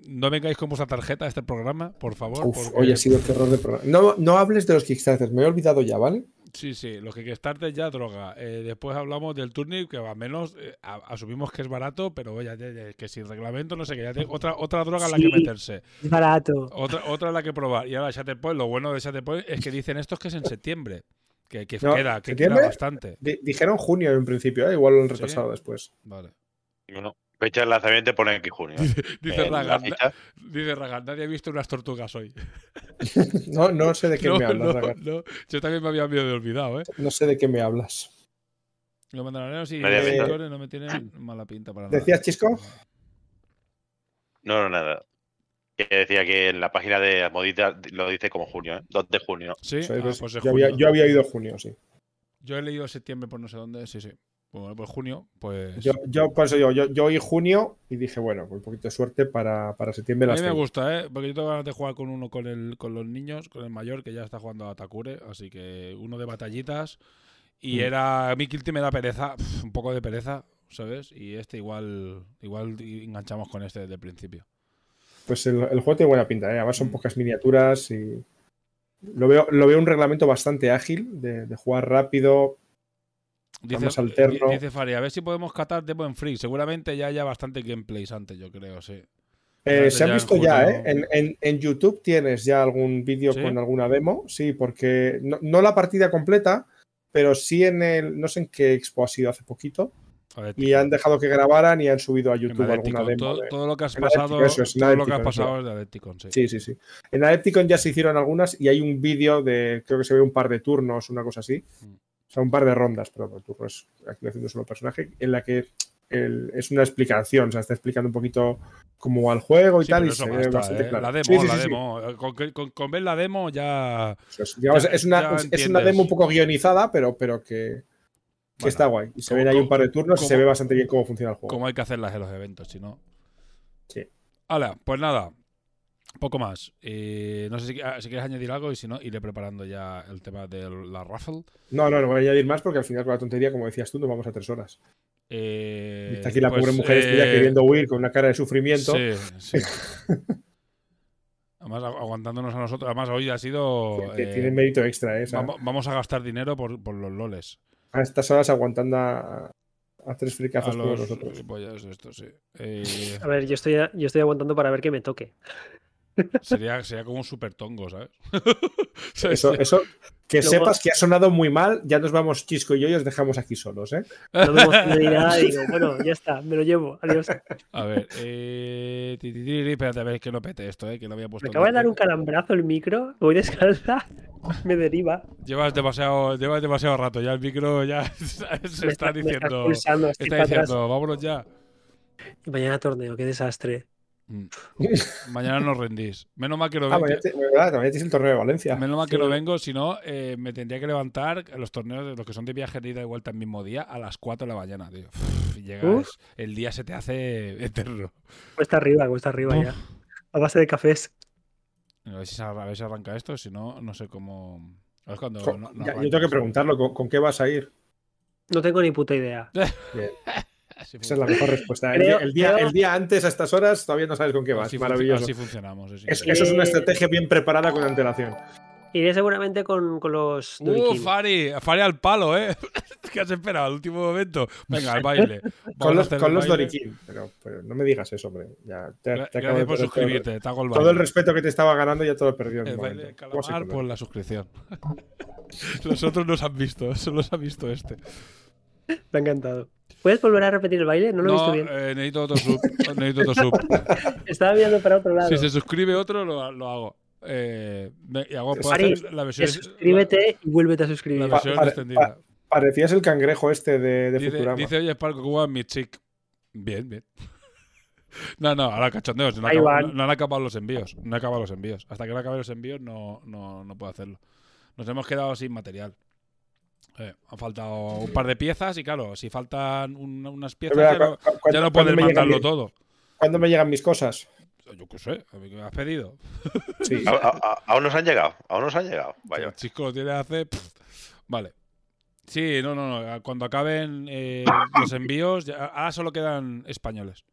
no vengáis con vuestra tarjeta a este programa, por favor. Uf, porque- hoy ha sido terror de programa. No, no hables de los Kickstarters, me he olvidado ya, ¿vale? Sí, sí, lo que Kickstarter ya droga. Eh, después hablamos del turnip, que va menos, eh, a- asumimos que es barato, pero ya, ya- ya- que sin reglamento, no sé, que ya te- otra, otra droga en la que meterse. Es barato. Otra, otra en la que probar. Y ahora Shatterpoint, lo bueno de Shatterpoint es que dicen estos que es en septiembre. Que, que No, queda, que queda bastante. Di- dijeron junio en principio, ¿eh? igual lo han Sí. retrasado después. Vale. Bueno, fecha de lanzamiento pone aquí junio. Dice la Ragan, ficha. dice Ragan, nadie ha visto unas tortugas hoy. No, no sé de qué No, me hablas, no, Ragan. no. Yo también me había medio olvidado, ¿eh? No sé de qué me hablas. Los mandaraneros y los no me tienen mala pinta para nada. ¿Decías, Chisco? No, no, nada. Que decía que en la página de Asmodita lo dice como junio, ¿eh? 2 de junio. Sí, ah, pues pues es yo, había, junio. yo había ido junio, sí. Yo he leído septiembre por no sé dónde, sí, sí. Bueno, pues junio, pues. Yo, yo por eso yo, yo, yo oí junio y dije, bueno, con un poquito de suerte para, para septiembre a mí me gusta, ¿eh? Porque yo tengo ganas de jugar con uno con, el, con los niños, con el mayor que ya está jugando a Takure, así que uno de batallitas. Y Mm. era. A mí Kilty me da pereza, un poco de pereza, ¿sabes? Y este igual. Igual enganchamos con este desde el principio. Pues el, el juego tiene buena pinta, ¿eh? además son pocas miniaturas y lo veo, lo veo un reglamento bastante ágil de, de jugar rápido. Dice, alterno. di- dice Fari, a ver si podemos catar Demo en Free. Seguramente ya haya bastante gameplays antes, yo creo, sí. Eh, se han visto ya. ¿eh? En, en- en YouTube tienes ya algún vídeo ¿Sí? con alguna demo, sí, porque no, no la partida completa, pero sí en el, no sé en qué expo ha sido hace poquito, Y tío, han dejado que grabaran y han subido a YouTube alguna demo. Todo, de- todo lo que has en pasado, eso es, todo lo que has pasado es de Adepticon, sí. Sí, sí, sí. En Adepticon ya se hicieron algunas y hay un vídeo de, creo que se ve un par de turnos, una cosa así. Mm. O sea, un par de rondas, pero por turnos, aquí haciendo solo personaje, en la que el- es una explicación, o sea, está explicando un poquito cómo va el juego y Sí, tal, y se ve bastante ¿eh? claro. La demo, Sí, sí, la demo. Con, que- con- con ver la demo ya. Digamos, Ya- es, una, es una demo un poco guionizada, pero, pero que, que Bueno, está guay. Y se ven ahí un par de turnos y se ve bastante bien cómo funciona el juego. Como hay que hacerlas en los eventos, si no. Sí. Hala, pues nada. Poco más. Eh, no sé si, ah, si quieres añadir algo y si no, iré preparando ya el tema de la raffle. No, no, no voy a añadir más porque al final con la tontería, como decías tú, nos vamos a tres horas. Eh, Y está aquí la pues, pobre mujer eh, queriendo huir con una cara de sufrimiento. Sí, sí. Además, agu- aguantándonos a nosotros. Además, hoy ha sido. que eh, tiene mérito extra, ¿eh? Vamos, vamos a gastar dinero por, por los loles. A estas horas aguantando a, a tres fricazos como los nosotros. estos, sí. Eh, A ver, yo estoy, yo estoy aguantando para ver que me toque. Sería, sería como un super tongo, ¿sabes? Eso, eso, que Luego- sepas que ha sonado muy mal, ya nos vamos Chisco y yo y os dejamos aquí solos, ¿eh? No me emociono ni nada y digo, bueno, ya está, me lo llevo, adiós. A ver, eh, ti, ti, ti, ti, espérate, a ver que no pete esto, eh, que lo había puesto. Me acaba de dar un calambrazo el micro, voy descalza, me deriva. Llevas demasiado, llevas demasiado rato, ya el micro ya se me está está diciendo. pulsando, Está para atrás. diciendo, vámonos ya. Y mañana torneo, qué desastre. Mm. Mañana nos rendís. Menos mal que no Ah, vengo. mañana te- ¿verdad? También tienes el torneo de Valencia. Menos mal que Sí. no vengo, si no, eh, me tendría que levantar los torneos de los que son de viaje de ida y vuelta el mismo día a las 4 de la mañana, tío. Uf, llegas, Uf. el día se te hace eterno. Cuesta arriba, cuesta arriba ya. A base de cafés. A ver si, se arra- a ver si arranca esto, si no, no sé cómo. A ver cuando no- no ya- yo tengo que preguntarlo, ¿con, con qué vas a ir? No tengo ni puta idea. Así esa es la mejor respuesta. El, Creo- el, día, creo- el día antes, a estas horas, todavía no sabes con qué vas. Así, Maravilloso. así funcionamos. es Es- eso es una Eh, estrategia bien preparada con antelación. Iré seguramente con, con los ¡Uh. Fari! Fari al palo, ¿eh? ¿Qué has esperado al último momento? Venga, al baile. Con los, con los baile. Dorikin. Pero, pero no me digas eso, hombre. Ya, te, Gra- te acabo Gracias de por perder todo- suscribirte. Te hago el Todo, baile. el respeto que te estaba ganando ya todo lo perdió. en El baile momento. de ¿Cómo se calamar come? por la suscripción. los otros nos han visto, solo los ha visto este. Me ha encantado. ¿Puedes volver a repetir el baile? No lo he visto bien. eh, necesito otro sub. necesito otro sub. Estaba mirando para otro lado. Si se suscribe otro, lo, lo hago. Eh, me- y hago hacer la versión, suscríbete y vuélvete a suscribir. la Pa- versión pare- extendida. Parecías el cangrejo este de, de Dice, Futurama. dice, oye, Sparko, ¿cómo mi chick? Bien, bien. No, no, ahora cachondeos. No, acabo- no- no han acabado los envíos. No han acabado los envíos. Hasta que no acabe los envíos no, no, no puedo hacerlo. Nos hemos quedado sin material. Eh, han faltado un par de piezas y claro, si faltan un- unas piezas verdad, ya no, ya ¿cuándo- no cuándo puedes mandarlo mi- todo. ¿Cuándo me llegan mis cosas? Yo qué sé, a mí que me has pedido. Sí. A- a- a- Aún nos han llegado, aún nos han llegado. El Vaya. chico lo tiene hace. pff. Vale. Sí, no, no, no. Cuando acaben eh, los envíos, ya- ahora solo quedan españoles.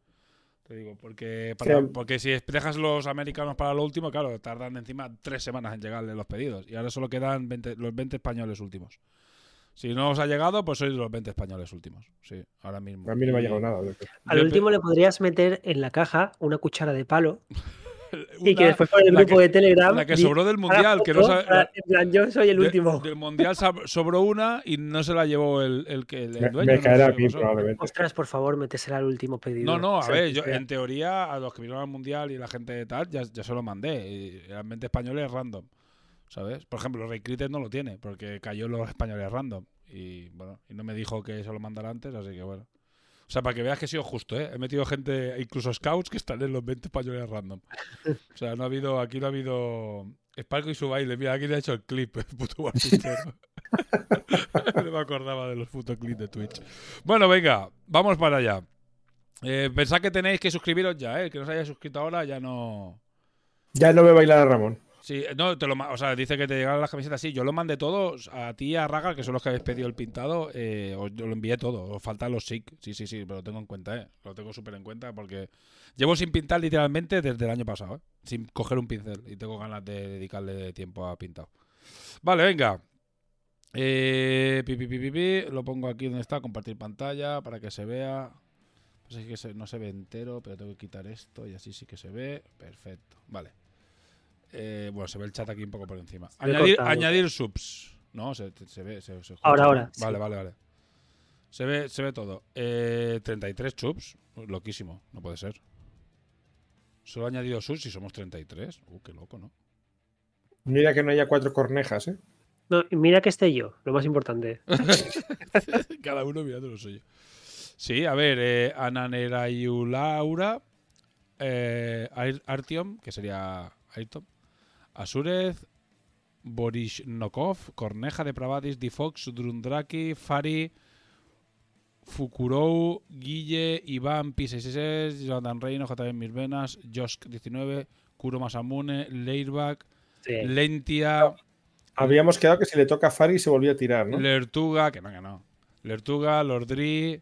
Te digo, porque, para- Sí. porque si dejas los americanos para lo último, claro, tardan encima tres semanas en llegarle los pedidos. Y ahora solo quedan 20 los 20 españoles últimos. Si no os ha llegado, pues sois los 20 españoles últimos. Sí, ahora mismo. A mí no me ha Y llegado nada. Al último le podrías meter en la caja una cuchara de palo y una- que después por el la grupo que- de Telegram. la que sobró del mundial, que no foto sabe- la- en plan, yo soy el de- último. del mundial sobró una y no se la llevó el, el que el Me, dueño. me no caerá sé mí pasó. probablemente. Ostras, por favor, métesela al último pedido. No, no, a sea, ver, yo en teoría a los que vinieron al mundial y la gente de tal, ya, ya se lo mandé. Y realmente españoles random, ¿sabes? Por ejemplo, Ray Cricket no lo tiene, porque cayó los españoles random. Y bueno, y no me dijo que se lo mandara antes, así que bueno. O sea, para que veas que he sido justo, ¿eh? He metido gente, incluso scouts, que están en los 20 españoles random. O sea, no ha habido, aquí no ha habido. Sparko y su baile, mira, aquí le ha hecho el clip, el puto no me acordaba de los putos clips de Twitch. Bueno, venga, vamos para allá. Eh, pensad que tenéis que suscribiros ya, ¿eh? El que no se haya suscrito ahora ya no. Ya no me bailar a Ramón. Sí, no, te lo, o sea, dice que te llegaron las camisetas. Sí, yo lo mandé todo a ti y a Raga, que son los que habéis pedido el pintado. Eh, os, yo lo envié todo. Os faltan los SIC. Sí, sí, sí, pero lo tengo en cuenta, ¿eh? Lo tengo súper en cuenta porque llevo sin pintar literalmente desde el año pasado, ¿eh? Sin coger un pincel. Y tengo ganas de dedicarle tiempo a pintado. Vale, venga. Eh, pi, pi, pi. Lo pongo aquí donde está, compartir pantalla para que se vea. Pues es que se- no se ve entero, pero tengo que quitar esto y así sí que se ve. Perfecto. Vale. Eh, bueno, se ve el chat aquí un poco por encima. Añadir, subs. No, se, se ve. Se, Ahora, ahora, Vale, sí. vale, vale. Se ve, se ve todo. Eh, 33 subs. Loquísimo. No puede ser. Solo he añadido subs y somos 33. Uh, qué loco, ¿no? Mira que no haya cuatro cornejas, ¿eh? No, y mira que esté yo, lo más importante. Cada uno mirando lo suyo. Sí, a ver, eh, Ananerayulaura, eh, Ar- Artyom, que sería Ayrton, Asurez, Borishnokov, Corneja de Pravadis, Difox, Drundraki, Fari, Fukurou, Guille, Iván, P666, Jonathan Reino, JB Mis Venas, Josk19, Kuro Masamune, Leirbach, Sí. Lentia, Habíamos quedado que si le toca a Fari se volvía a tirar, ¿no? Lertuga, que no, que no. Lertuga, Lordri,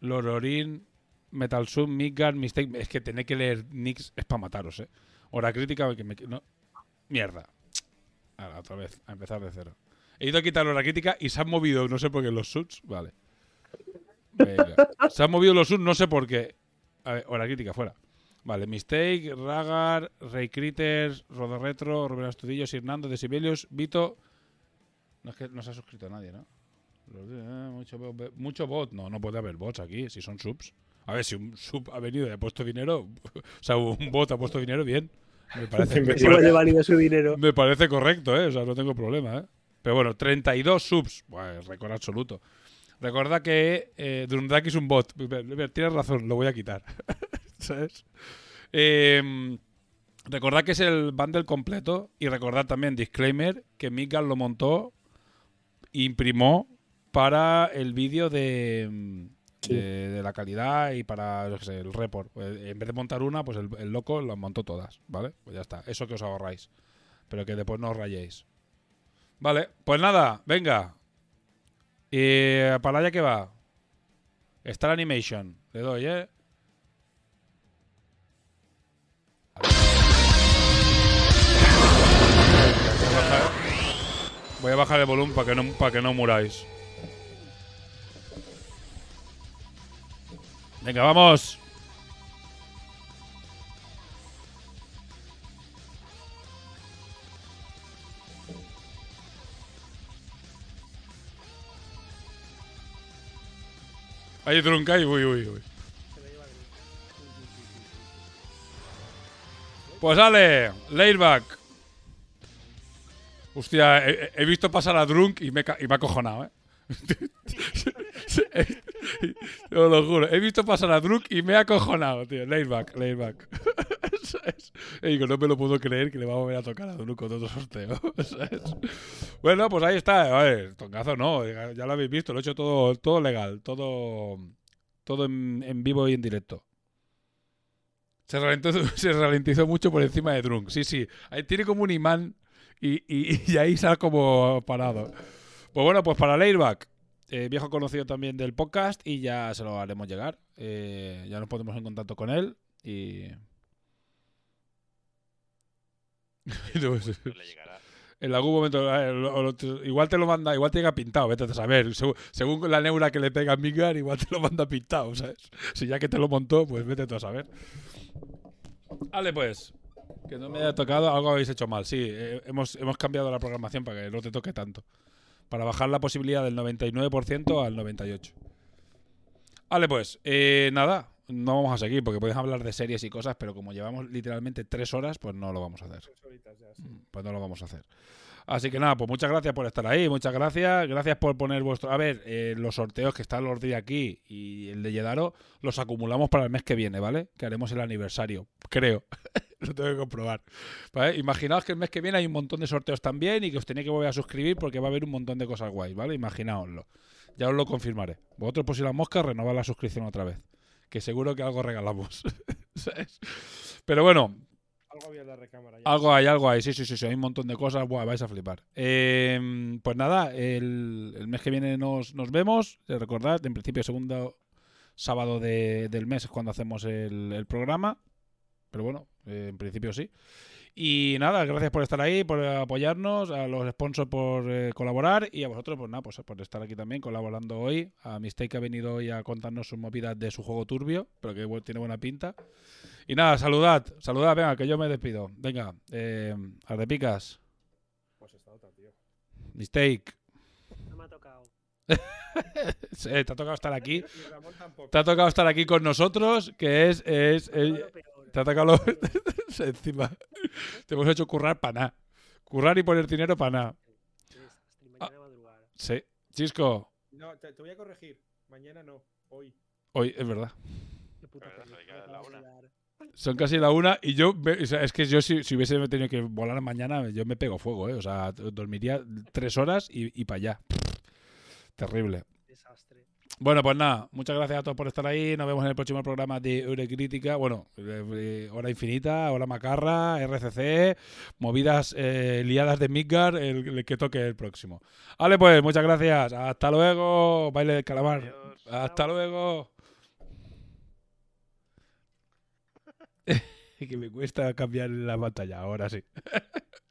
Lororin, Metal Sub, Midgard, Mistake. Es que tenéis que leer nicks es para mataros, eh. Hora crítica, que me. No. Mierda. Ahora, otra vez, a empezar de cero. He ido a quitar la crítica y se han movido, no sé por qué, los subs. Vale. Se han movido los subs, no sé por qué. A ver, hora crítica, fuera. Vale, Mistake, Ragar, Rey Critters, Rodo Retro, Rubén Astudillo, Hernando, Decibelius, Vito. No es que no se ha suscrito nadie, ¿no? Eh, mucho, mucho bot. No, no puede haber bots aquí, si son subs. A ver, si un sub ha venido y ha puesto dinero, o sea, un bot ha puesto dinero, bien. Me parece, me parece, su dinero. me parece correcto, ¿eh? O sea, no tengo problema, ¿eh? Pero bueno, 32 subs. Pues récord absoluto. Recordad que eh, es un bot. Tienes razón, lo voy a quitar. ¿Sabes? Eh, recordad que es el bundle completo. Y recordad también, disclaimer, que Miguel lo montó, imprimó para el vídeo de, mm, De, la calidad y para el report. Pues, en vez de montar una, pues el, loco las montó todas, ¿vale? Pues ya está. Eso que os ahorráis. Pero que después no os rayéis. Vale, pues nada, venga. Y para allá que va. Star Animation. Le doy, ¿eh? Voy a bajar el volumen para que no, para que no muráis. Venga, vamos. Ahí trunca y uy, uy, uy. Pues sale, Laidback. Hostia, he, visto pasar a Drunk y me, y me ha acojonado, ¿eh? Lo juro. He visto pasar a Drunk y me ha acojonado, tío. Laidback. ¿Sabes? Y digo, no me lo puedo creer que le va a volver a tocar a Drunk con otro sorteo. ¿sabes? Bueno, pues ahí está. A ver, tongazo no. Ya lo habéis visto. Lo he hecho todo, todo legal. Todo, todo en, en vivo y en directo. Se ralentizó, se ralentizó mucho por encima de Drunk. Sí, sí. Ahí tiene como un imán y, y- y ahí ha como parado. Pues bueno, pues para Lairback, eh, viejo conocido también del podcast y ya se lo haremos llegar. Eh, ya nos ponemos en contacto con él y... Se- Pues le llegará. en algún momento, eh, lo- lo- igual te lo manda, igual te llega pintado, vete a saber. Según, según la neura que le pega a Midgar, igual te lo manda pintado, ¿sabes? Si ya que te lo montó, pues vete tú a saber. Vale, pues. Que no me haya tocado, algo habéis hecho mal. Sí, eh, hemos, hemos cambiado la programación para que no te toque tanto. Para bajar la posibilidad del 99% al 98%. Vale, pues, eh, nada, no vamos a seguir porque podéis hablar de series y cosas, pero como llevamos literalmente tres horas, pues no lo vamos a hacer. Pues no lo vamos a hacer. Así que nada, pues muchas gracias por estar ahí, muchas gracias. Gracias por poner vuestro. A ver, eh, los sorteos que están los de aquí y el de Yedaro los acumulamos para el mes que viene, ¿vale? Que haremos el aniversario, creo. Lo tengo que comprobar. Imaginaos que el mes que viene hay un montón de sorteos también y que os tenéis que volver a suscribir porque va a haber un montón de cosas guays, ¿vale? Imaginaoslo. Ya os lo confirmaré. Vosotros, por si la mosca, renovad la suscripción otra vez. Que seguro que algo regalamos. ¿Sabes? Pero bueno, Algo había en la recámara ya. algo hay, algo hay. Sí, sí, sí, sí. Hay un montón de cosas. Buah, vais a flipar. Eh, pues nada, el, el mes que viene nos, nos vemos. Eh, Recordad, en principio, segundo sábado de- del mes es cuando hacemos el, el programa. Pero bueno, eh, en principio sí. Y nada, gracias por estar ahí, por apoyarnos, a los sponsors por eh, colaborar y a vosotros, pues nada, pues por estar aquí también colaborando hoy. A Mistake que ha venido hoy a contarnos sus movidas de su juego turbio, pero que tiene buena pinta. Y nada, saludad, saludad, venga, que yo me despido. Venga, eh, Ardepicas, Pues esta otra, tío. Mistake. No me ha tocado. Sí, te ha tocado estar aquí. Te ha tocado estar aquí con nosotros, que es. es, te ha tocado lo- encima. Te hemos hecho currar para nada. Currar y poner dinero para nada. Hasta mañana madrugada. Sí. Chisco, No, te, te voy a corregir. Mañana no, hoy. Hoy, es verdad. Qué puta Son casi la una y yo, me- o sea, es que yo si, si hubiese tenido que volar mañana, yo me pego fuego, ¿eh? O sea, dormiría tres horas y, y para allá. Terrible. Desastre. Bueno, pues nada, muchas gracias a todos por estar ahí. Nos vemos en el próximo programa de Eurecrítica. Bueno, eh, eh, Hora Infinita, Hora Macarra, RCC, movidas eh, liadas de Midgar, el, el que toque el próximo. Vale, pues muchas gracias. Hasta luego. Baile del calamar. Adiós. Hasta luego. que me cuesta cambiar la pantalla, ahora sí.